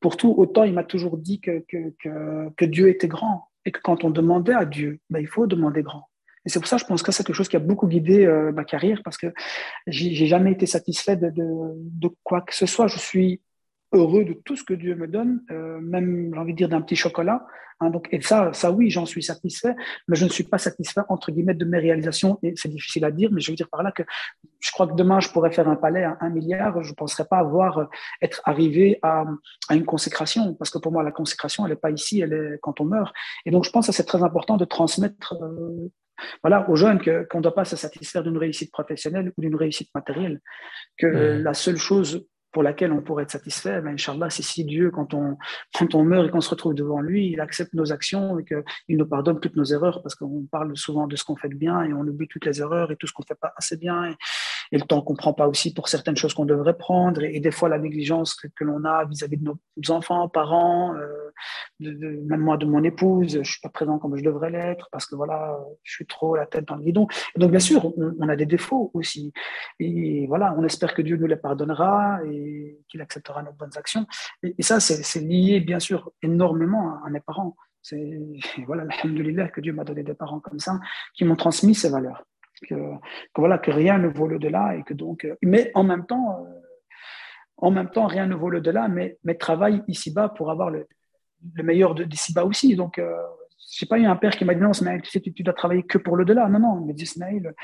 Speaker 2: pour tout, autant il m'a toujours dit que, que, Dieu était grand et que quand on demandait à Dieu, ben, il faut demander grand. Et c'est pour ça, je pense que c'est quelque chose qui a beaucoup guidé euh, ma carrière parce que j'ai jamais été satisfait de, quoi que ce soit. Je suis heureux de tout ce que Dieu me donne, euh, même, j'ai envie de dire, d'un petit chocolat. Hein, donc, et ça, ça oui, j'en suis satisfait, mais je ne suis pas satisfait, entre guillemets, de mes réalisations. Et c'est difficile à dire, mais je veux dire par là que je crois que demain, je pourrais faire un palais à un milliard. Je ne penserais pas avoir, euh, être arrivé à, une consécration, parce que pour moi, la consécration, elle n'est pas ici, elle est quand on meurt. Et donc, je pense que c'est très important de transmettre voilà, aux jeunes qu'on ne doit pas se satisfaire d'une réussite professionnelle ou d'une réussite matérielle, que la seule chose pour laquelle on pourrait être satisfait, ben, Inch'Allah, c'est si Dieu, quand on, quand on meurt et qu'on se retrouve devant lui, il accepte nos actions et qu'il nous pardonne toutes nos erreurs, parce qu'on parle souvent de ce qu'on fait de bien et on oublie toutes les erreurs et tout ce qu'on ne fait pas assez bien. Et, et le temps qu'on prend pas aussi pour certaines choses qu'on devrait prendre, et, des fois la négligence que, que l'on a vis-à-vis de nos enfants, parents, euh, de, de, même moi de mon épouse, je suis pas présent comme je devrais l'être, parce que voilà, je suis trop la tête dans le guidon. Et donc bien sûr, on, on, a des défauts aussi, et voilà, on espère que Dieu nous les pardonnera et qu'il acceptera nos bonnes actions. Et, ça, c'est lié bien sûr énormément à, à mes parents. C'est voilà, alhamdoulilah, que Dieu m'a donné des parents comme ça, qui m'ont transmis ces valeurs que, voilà, que rien ne vaut le-delà et que donc, euh, mais en même temps, euh, en même temps, rien ne vaut le-delà, mais, mais travaille ici-bas pour avoir le, le meilleur d'ici-bas aussi. Donc, euh, je n'ai pas eu un père qui m'a dit non, Smaïl, tu, dois travailler que pour le-delà. Non, non, il m'a dit Smaïl,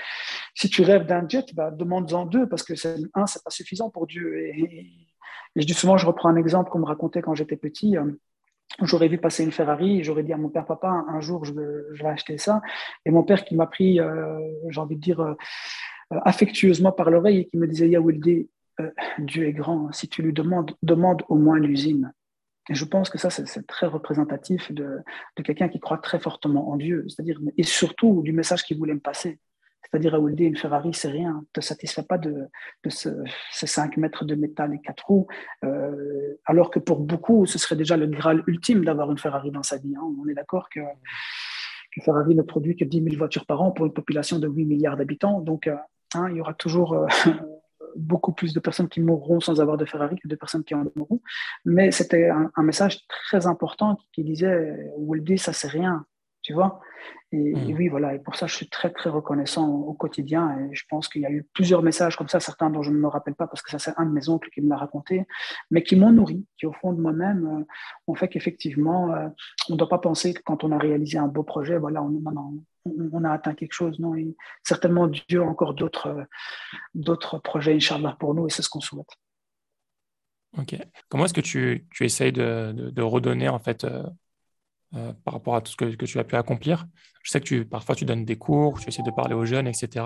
Speaker 2: si tu rêves d'un jet, bah, demande-en deux parce que un, c'est pas suffisant pour Dieu. Et, je dis souvent, je reprends un exemple qu'on me racontait quand j'étais petit j'aurais vu passer une Ferrari, j'aurais dit à mon père, papa, un jour, je, vais acheter ça. Et mon père qui m'a pris, euh, j'ai envie de dire, euh, affectueusement par l'oreille et qui me disait, Yahweh, euh, Dieu est grand, si tu lui demandes, demande au moins l'usine. Et je pense que ça, c'est très représentatif de, de quelqu'un qui croit très fortement en Dieu, c'est-à-dire, et surtout du message qu'il voulait me passer. C'est-à-dire, à Ouldi, une Ferrari, c'est rien. Ne te satisfait pas de, de ce, ces 5 mètres de métal et 4 roues. Euh, alors que pour beaucoup, ce serait déjà le graal ultime d'avoir une Ferrari dans sa vie. Hein. On est d'accord que, que, Ferrari ne produit que 10 000 voitures par an pour une population de 8 milliards d'habitants. Donc, euh, hein, il y aura toujours euh, beaucoup plus de personnes qui mourront sans avoir de Ferrari que de personnes qui en mourront. Mais c'était un, message très important qui disait, Ouldi, ça c'est rien tu vois? Et, hmm. oui, voilà, et pour ça, je suis très, très reconnaissant au, quotidien. Et je pense qu'il y a eu plusieurs messages comme ça, certains dont je ne me rappelle pas parce que ça, c'est un de mes oncles qui me l'a raconté, mais qui m'ont nourri, qui au fond de moi-même euh, ont fait qu'effectivement, euh, on ne doit pas penser que quand on a réalisé un beau projet, voilà, on, on, a atteint quelque chose. Non, et certainement, Dieu a encore d'autres, euh, d'autres projets, Inch'Allah, pour nous, et c'est ce qu'on souhaite.
Speaker 1: Ok. Comment est-ce que tu, tu essayes de, de, de redonner en fait euh, par rapport à tout ce que, que, tu as pu accomplir. Je sais que tu, parfois tu donnes des cours, tu essaies de parler aux jeunes, etc.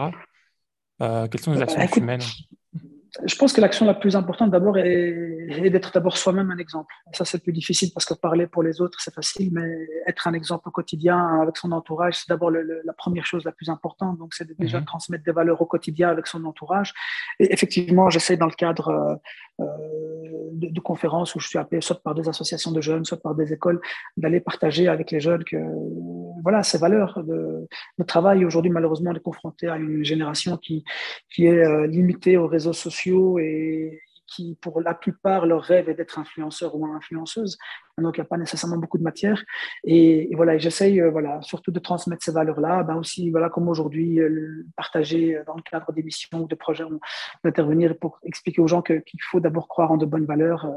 Speaker 1: Euh, quelles sont les actions que tu mènes
Speaker 2: je pense que l'action la plus importante d'abord est, d'être d'abord soi-même un exemple. ça, c'est plus difficile parce que parler pour les autres, c'est facile, mais être un exemple au quotidien avec son entourage, c'est d'abord la première chose la plus importante. Donc, c'est déjà mhm. transmettre des valeurs au quotidien avec son entourage. Et effectivement, j'essaie dans le cadre euh, de, conférences où je suis appelé soit par des associations de jeunes, soit par des écoles, d'aller partager avec les jeunes que voilà ces valeurs de, de travail. Aujourd'hui, malheureusement, on est confronté à une génération qui, qui est euh, limitée aux réseaux sociaux et qui, pour la plupart, leur rêve est d'être influenceur ou influenceuse. Donc, il n'y a pas nécessairement beaucoup de matière. Et, voilà, j'essaye euh, voilà, surtout de transmettre ces valeurs-là. Ben aussi, voilà, comme aujourd'hui, euh, partager dans le cadre d'émissions ou de projets, d'intervenir pour expliquer aux gens qu'il faut d'abord croire en de bonnes valeurs,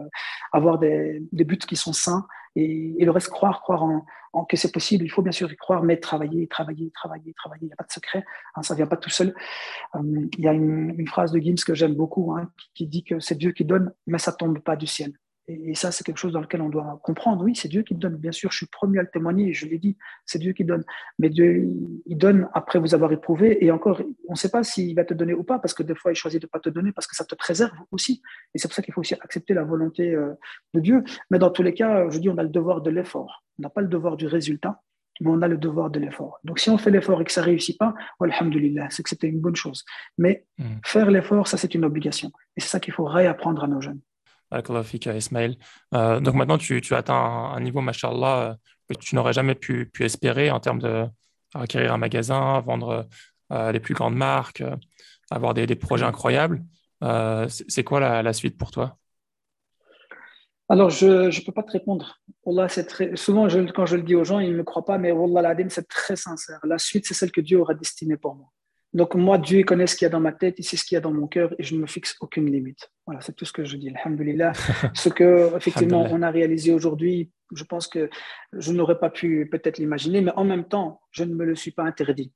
Speaker 2: avoir des, des, buts qui sont sains et, le reste, croire, croire en, que c'est possible. Il faut bien sûr y croire, mais travailler, travailler, travailler, travailler. Il n'y a pas de secret. Hein, ça ne vient pas tout seul. Euh, il y a une, phrase de Gims que j'aime beaucoup hein, qui, dit que c'est Dieu qui donne, mais ça ne tombe pas du ciel. Et, ça, c'est quelque chose dans lequel on doit comprendre. Oui, c'est Dieu qui donne. Bien sûr, je suis premier à le témoigner, je l'ai dit, c'est Dieu qui donne. Mais Dieu, il donne après vous avoir éprouvé. Et encore, on ne sait pas s'il va te donner ou pas, parce que des fois, il choisit de ne pas te donner parce que ça te préserve aussi. Et c'est pour ça qu'il faut aussi accepter la volonté euh, de Dieu. Mais dans tous les cas, je dis, on a le devoir de l'effort. On n'a pas le devoir du résultat mais on a le devoir de l'effort. Donc, si on fait l'effort et que ça ne réussit pas, alhamdulillah, c'est que c'était une bonne chose. Mais hmm. faire l'effort, ça, c'est une obligation. Et c'est ça qu'il faut réapprendre à nos jeunes.
Speaker 1: Ismaël. Euh, donc maintenant, tu, tu atteins un, niveau, machallah, que tu n'aurais jamais pu, espérer en termes de acquérir un magasin, vendre euh, les plus grandes marques, euh, avoir des, projets incroyables. c'est quoi la, suite pour toi?
Speaker 2: Alors, je ne peux pas te répondre. c'est très... Souvent, quand je le dis aux gens, ils ne me croient pas, mais Wallah, c'est très sincère. La suite, c'est celle que Dieu aura destinée pour moi. Donc moi, Dieu connaît ce qu'il y a dans ma tête, il sait ce qu'il y a dans mon cœur et je ne me fixe aucune limite. Voilà, c'est tout ce que je dis. Alhamdulillah. ce que effectivement on a réalisé aujourd'hui, je pense que je n'aurais pas pu peut-être l'imaginer, mais en même temps, je ne me le suis pas interdit.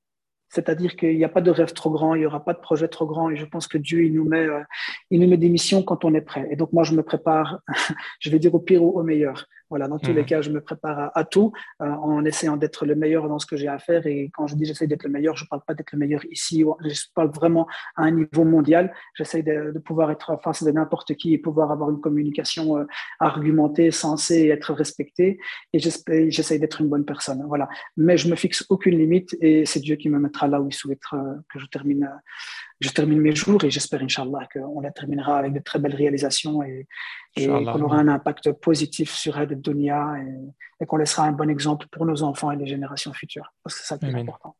Speaker 2: C'est-à-dire qu'il n'y a pas de rêve trop grand, il n'y aura pas de projet trop grand. Et je pense que Dieu, il nous, met, euh, il nous met des missions quand on est prêt. Et donc, moi, je me prépare, je vais dire au pire ou au meilleur. Voilà, dans tous les mhm. cas, je me prépare à, tout euh, en essayant d'être le meilleur dans ce que j'ai à faire. Et quand je dis j'essaie d'être le meilleur, je ne parle pas d'être le meilleur ici, je parle vraiment à un niveau mondial. J'essaie de, pouvoir être face à n'importe qui et pouvoir avoir une communication euh, argumentée, sensée et être respecté. Et j'essaie d'être une bonne personne. Voilà. Mais je me fixe aucune limite et c'est Dieu qui me mettra là où il souhaite euh, que je termine je termine mes jours et j'espère, Inch'Allah, qu'on les terminera avec de très belles réalisations et, qu'on aura un impact positif sur Ed Dunia et, et qu'on laissera un bon exemple pour nos enfants et les générations futures. Parce que c'est ça qui est important.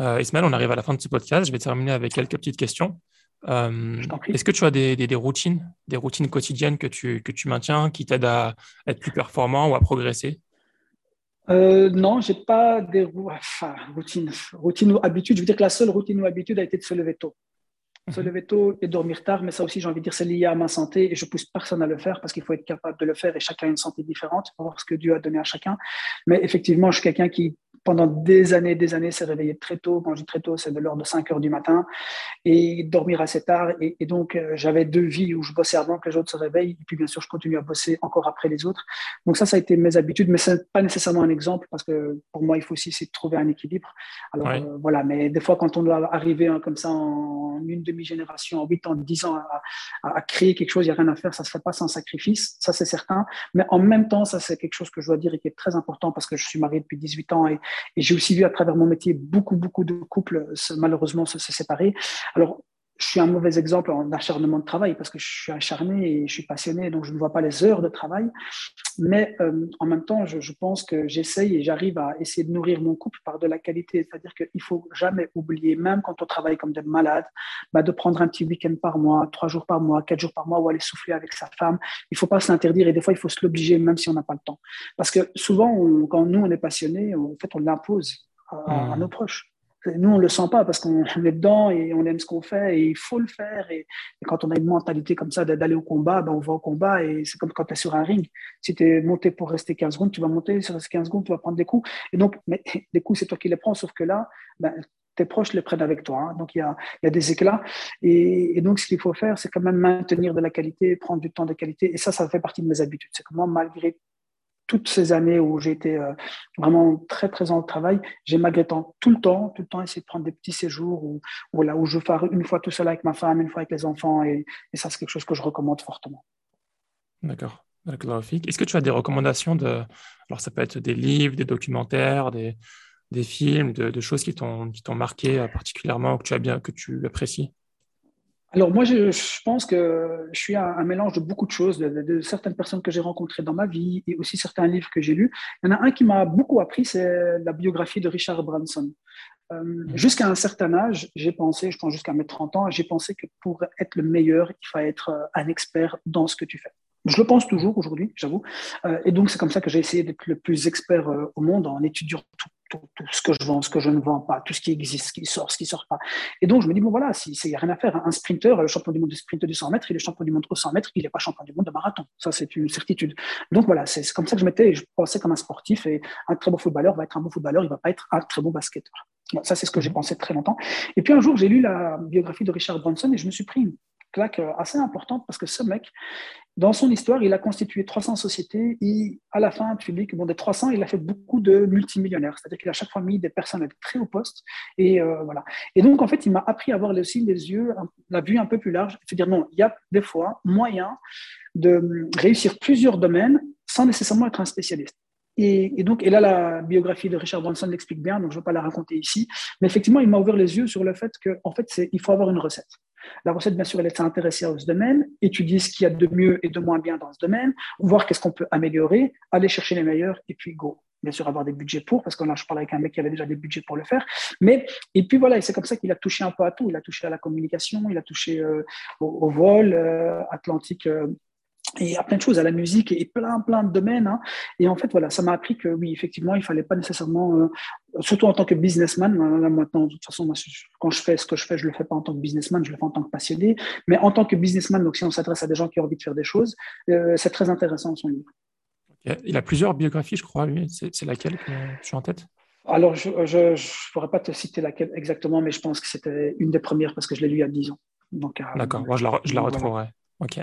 Speaker 1: Euh, Ismaël, on arrive à la fin de ce podcast. Je vais terminer avec quelques petites questions. Euh, est-ce que tu as des, des, routines, des routines quotidiennes que tu, que tu maintiens qui t'aident à être plus performant ou à progresser?
Speaker 2: Euh, non, j'ai pas des enfin, routines, routine ou habitude. Je veux dire que la seule routine ou habitude a été de se lever tôt. Se lever tôt et dormir tard, mais ça aussi, j'ai envie de dire, c'est lié à ma santé et je pousse personne à le faire parce qu'il faut être capable de le faire et chacun a une santé différente pour voir ce que Dieu a donné à chacun. Mais effectivement, je suis quelqu'un qui pendant des années, des années, s'est réveillé très tôt. Quand je dis très tôt, c'est de l'ordre de 5 heures du matin et dormir assez tard. Et, donc, euh, j'avais deux vies où je bossais avant que les autres se réveillent. Et puis, bien sûr, je continue à bosser encore après les autres. Donc, ça, ça a été mes habitudes, mais ce n'est pas nécessairement un exemple parce que pour moi, il faut aussi essayer de trouver un équilibre. Alors, euh, voilà. Mais des fois, quand on doit arriver hein, comme ça en une demi-génération, en 8 ans, 10 ans à, créer quelque chose, il n'y a rien à faire. Ça ne se fait pas sans sacrifice. Ça, c'est certain. Mais en même temps, ça, c'est quelque chose que je dois dire et qui est très important parce que je suis marié depuis 18 ans et j'ai aussi vu à travers mon métier beaucoup, beaucoup de couples malheureusement se, séparer. Alors, je suis un mauvais exemple en acharnement de travail parce que je suis acharné et je suis passionné, donc je ne vois pas les heures de travail. Mais euh, en même temps, je, pense que j'essaye et j'arrive à essayer de nourrir mon couple par de la qualité. C'est-à-dire qu'il faut jamais oublier, même quand on travaille comme des malades, bah, de prendre un petit week-end par mois, trois jours par mois, quatre jours par mois, ou aller souffler avec sa femme. Il ne faut pas s'interdire et des fois, il faut se l'obliger même si on n'a pas le temps. Parce que souvent, quand nous, on est passionné, en fait, on l'impose à, à nos proches. Nous, on ne le sent pas parce qu'on est dedans et on aime ce qu'on fait et il faut le faire. Et, quand on a une mentalité comme ça d'aller au combat, ben on va au combat et c'est comme quand tu es sur un ring. Si tu es monté pour rester 15 secondes, tu vas monter sur ces 15 secondes, tu vas prendre des coups. Et donc, mais, des coups, c'est toi qui les prends, sauf que là, ben, tes proches les prennent avec toi. Hein. Donc, il y a, y a, des éclats. Et, donc, ce qu'il faut faire, c'est quand même maintenir de la qualité, prendre du temps de qualité. Et ça, ça fait partie de mes habitudes. C'est comment, malgré toutes ces années où j'ai été euh, vraiment très présent au travail, j'ai malgré tout, tout le temps, tout le temps essayé de prendre des petits séjours où, où je fais une fois tout seul avec ma femme, une fois avec les enfants, et, ça, c'est quelque chose que je recommande fortement.
Speaker 1: D'accord. Est-ce que tu as des recommandations de. Alors, ça peut être des livres, des documentaires, des, des films, de, choses qui t'ont marqué euh, particulièrement, que tu as bien, que tu apprécies?
Speaker 2: Alors moi, je, pense que je suis un, mélange de beaucoup de choses, de, certaines personnes que j'ai rencontrées dans ma vie et aussi certains livres que j'ai lus. Il y en a un qui m'a beaucoup appris, c'est la biographie de Richard Branson. Euh, mmh. jusqu'à un certain âge, j'ai pensé, je pense jusqu'à mes 30 ans, j'ai pensé que pour être le meilleur, il fallait être euh, un expert dans ce que tu fais. Je le pense toujours aujourd'hui, j'avoue. Euh, et donc, c'est comme ça que j'ai essayé d'être le plus expert au monde en étudiant tout tout, ce que je vends, ce que je ne vends pas, tout ce qui existe, ce qui sort, ce qui ne sort pas. Et donc, je me dis, bon, voilà, il n'y a rien à faire. Un sprinter, le champion du monde de sprint du 100 mètres, il est champion du monde au 100 mètres, il n'est pas champion du monde de marathon. Ça, c'est une certitude. Donc, voilà, c'est comme ça que je m'étais, je pensais comme un sportif et un très bon footballeur va être un bon footballeur, il ne va pas être un très bon basketteur. ça, c'est ce que j'ai mhm. pensé très longtemps. Et puis, un jour, j'ai lu la biographie de Richard Branson et je me suis pris une claque euh, assez importante parce que ce mec, dans son histoire, il a constitué 300 sociétés et à la fin, tu dis que bon, des 300, il a fait beaucoup de multimillionnaires. C'est-à-dire qu'il a chaque fois mis des personnes très haut poste. Et, euh, voilà. et donc, en fait, il m'a appris à avoir aussi des yeux, la vue un peu plus large, à dire non, il y a des fois moyen de réussir plusieurs domaines sans nécessairement être un spécialiste. Et, et, donc, et là, la biographie de Richard Branson l'explique bien, donc je ne vais pas la raconter ici. Mais effectivement, il m'a ouvert les yeux sur le fait qu'en en fait, il faut avoir une recette. La recette, bien sûr, elle est s'intéresser à ce domaine, étudier ce qu'il y a de mieux et de moins bien dans ce domaine, voir qu'est-ce qu'on peut améliorer, aller chercher les meilleurs et puis go. Bien sûr, avoir des budgets pour, parce que là, je parle avec un mec qui avait déjà des budgets pour le faire. Mais, et puis voilà, c'est comme ça qu'il a touché un peu à tout. Il a touché à la communication, il a touché euh, au, vol, euh, Atlantique. Euh, et à plein de choses, à la musique et plein, plein de domaines. Hein. Et en fait, voilà, ça m'a appris que oui, effectivement, il fallait pas nécessairement, euh, surtout en tant que businessman, euh, maintenant, de toute façon, quand je fais ce que je fais, je le fais pas en tant que businessman, je le fais en tant que passionné. Mais en tant que businessman, donc si on s'adresse à des gens qui ont envie de faire des choses, euh, c'est très intéressant son livre.
Speaker 1: Il a plusieurs biographies, je crois, lui. C'est laquelle que tu suis en tête?
Speaker 2: Alors, je ne pourrais pas te citer laquelle exactement, mais je pense que c'était une des premières parce que je l'ai lu il y a 10 ans.
Speaker 1: D'accord, moi je la, je la retrouverai. Ok.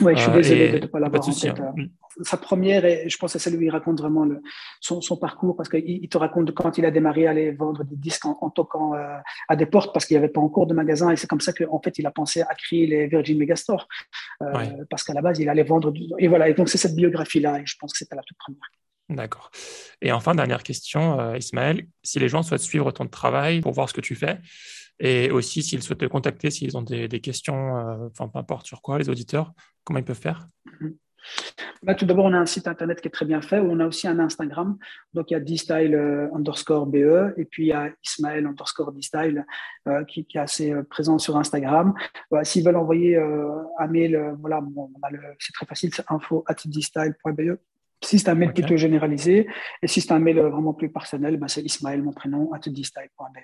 Speaker 2: Oui, je suis euh, désolé de ne pas l'avoir en tête. Hein. Euh, sa première, et je pense c'est celle où il raconte vraiment le, son, son, parcours, parce qu'il te raconte quand il a démarré à aller vendre des disques en, toquant euh, à des portes, parce qu'il n'y avait pas encore de magasin, et c'est comme ça qu'en fait, il a pensé à créer les Virgin Megastore, parce qu'à la base, il allait vendre. Du... Et voilà, et donc c'est cette biographie-là, et je pense que c'était la toute première.
Speaker 1: D'accord. Et enfin, dernière question, Ismaël, si les gens souhaitent suivre ton travail pour voir ce que tu fais, et aussi, s'ils souhaitent te contacter, s'ils ont des, questions, euh, enfin, peu importe sur quoi, les auditeurs, comment ils peuvent faire?
Speaker 2: Bah, tout d'abord, on a un site internet qui est très bien fait, où on a aussi un Instagram. Donc, il y a D-Style euh, underscore BE, et puis il y a Ismaël underscore D-Style euh, qui, est assez présent sur Instagram. S'ils veulent envoyer un mail, voilà, c'est très facile, c'est info at dstyle.be. Si c'est un mail plutôt généralisé, et si c'est un mail vraiment plus personnel, bah, c'est Ismaël, mon prénom, at dstyle.be.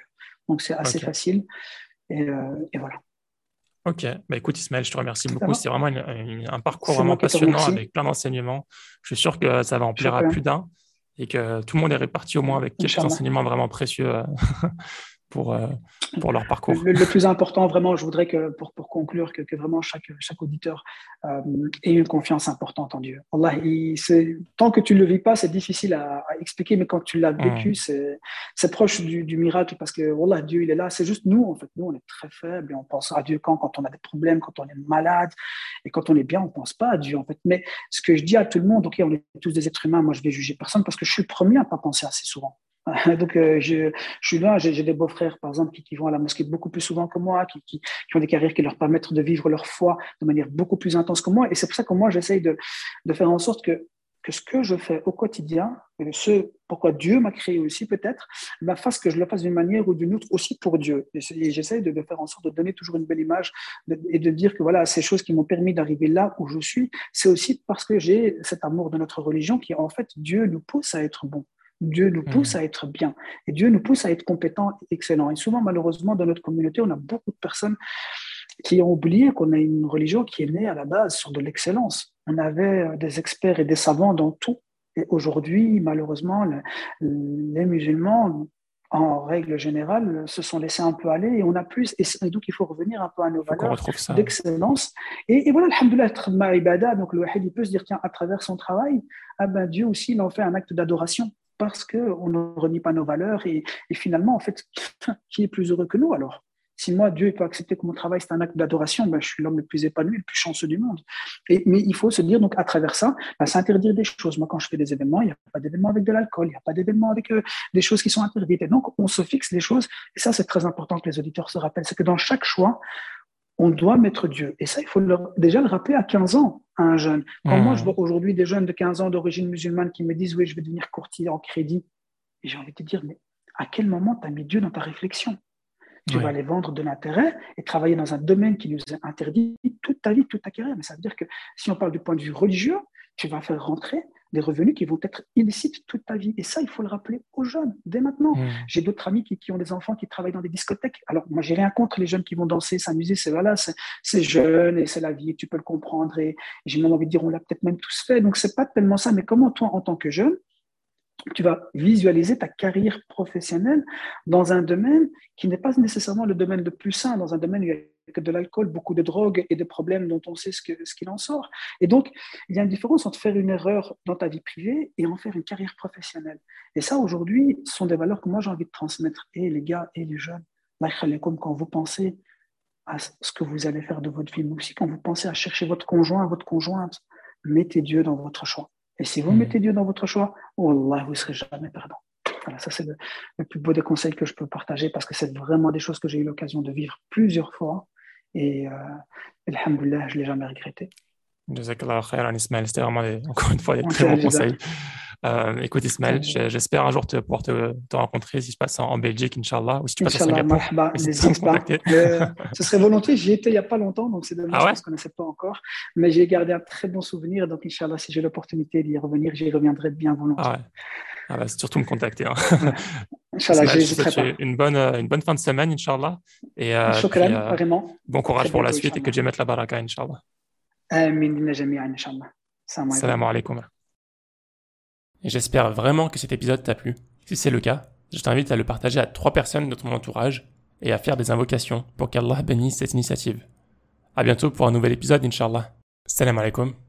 Speaker 2: Donc, c'est assez facile. Euh, et, voilà.
Speaker 1: Ok, bah, écoute Ismaël, je te remercie beaucoup. C'est vraiment un parcours vraiment passionnant avec plein d'enseignements. Je suis sûr que ça va en plaire à plus d'un et que tout le monde est réparti au moins avec quelques enseignements vraiment précieux euh, pour, euh, pour leur parcours.
Speaker 2: Le, plus important, vraiment, je voudrais que, pour, pour conclure, que, que, vraiment chaque, chaque auditeur euh, ait une confiance importante en Dieu. Allah, tant que tu ne le vis pas, c'est difficile à, expliquer, mais quand tu l'as vécu, mm. c'est proche du, du, miracle parce que Allah, Dieu, il est là. C'est juste nous, en fait. Nous, on est très faibles et on pense à Dieu quand, quand on a des problèmes, quand on est malade. Et quand on est bien, on ne pense pas à Dieu, en fait. Mais ce que je dis à tout le monde, OK, on est tous des êtres humains, moi, je vais juger personne parce que je suis le premier à ne pas penser assez souvent. Donc, euh, je, suis là, j'ai des beaux-frères, par exemple, qui, vont à la mosquée beaucoup plus souvent que moi, qui, ont des carrières qui leur permettent de vivre leur foi de manière beaucoup plus intense que moi. Et c'est pour ça que moi, j'essaye de, faire en sorte que, ce que je fais au quotidien, et ce pourquoi Dieu m'a créé aussi peut-être, bah, fasse que je le fasse d'une manière ou d'une autre aussi pour Dieu. Et j'essaye de, de, faire en sorte de donner toujours une belle image et de dire que voilà, ces choses qui m'ont permis d'arriver là où je suis, c'est aussi parce que j'ai cet amour de notre religion qui, en fait, Dieu nous pousse à être bon. Dieu nous pousse mmh. à être bien et Dieu nous pousse à être compétents et excellents. Et souvent, malheureusement, dans notre communauté, on a beaucoup de personnes qui ont oublié qu'on a une religion qui est née à la base sur de l'excellence. On avait euh, des experts et des savants dans tout. Et aujourd'hui, malheureusement, les musulmans en règle générale, se sont laissés un peu aller et on a plus. Et, donc, il faut revenir un peu à nos valeurs d'excellence. Et, et, voilà, alhamdoulilah, donc le wahid, il peut se dire, tiens, à travers son travail, ah ben, Dieu aussi, il en fait un acte d'adoration parce qu'on ne renie pas nos valeurs et, finalement, en fait, qui est plus heureux que nous alors? Si moi, Dieu peut accepter que mon travail, c'est un acte d'adoration, ben, je suis l'homme le plus épanoui, le plus chanceux du monde. Mais il faut se dire, donc, à travers ça, ben, s'interdire des choses. Moi, quand je fais des événements, il n'y a pas d'événements avec de l'alcool, il n'y a pas d'événements avec euh, des choses qui sont interdites. Et donc, on se fixe les choses. Et ça, c'est très important que les auditeurs se rappellent. C'est que dans chaque choix, on doit mettre Dieu. Et ça, il faut déjà le rappeler à 15 ans à un jeune. Quand moi, je mmh. vois aujourd'hui des jeunes de 15 ans d'origine musulmane qui me disent, oui, je vais devenir courtier en crédit, et j'ai envie de te dire, mais à quel moment tu as mis Dieu dans ta réflexion? Tu vas aller vendre de l'intérêt et travailler dans un domaine qui nous est interdit toute ta vie, toute ta carrière. Mais ça veut dire que si on parle du point de vue religieux, tu vas faire rentrer des revenus qui vont être illicites toute ta vie. Et ça, il faut le rappeler aux jeunes dès maintenant. Mmh. J'ai d'autres amis qui, ont des enfants qui travaillent dans des discothèques. Alors, moi, j'ai rien contre les jeunes qui vont danser, s'amuser. C'est voilà, c'est jeune et c'est la vie, tu peux le comprendre. Et, et j'ai même envie de dire, on l'a peut-être même tous fait. Donc, c'est pas tellement ça. Mais comment toi, en tant que jeune, tu vas visualiser ta carrière professionnelle dans un domaine qui n'est pas nécessairement le domaine le plus sain, dans un domaine où il y a de l'alcool, beaucoup de drogue et de problèmes dont on sait ce qu'il ce en sort. Et donc, il y a une différence entre faire une erreur dans ta vie privée et en faire une carrière professionnelle. Et ça, aujourd'hui, sont des valeurs que moi j'ai envie de transmettre, et les gars et les jeunes. Quand vous pensez à ce que vous allez faire de votre vie, mais aussi quand vous pensez à chercher votre conjoint, votre conjointe, mettez Dieu dans votre choix. Et si vous hmm. mettez Dieu dans votre choix, Allah, vous ne serez jamais perdant. Voilà, ça c'est le, plus beau des conseils que je peux partager parce que c'est vraiment des choses que j'ai eu l'occasion de vivre plusieurs fois. Et euh, Alhamdulillah, je ne l'ai jamais regretté.
Speaker 1: Jazakallah khairan Ismaël, c'était vraiment encore une fois des très bons conseils. Euh, écoute Ismaël, j'espère un jour te, pouvoir te, rencontrer si je passe en, Belgique, Inch'Allah, ou si tu passes à Singapour.
Speaker 2: N'hésite pas. Euh, ce serait volontiers, j'y étais il n'y a pas longtemps, donc c'est dommage ah ouais? je ne connaissais pas encore. Mais j'ai gardé un très bon souvenir, donc Inch'Allah, si j'ai l'opportunité d'y revenir, j'y reviendrai bien volontiers.
Speaker 1: Ah ouais. Ah bah, surtout me contacter. Hein.
Speaker 2: Inch'Allah,
Speaker 1: Une bonne, euh, une bonne fin de semaine, Inch'Allah. Et,
Speaker 2: euh, vraiment.
Speaker 1: Bon courage pour la suite et que Dieu mette la baraka, Inch'Allah.
Speaker 2: Amin, Inch'Allah.
Speaker 1: Salam alaikum. J'espère vraiment que cet épisode t'a plu. Si c'est le cas, je t'invite à le partager à trois personnes de ton entourage et à faire des invocations pour qu'Allah bénisse cette initiative. À bientôt pour un nouvel épisode, Inch'Allah. Salam alaikum.